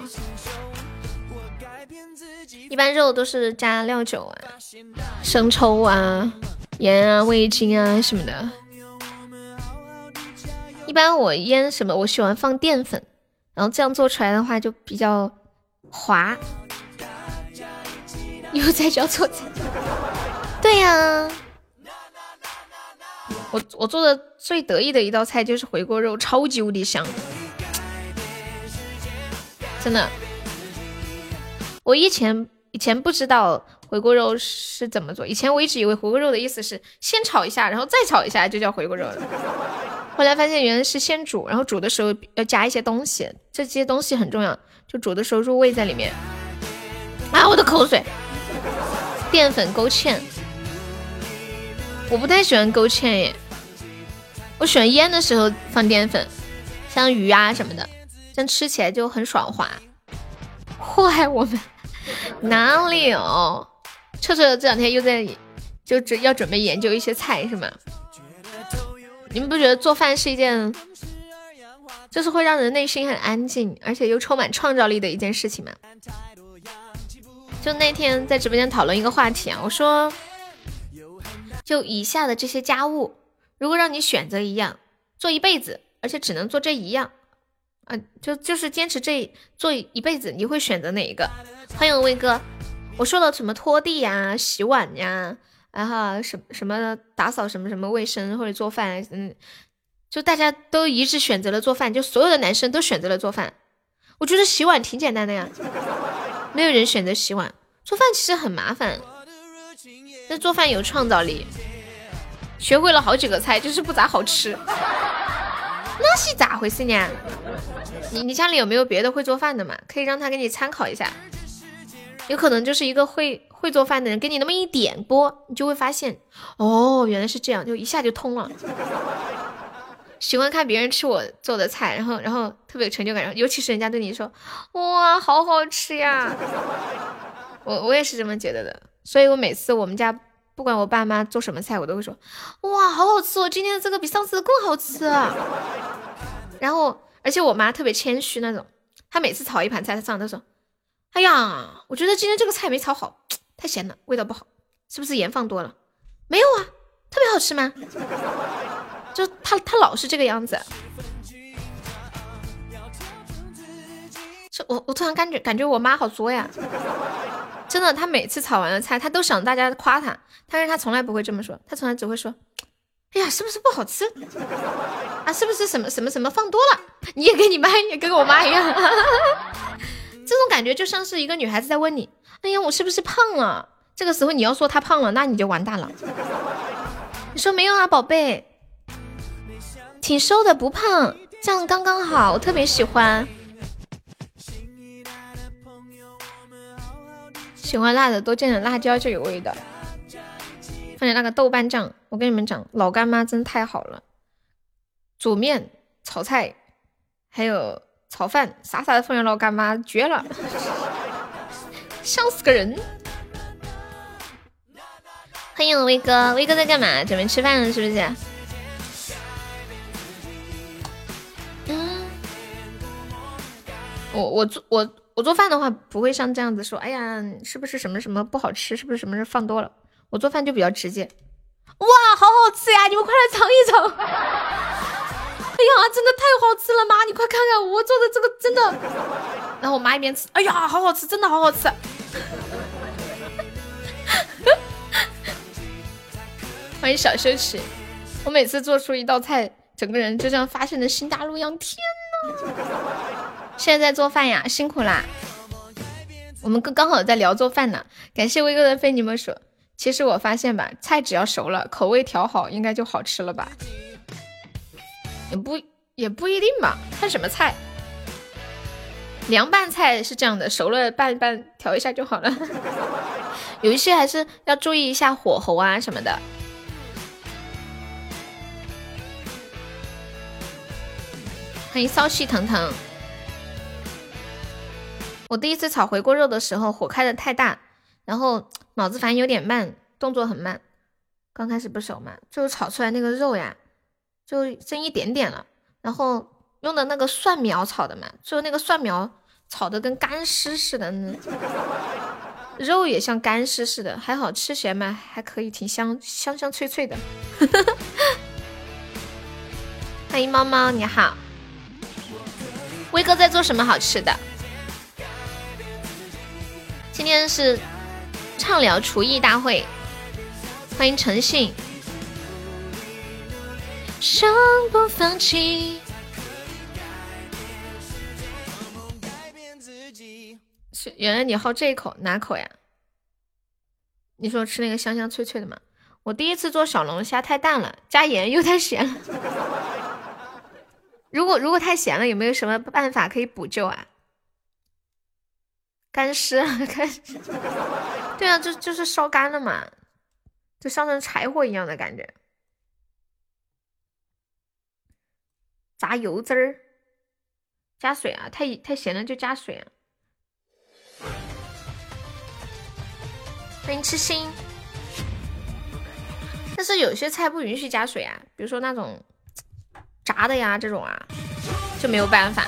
一般肉都是加料酒啊、生抽啊、盐啊、味精啊什么的。一般我腌什么，我喜欢放淀粉，然后这样做出来的话就比较滑。又在教做菜，对呀，我我做的最得意的一道菜就是回锅肉，超级无敌香，真的。我以前以前不知道回锅肉是怎么做，以前我一直以为回锅肉的意思是先炒一下，然后再炒一下就叫回锅肉了。后来发现原来是先煮，然后煮的时候要加一些东西，这些东西很重要，就煮的时候入味在里面。啊，我的口水。淀粉勾芡，我不太喜欢勾芡耶，我喜欢腌的时候放淀粉，像鱼啊什么的，这样吃起来就很爽滑。祸害我们 哪里有？彻彻这两天又在就准要准备研究一些菜是吗？你们不觉得做饭是一件就是会让人内心很安静，而且又充满创造力的一件事情吗？就那天在直播间讨论一个话题啊，我说，就以下的这些家务，如果让你选择一样做一辈子，而且只能做这一样，啊，就就是坚持这做一辈子，你会选择哪一个？欢迎威哥，我说了什么拖地呀、洗碗呀，然后什什么打扫什么什么卫生或者做饭，嗯，就大家都一致选择了做饭，就所有的男生都选择了做饭。我觉得洗碗挺简单的呀。没有人选择洗碗，做饭其实很麻烦，但做饭有创造力。学会了好几个菜，就是不咋好吃。那是咋回事呢？你你家里有没有别的会做饭的嘛？可以让他给你参考一下。有可能就是一个会会做饭的人，给你那么一点拨，你就会发现，哦，原来是这样，就一下就通了。喜欢看别人吃我做的菜，然后然后特别有成就感，尤其是人家对你说，哇，好好吃呀，我我也是这么觉得的，所以我每次我们家不管我爸妈做什么菜，我都会说，哇，好好吃哦，今天的这个比上次的更好吃。然后而且我妈特别谦虚那种，她每次炒一盘菜，她上来都说，哎呀，我觉得今天这个菜没炒好，太咸了，味道不好，是不是盐放多了？没有啊，特别好吃吗？就他，他老是这个样子。就我，我突然感觉，感觉我妈好作呀。真的，她每次炒完了菜，她都想大家夸她，但是她从来不会这么说，她从来只会说：“哎呀，是不是不好吃？啊，是不是什么什么什么放多了？”你也跟你妈，也跟我妈一样，这种感觉就像是一个女孩子在问你：“哎呀，我是不是胖了？”这个时候你要说她胖了，那你就完蛋了。你说没有啊，宝贝，挺瘦的，不胖，这样刚刚好，我特别喜欢。喜欢辣的多见点辣椒就有味道。放点那个豆瓣酱，我跟你们讲，老干妈真太好了。煮面、炒菜，还有炒饭，傻傻的放点老干妈，绝了，笑死个人。欢迎威哥，威哥在干嘛？准备吃饭了是不是？嗯，我我做我我做饭的话不会像这样子说，哎呀，是不是什么什么不好吃？是不是什么是放多了？我做饭就比较直接。哇，好好吃呀！你们快来尝一尝。哎呀，真的太好吃了，妈，你快看看我做的这个真的。然后我妈一边吃，哎呀，好好吃，真的好好吃。欢迎小羞耻，我每次做出一道菜，整个人就像发现了新大陆一样。天呐！现在在做饭呀，辛苦啦。我们刚刚好在聊做饭呢。感谢威哥的非你莫属。其实我发现吧，菜只要熟了，口味调好，应该就好吃了吧？也不也不一定吧，看什么菜。凉拌菜是这样的，熟了拌一拌，调一下就好了。有一些还是要注意一下火候啊什么的。欢迎骚气腾腾。我第一次炒回锅肉的时候，火开的太大，然后脑子反应有点慢，动作很慢。刚开始不熟嘛，就炒出来那个肉呀，就剩一点点了。然后用的那个蒜苗炒的嘛，就那个蒜苗炒的跟干尸似的，肉也像干尸似的，还好吃起来嘛还可以，挺香香香脆脆的。欢迎猫猫，你好。威哥在做什么好吃的？今天是畅聊厨艺大会，欢迎诚信。生不放弃。原来你好这一口哪口呀？你说吃那个香香脆脆的吗？我第一次做小龙虾太淡了，加盐又太咸了。如果如果太咸了，有没有什么办法可以补救啊？干湿，干，对啊，就就是烧干了嘛，就烧成柴火一样的感觉。炸油汁儿，加水啊，太太咸了就加水啊。欢迎痴心，但是有些菜不允许加水啊，比如说那种。炸的呀，这种啊就没有办法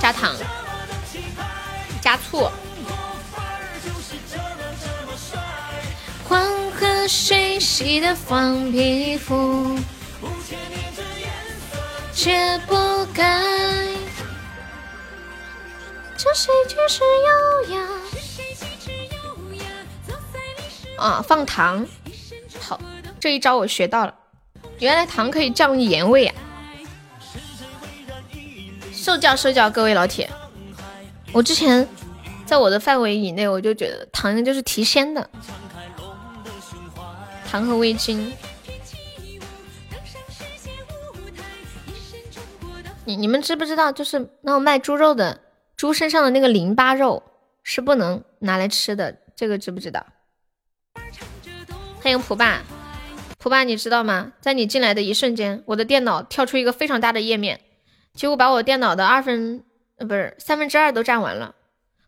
加糖、加醋。黄河水洗的黄皮肤，却不该。这谁举止优雅？啊，放糖，好，这一招我学到了。原来糖可以降盐味啊！受教受教，各位老铁，我之前在我的范围以内，我就觉得糖就是提鲜的，糖和味精。你你们知不知道，就是那种卖猪肉的，猪身上的那个淋巴肉是不能拿来吃的，这个知不知道？欢迎蒲爸，蒲爸你知道吗？在你进来的一瞬间，我的电脑跳出一个非常大的页面。结果把我电脑的二分呃不是三分之二都占完了，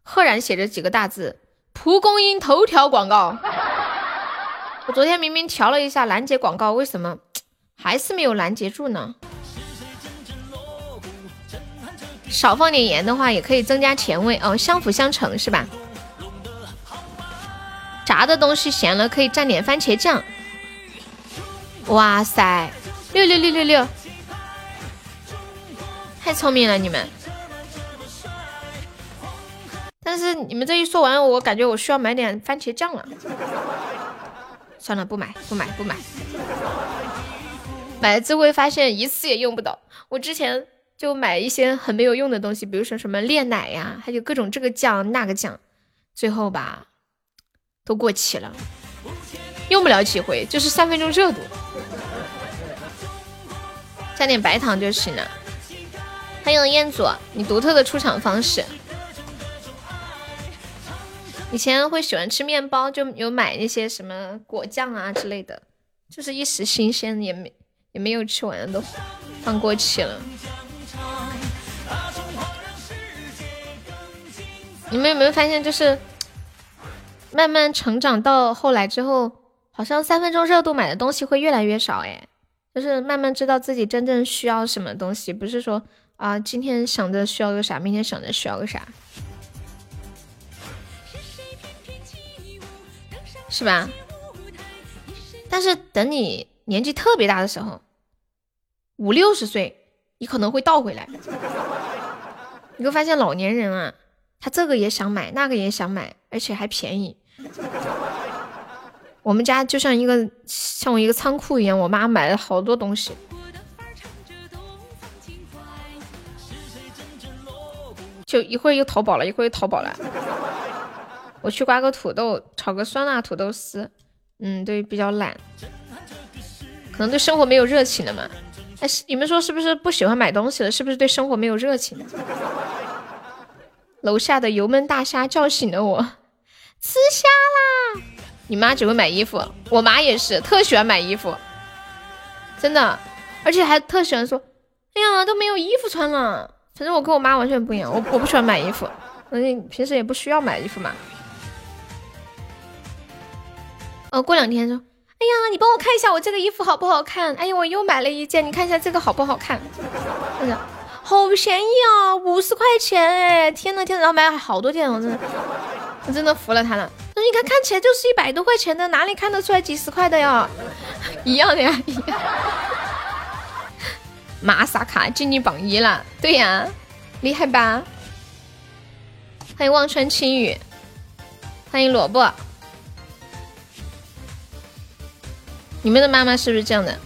赫然写着几个大字：蒲公英头条广告。我昨天明明调了一下拦截广告，为什么 还是没有拦截住呢？少放点盐的话，也可以增加甜味哦，相辅相成是吧？炸的东西咸了，可以蘸点番茄酱。哇塞，六六六六六！太聪明了你们，但是你们这一说完，我感觉我需要买点番茄酱了。算了，不买，不买，不买。买了之后会发现一次也用不到。我之前就买一些很没有用的东西，比如说什么炼奶呀，还有各种这个酱那个酱，最后吧都过期了，用不了几回，就是三分钟热度，加点白糖就行了。欢迎彦祖，你独特的出场方式。以前会喜欢吃面包，就有买那些什么果酱啊之类的，就是一时新鲜，也没也没有吃完，都放过期了。你们有没有发现，就是慢慢成长到后来之后，好像三分钟热度买的东西会越来越少哎，就是慢慢知道自己真正需要什么东西，不是说啊今天想着需要个啥，明天想着需要个啥，是吧？但是等你年纪特别大的时候，五六十岁，你可能会倒回来，你会发现老年人啊。他这个也想买，那个也想买，而且还便宜。我们家就像一个像我一个仓库一样，我妈买了好多东西。就一会儿又淘宝了，一会儿又淘宝了。我去刮个土豆，炒个酸辣土豆丝。嗯，对，比较懒，可能对生活没有热情了嘛。哎，你们说是不是不喜欢买东西了？是不是对生活没有热情？楼下的油焖大虾叫醒了我，吃虾啦！你妈只会买衣服，我妈也是特喜欢买衣服，真的，而且还特喜欢说：“哎呀，都没有衣服穿了。”反正我跟我妈完全不一样，我我不喜欢买衣服，嗯，平时也不需要买衣服嘛。哦，过两天说：“哎呀，你帮我看一下我这个衣服好不好看？”哎呀，我又买了一件，你看一下这个好不好看？真的。好便宜啊，五十块钱哎！天呐天呐，然后买了好多件，我真的，我真的服了他了。你看看起来就是一百多块钱的，哪里看得出来几十块的呀？一样的呀，一样。玛莎卡进你榜一了，对呀，厉害吧？欢迎望川青雨，欢迎萝卜。你们的妈妈是不是这样的？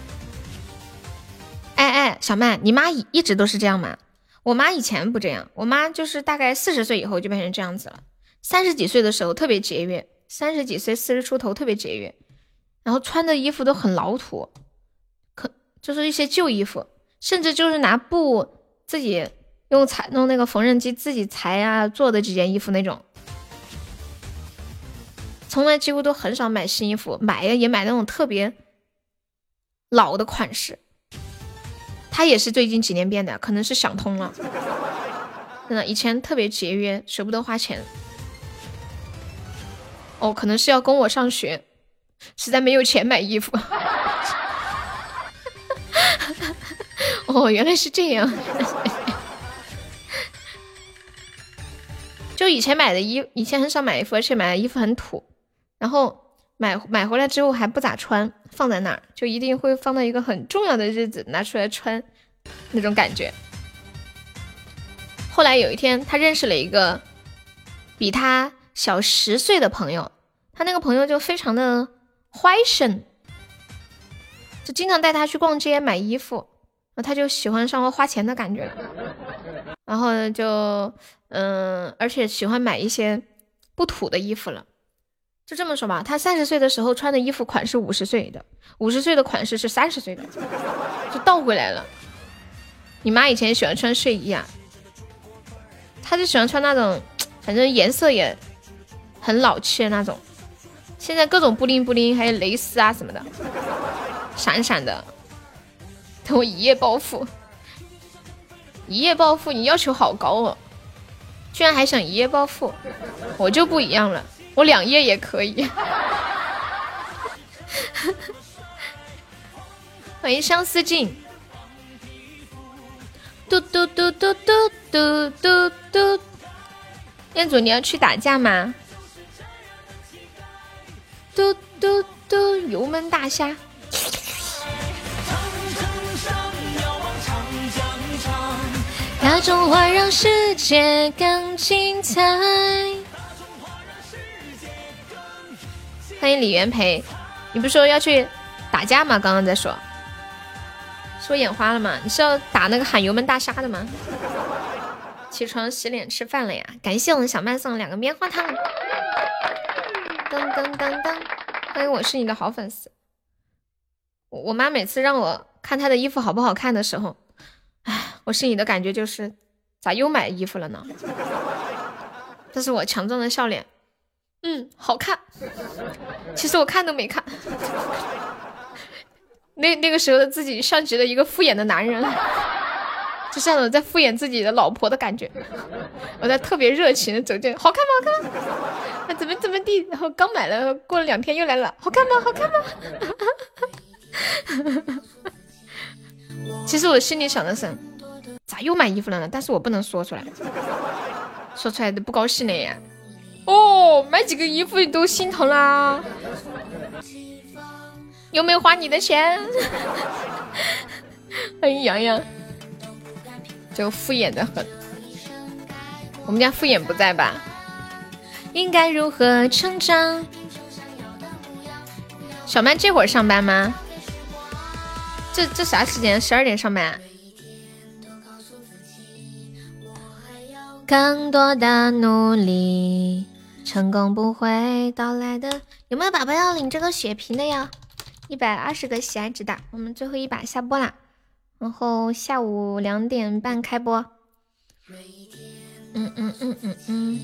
哎哎，小麦，你妈一直都是这样吗？我妈以前不这样，我妈就是大概四十岁以后就变成这样子了。三十几岁的时候特别节约，三十几岁四十出头特别节约，然后穿的衣服都很老土，可就是一些旧衣服，甚至就是拿布自己用裁弄那个缝纫机自己裁啊做的几件衣服那种，从来几乎都很少买新衣服，买呀也买那种特别老的款式。他也是最近几年变的，可能是想通了。真的，以前特别节约，舍不得花钱。哦，可能是要供我上学，实在没有钱买衣服。哦，原来是这样。就以前买的衣，以前很少买衣服，而且买的衣服很土，然后。买买回来之后还不咋穿，放在那儿就一定会放到一个很重要的日子拿出来穿，那种感觉。后来有一天，他认识了一个比他小十岁的朋友，他那个朋友就非常的坏神，就经常带他去逛街买衣服，然后他就喜欢上了花钱的感觉，然后就嗯，而且喜欢买一些不土的衣服了。就这么说吧，他三十岁的时候穿的衣服款式五十岁的，五十岁的款式是三十岁的，就倒回来了。你妈以前喜欢穿睡衣啊，她就喜欢穿那种，反正颜色也很老气的那种。现在各种布灵布灵，还有蕾丝啊什么的，闪闪的。等我一夜暴富，一夜暴富，你要求好高哦，居然还想一夜暴富，我就不一样了。我两页也可以。欢迎相思镜。嘟嘟嘟嘟嘟嘟嘟嘟。彦祖，你要去打架吗？嘟嘟嘟，油焖大虾。那种花让世界更精彩。欢迎李元培，你不是说要去打架吗？刚刚在说，是我眼花了吗？你是要打那个喊油门大虾的吗？起床洗脸吃饭了呀！感谢我们小麦送的两个棉花糖。噔噔噔噔，欢迎我是你的好粉丝。我我妈每次让我看她的衣服好不好看的时候，唉，我心里的感觉就是咋又买衣服了呢？这是我强壮的笑脸，嗯，好看。其实我看都没看。那那个时候的自己像极了一个敷衍的男人。就像我在敷衍自己的老婆的感觉，我在特别热情的走进，好看吗？好看吗？怎么怎么地？然后刚买了，过了两天又来了，好看吗？好看吗？其实我心里想的是，咋又买衣服了呢？但是我不能说出来，说出来都不高兴了呀。哦，买几个衣服你都心疼啦？有没有花你的钱？欢 迎洋洋。就敷衍的很，我们家敷衍不在吧？应该如何成长？小曼这会儿上班吗？这这啥时间？十二点上班？更多的努力，成功不会到来的。有没有宝宝要领这个血瓶的呀？一百二十个喜爱值的，我们最后一把下播啦。然后下午两点半开播，嗯嗯嗯嗯嗯。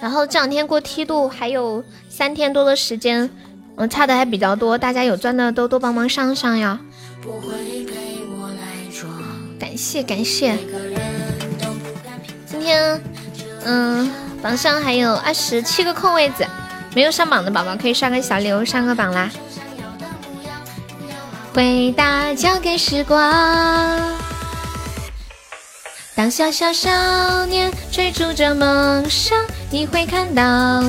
然后这两天过梯度还有三天多的时间，嗯，差的还比较多，大家有钻的都多帮忙上上呀。感谢感谢。今天嗯，榜上还有二十七个空位子，没有上榜的宝宝可以刷个小礼物上个榜啦。回答交给时光。当小小少年追逐着梦想，你会看到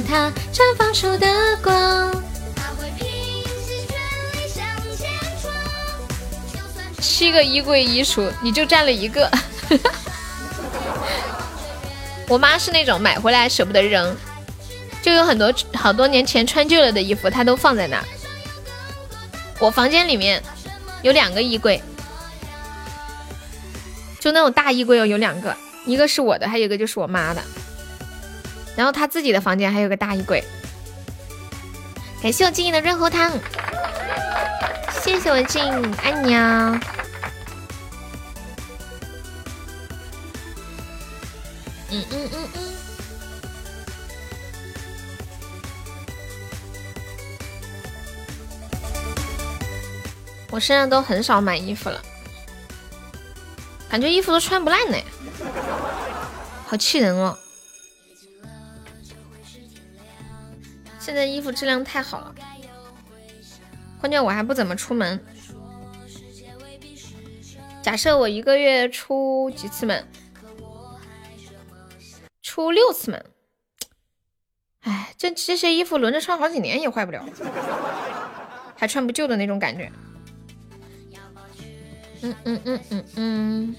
他绽放出的光。七个衣柜衣橱，你就占了一个。我妈是那种买回来舍不得扔，就有很多好多年前穿旧了的衣服，她都放在那儿。我房间里面。有两个衣柜，就那种大衣柜哦，有两个，一个是我的，还有一个就是我妈的。然后她自己的房间还有个大衣柜。感谢我静怡的润喉糖，谢谢我静，爱你啊。嗯嗯嗯嗯。我现在都很少买衣服了，感觉衣服都穿不烂呢，好气人哦！现在衣服质量太好了，关键我还不怎么出门。假设我一个月出几次门？出六次门。哎，这这些衣服轮着穿好几年也坏不了，还穿不旧的那种感觉。嗯嗯嗯嗯嗯，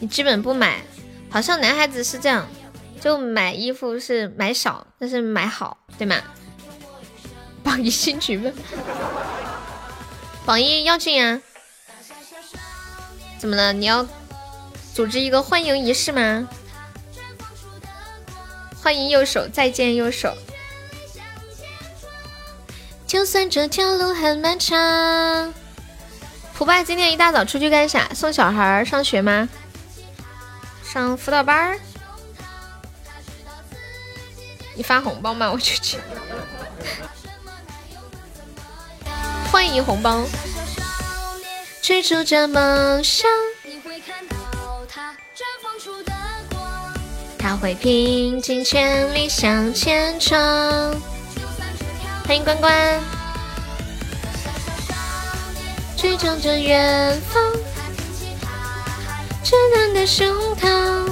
你基本不买，好像男孩子是这样，就买衣服是买少，但是买好，对吗？榜一新局们，榜一要进啊？怎么了？你要组织一个欢迎仪式吗？欢迎右手，再见右手。就算这条路很漫长。普爸今天一大早出去干啥？送小孩上学吗？上辅导班？你发红包吗？我去去。欢迎红包。追逐着梦想，他会拼尽全力向前冲。欢迎关关，追逐着远方，稚嫩的胸膛。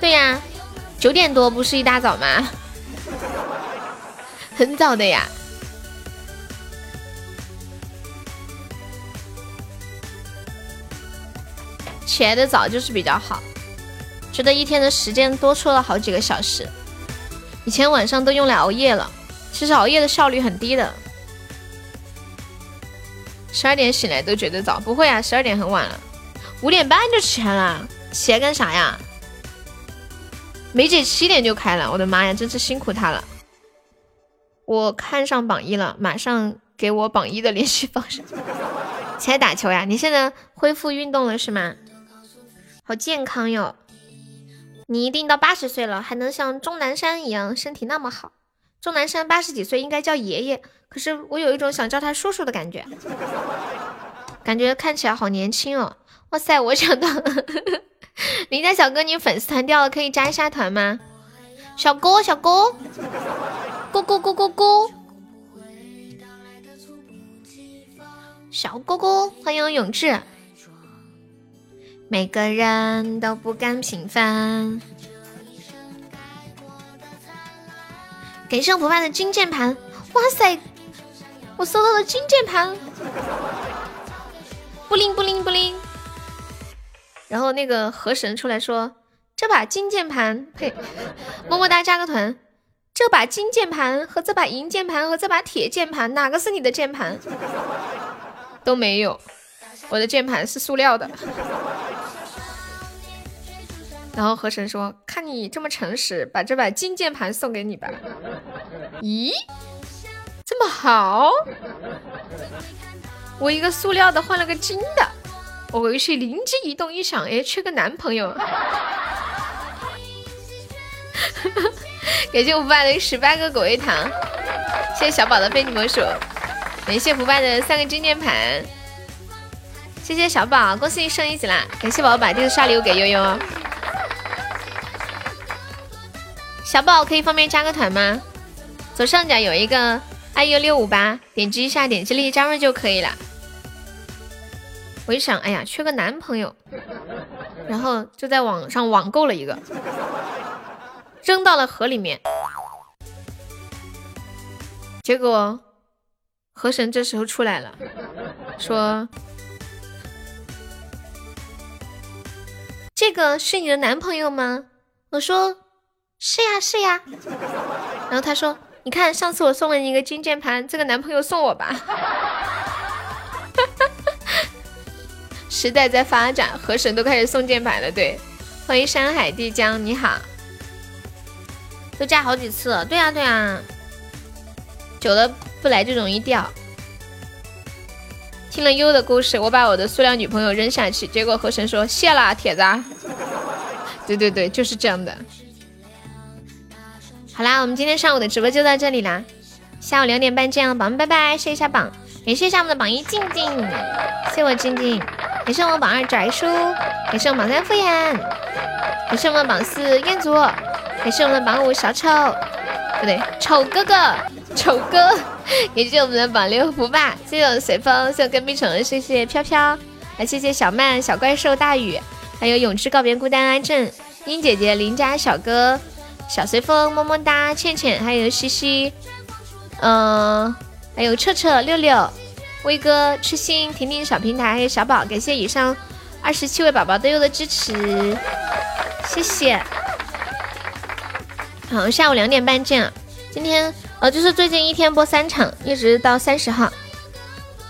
对呀，九点多不是一大早吗？很早的呀。起来的早就是比较好。觉得一天的时间多出了好几个小时，以前晚上都用来熬夜了，其实熬夜的效率很低的。十二点醒来都觉得早，不会啊，十二点很晚了，五点半就起来了，起来干啥呀？梅姐七点就开了，我的妈呀，真是辛苦她了。我看上榜一了，马上给我榜一的联系方式。起来打球呀？你现在恢复运动了是吗？好健康哟！你一定到八十岁了，还能像钟南山一样身体那么好。钟南山八十几岁应该叫爷爷，可是我有一种想叫他叔叔的感觉，感觉看起来好年轻哦。哇塞，我想到 林家小哥，你粉丝团掉了，可以加一下团吗？小哥，小哥，哥哥，哥哥，哥，小哥哥，欢迎永志。每个人都不甘平凡。感谢我不败的金键盘，哇塞，我收到了金键盘，不灵不灵不灵。然后那个河神出来说：“这把金键盘，呸，么么哒加个团。这把金键盘和这把银键盘和这把铁键盘，哪个是你的键盘？都没有，我的键盘是塑料的。”然后河神说：“看你这么诚实，把这把金键盘送给你吧。”咦，这么好？我一个塑料的换了个金的，我回去灵机一动一想，哎，缺个男朋友。感谢不败的十八个果味糖，谢谢小宝的非你莫属，感谢不败的三个金键盘，谢谢小宝，恭喜你升一级啦！感谢宝宝把这个刷礼物给悠悠。小宝可以方便加个团吗？左上角有一个 iu 六五八，点击一下，点击立即加入就可以了。我一想，哎呀，缺个男朋友，然后就在网上网购了一个，扔到了河里面。结果河神这时候出来了，说：“这个是你的男朋友吗？”我说。是呀是呀，然后他说：“你看，上次我送了你一个金键盘，这个男朋友送我吧。”时代在发展，河神都开始送键盘了。对，欢迎山海帝江，你好，都加好几次了。对啊对啊，久了不来就容易掉。听了优的故事，我把我的塑料女朋友扔下去，结果河神说：“谢了，铁子。”对对对，就是这样的。好啦，我们今天上午的直播就到这里啦，下午两点半见了，宝宝们拜拜，谢一下榜，感谢一下我们的榜一静静，谢我静静，感谢我们榜二拽叔，感谢我们榜三敷衍，感谢我们榜四彦祖，感谢我们的榜五小丑，不对，丑哥哥，丑哥，感谢我们的榜六福霸，谢谢我随风，谢谢跟屁虫，谢谢飘飘，还谢谢小曼、小怪兽、大雨，还有永志告别孤单安正，英姐姐、邻家小哥。小随风么么哒，倩倩还有西西，嗯，还有彻彻六六，威哥痴心婷婷小平台还有小宝，感谢以上二十七位宝宝对我的支持，谢谢。好，下午两点半见。今天呃，就是最近一天播三场，一直到三十号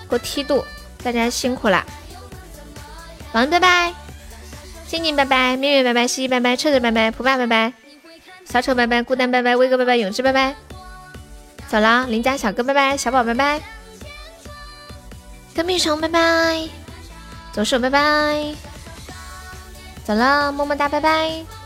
过梯度，大家辛苦啦。晚安，拜拜。静静拜拜，面面拜拜，西西拜拜，彻彻拜拜，普爸拜拜。小丑拜拜，孤单拜拜，威哥拜拜，勇士拜拜，走了，邻家小哥拜拜，小宝拜拜，跟屁虫拜拜，左手拜拜，走了，么么哒拜拜。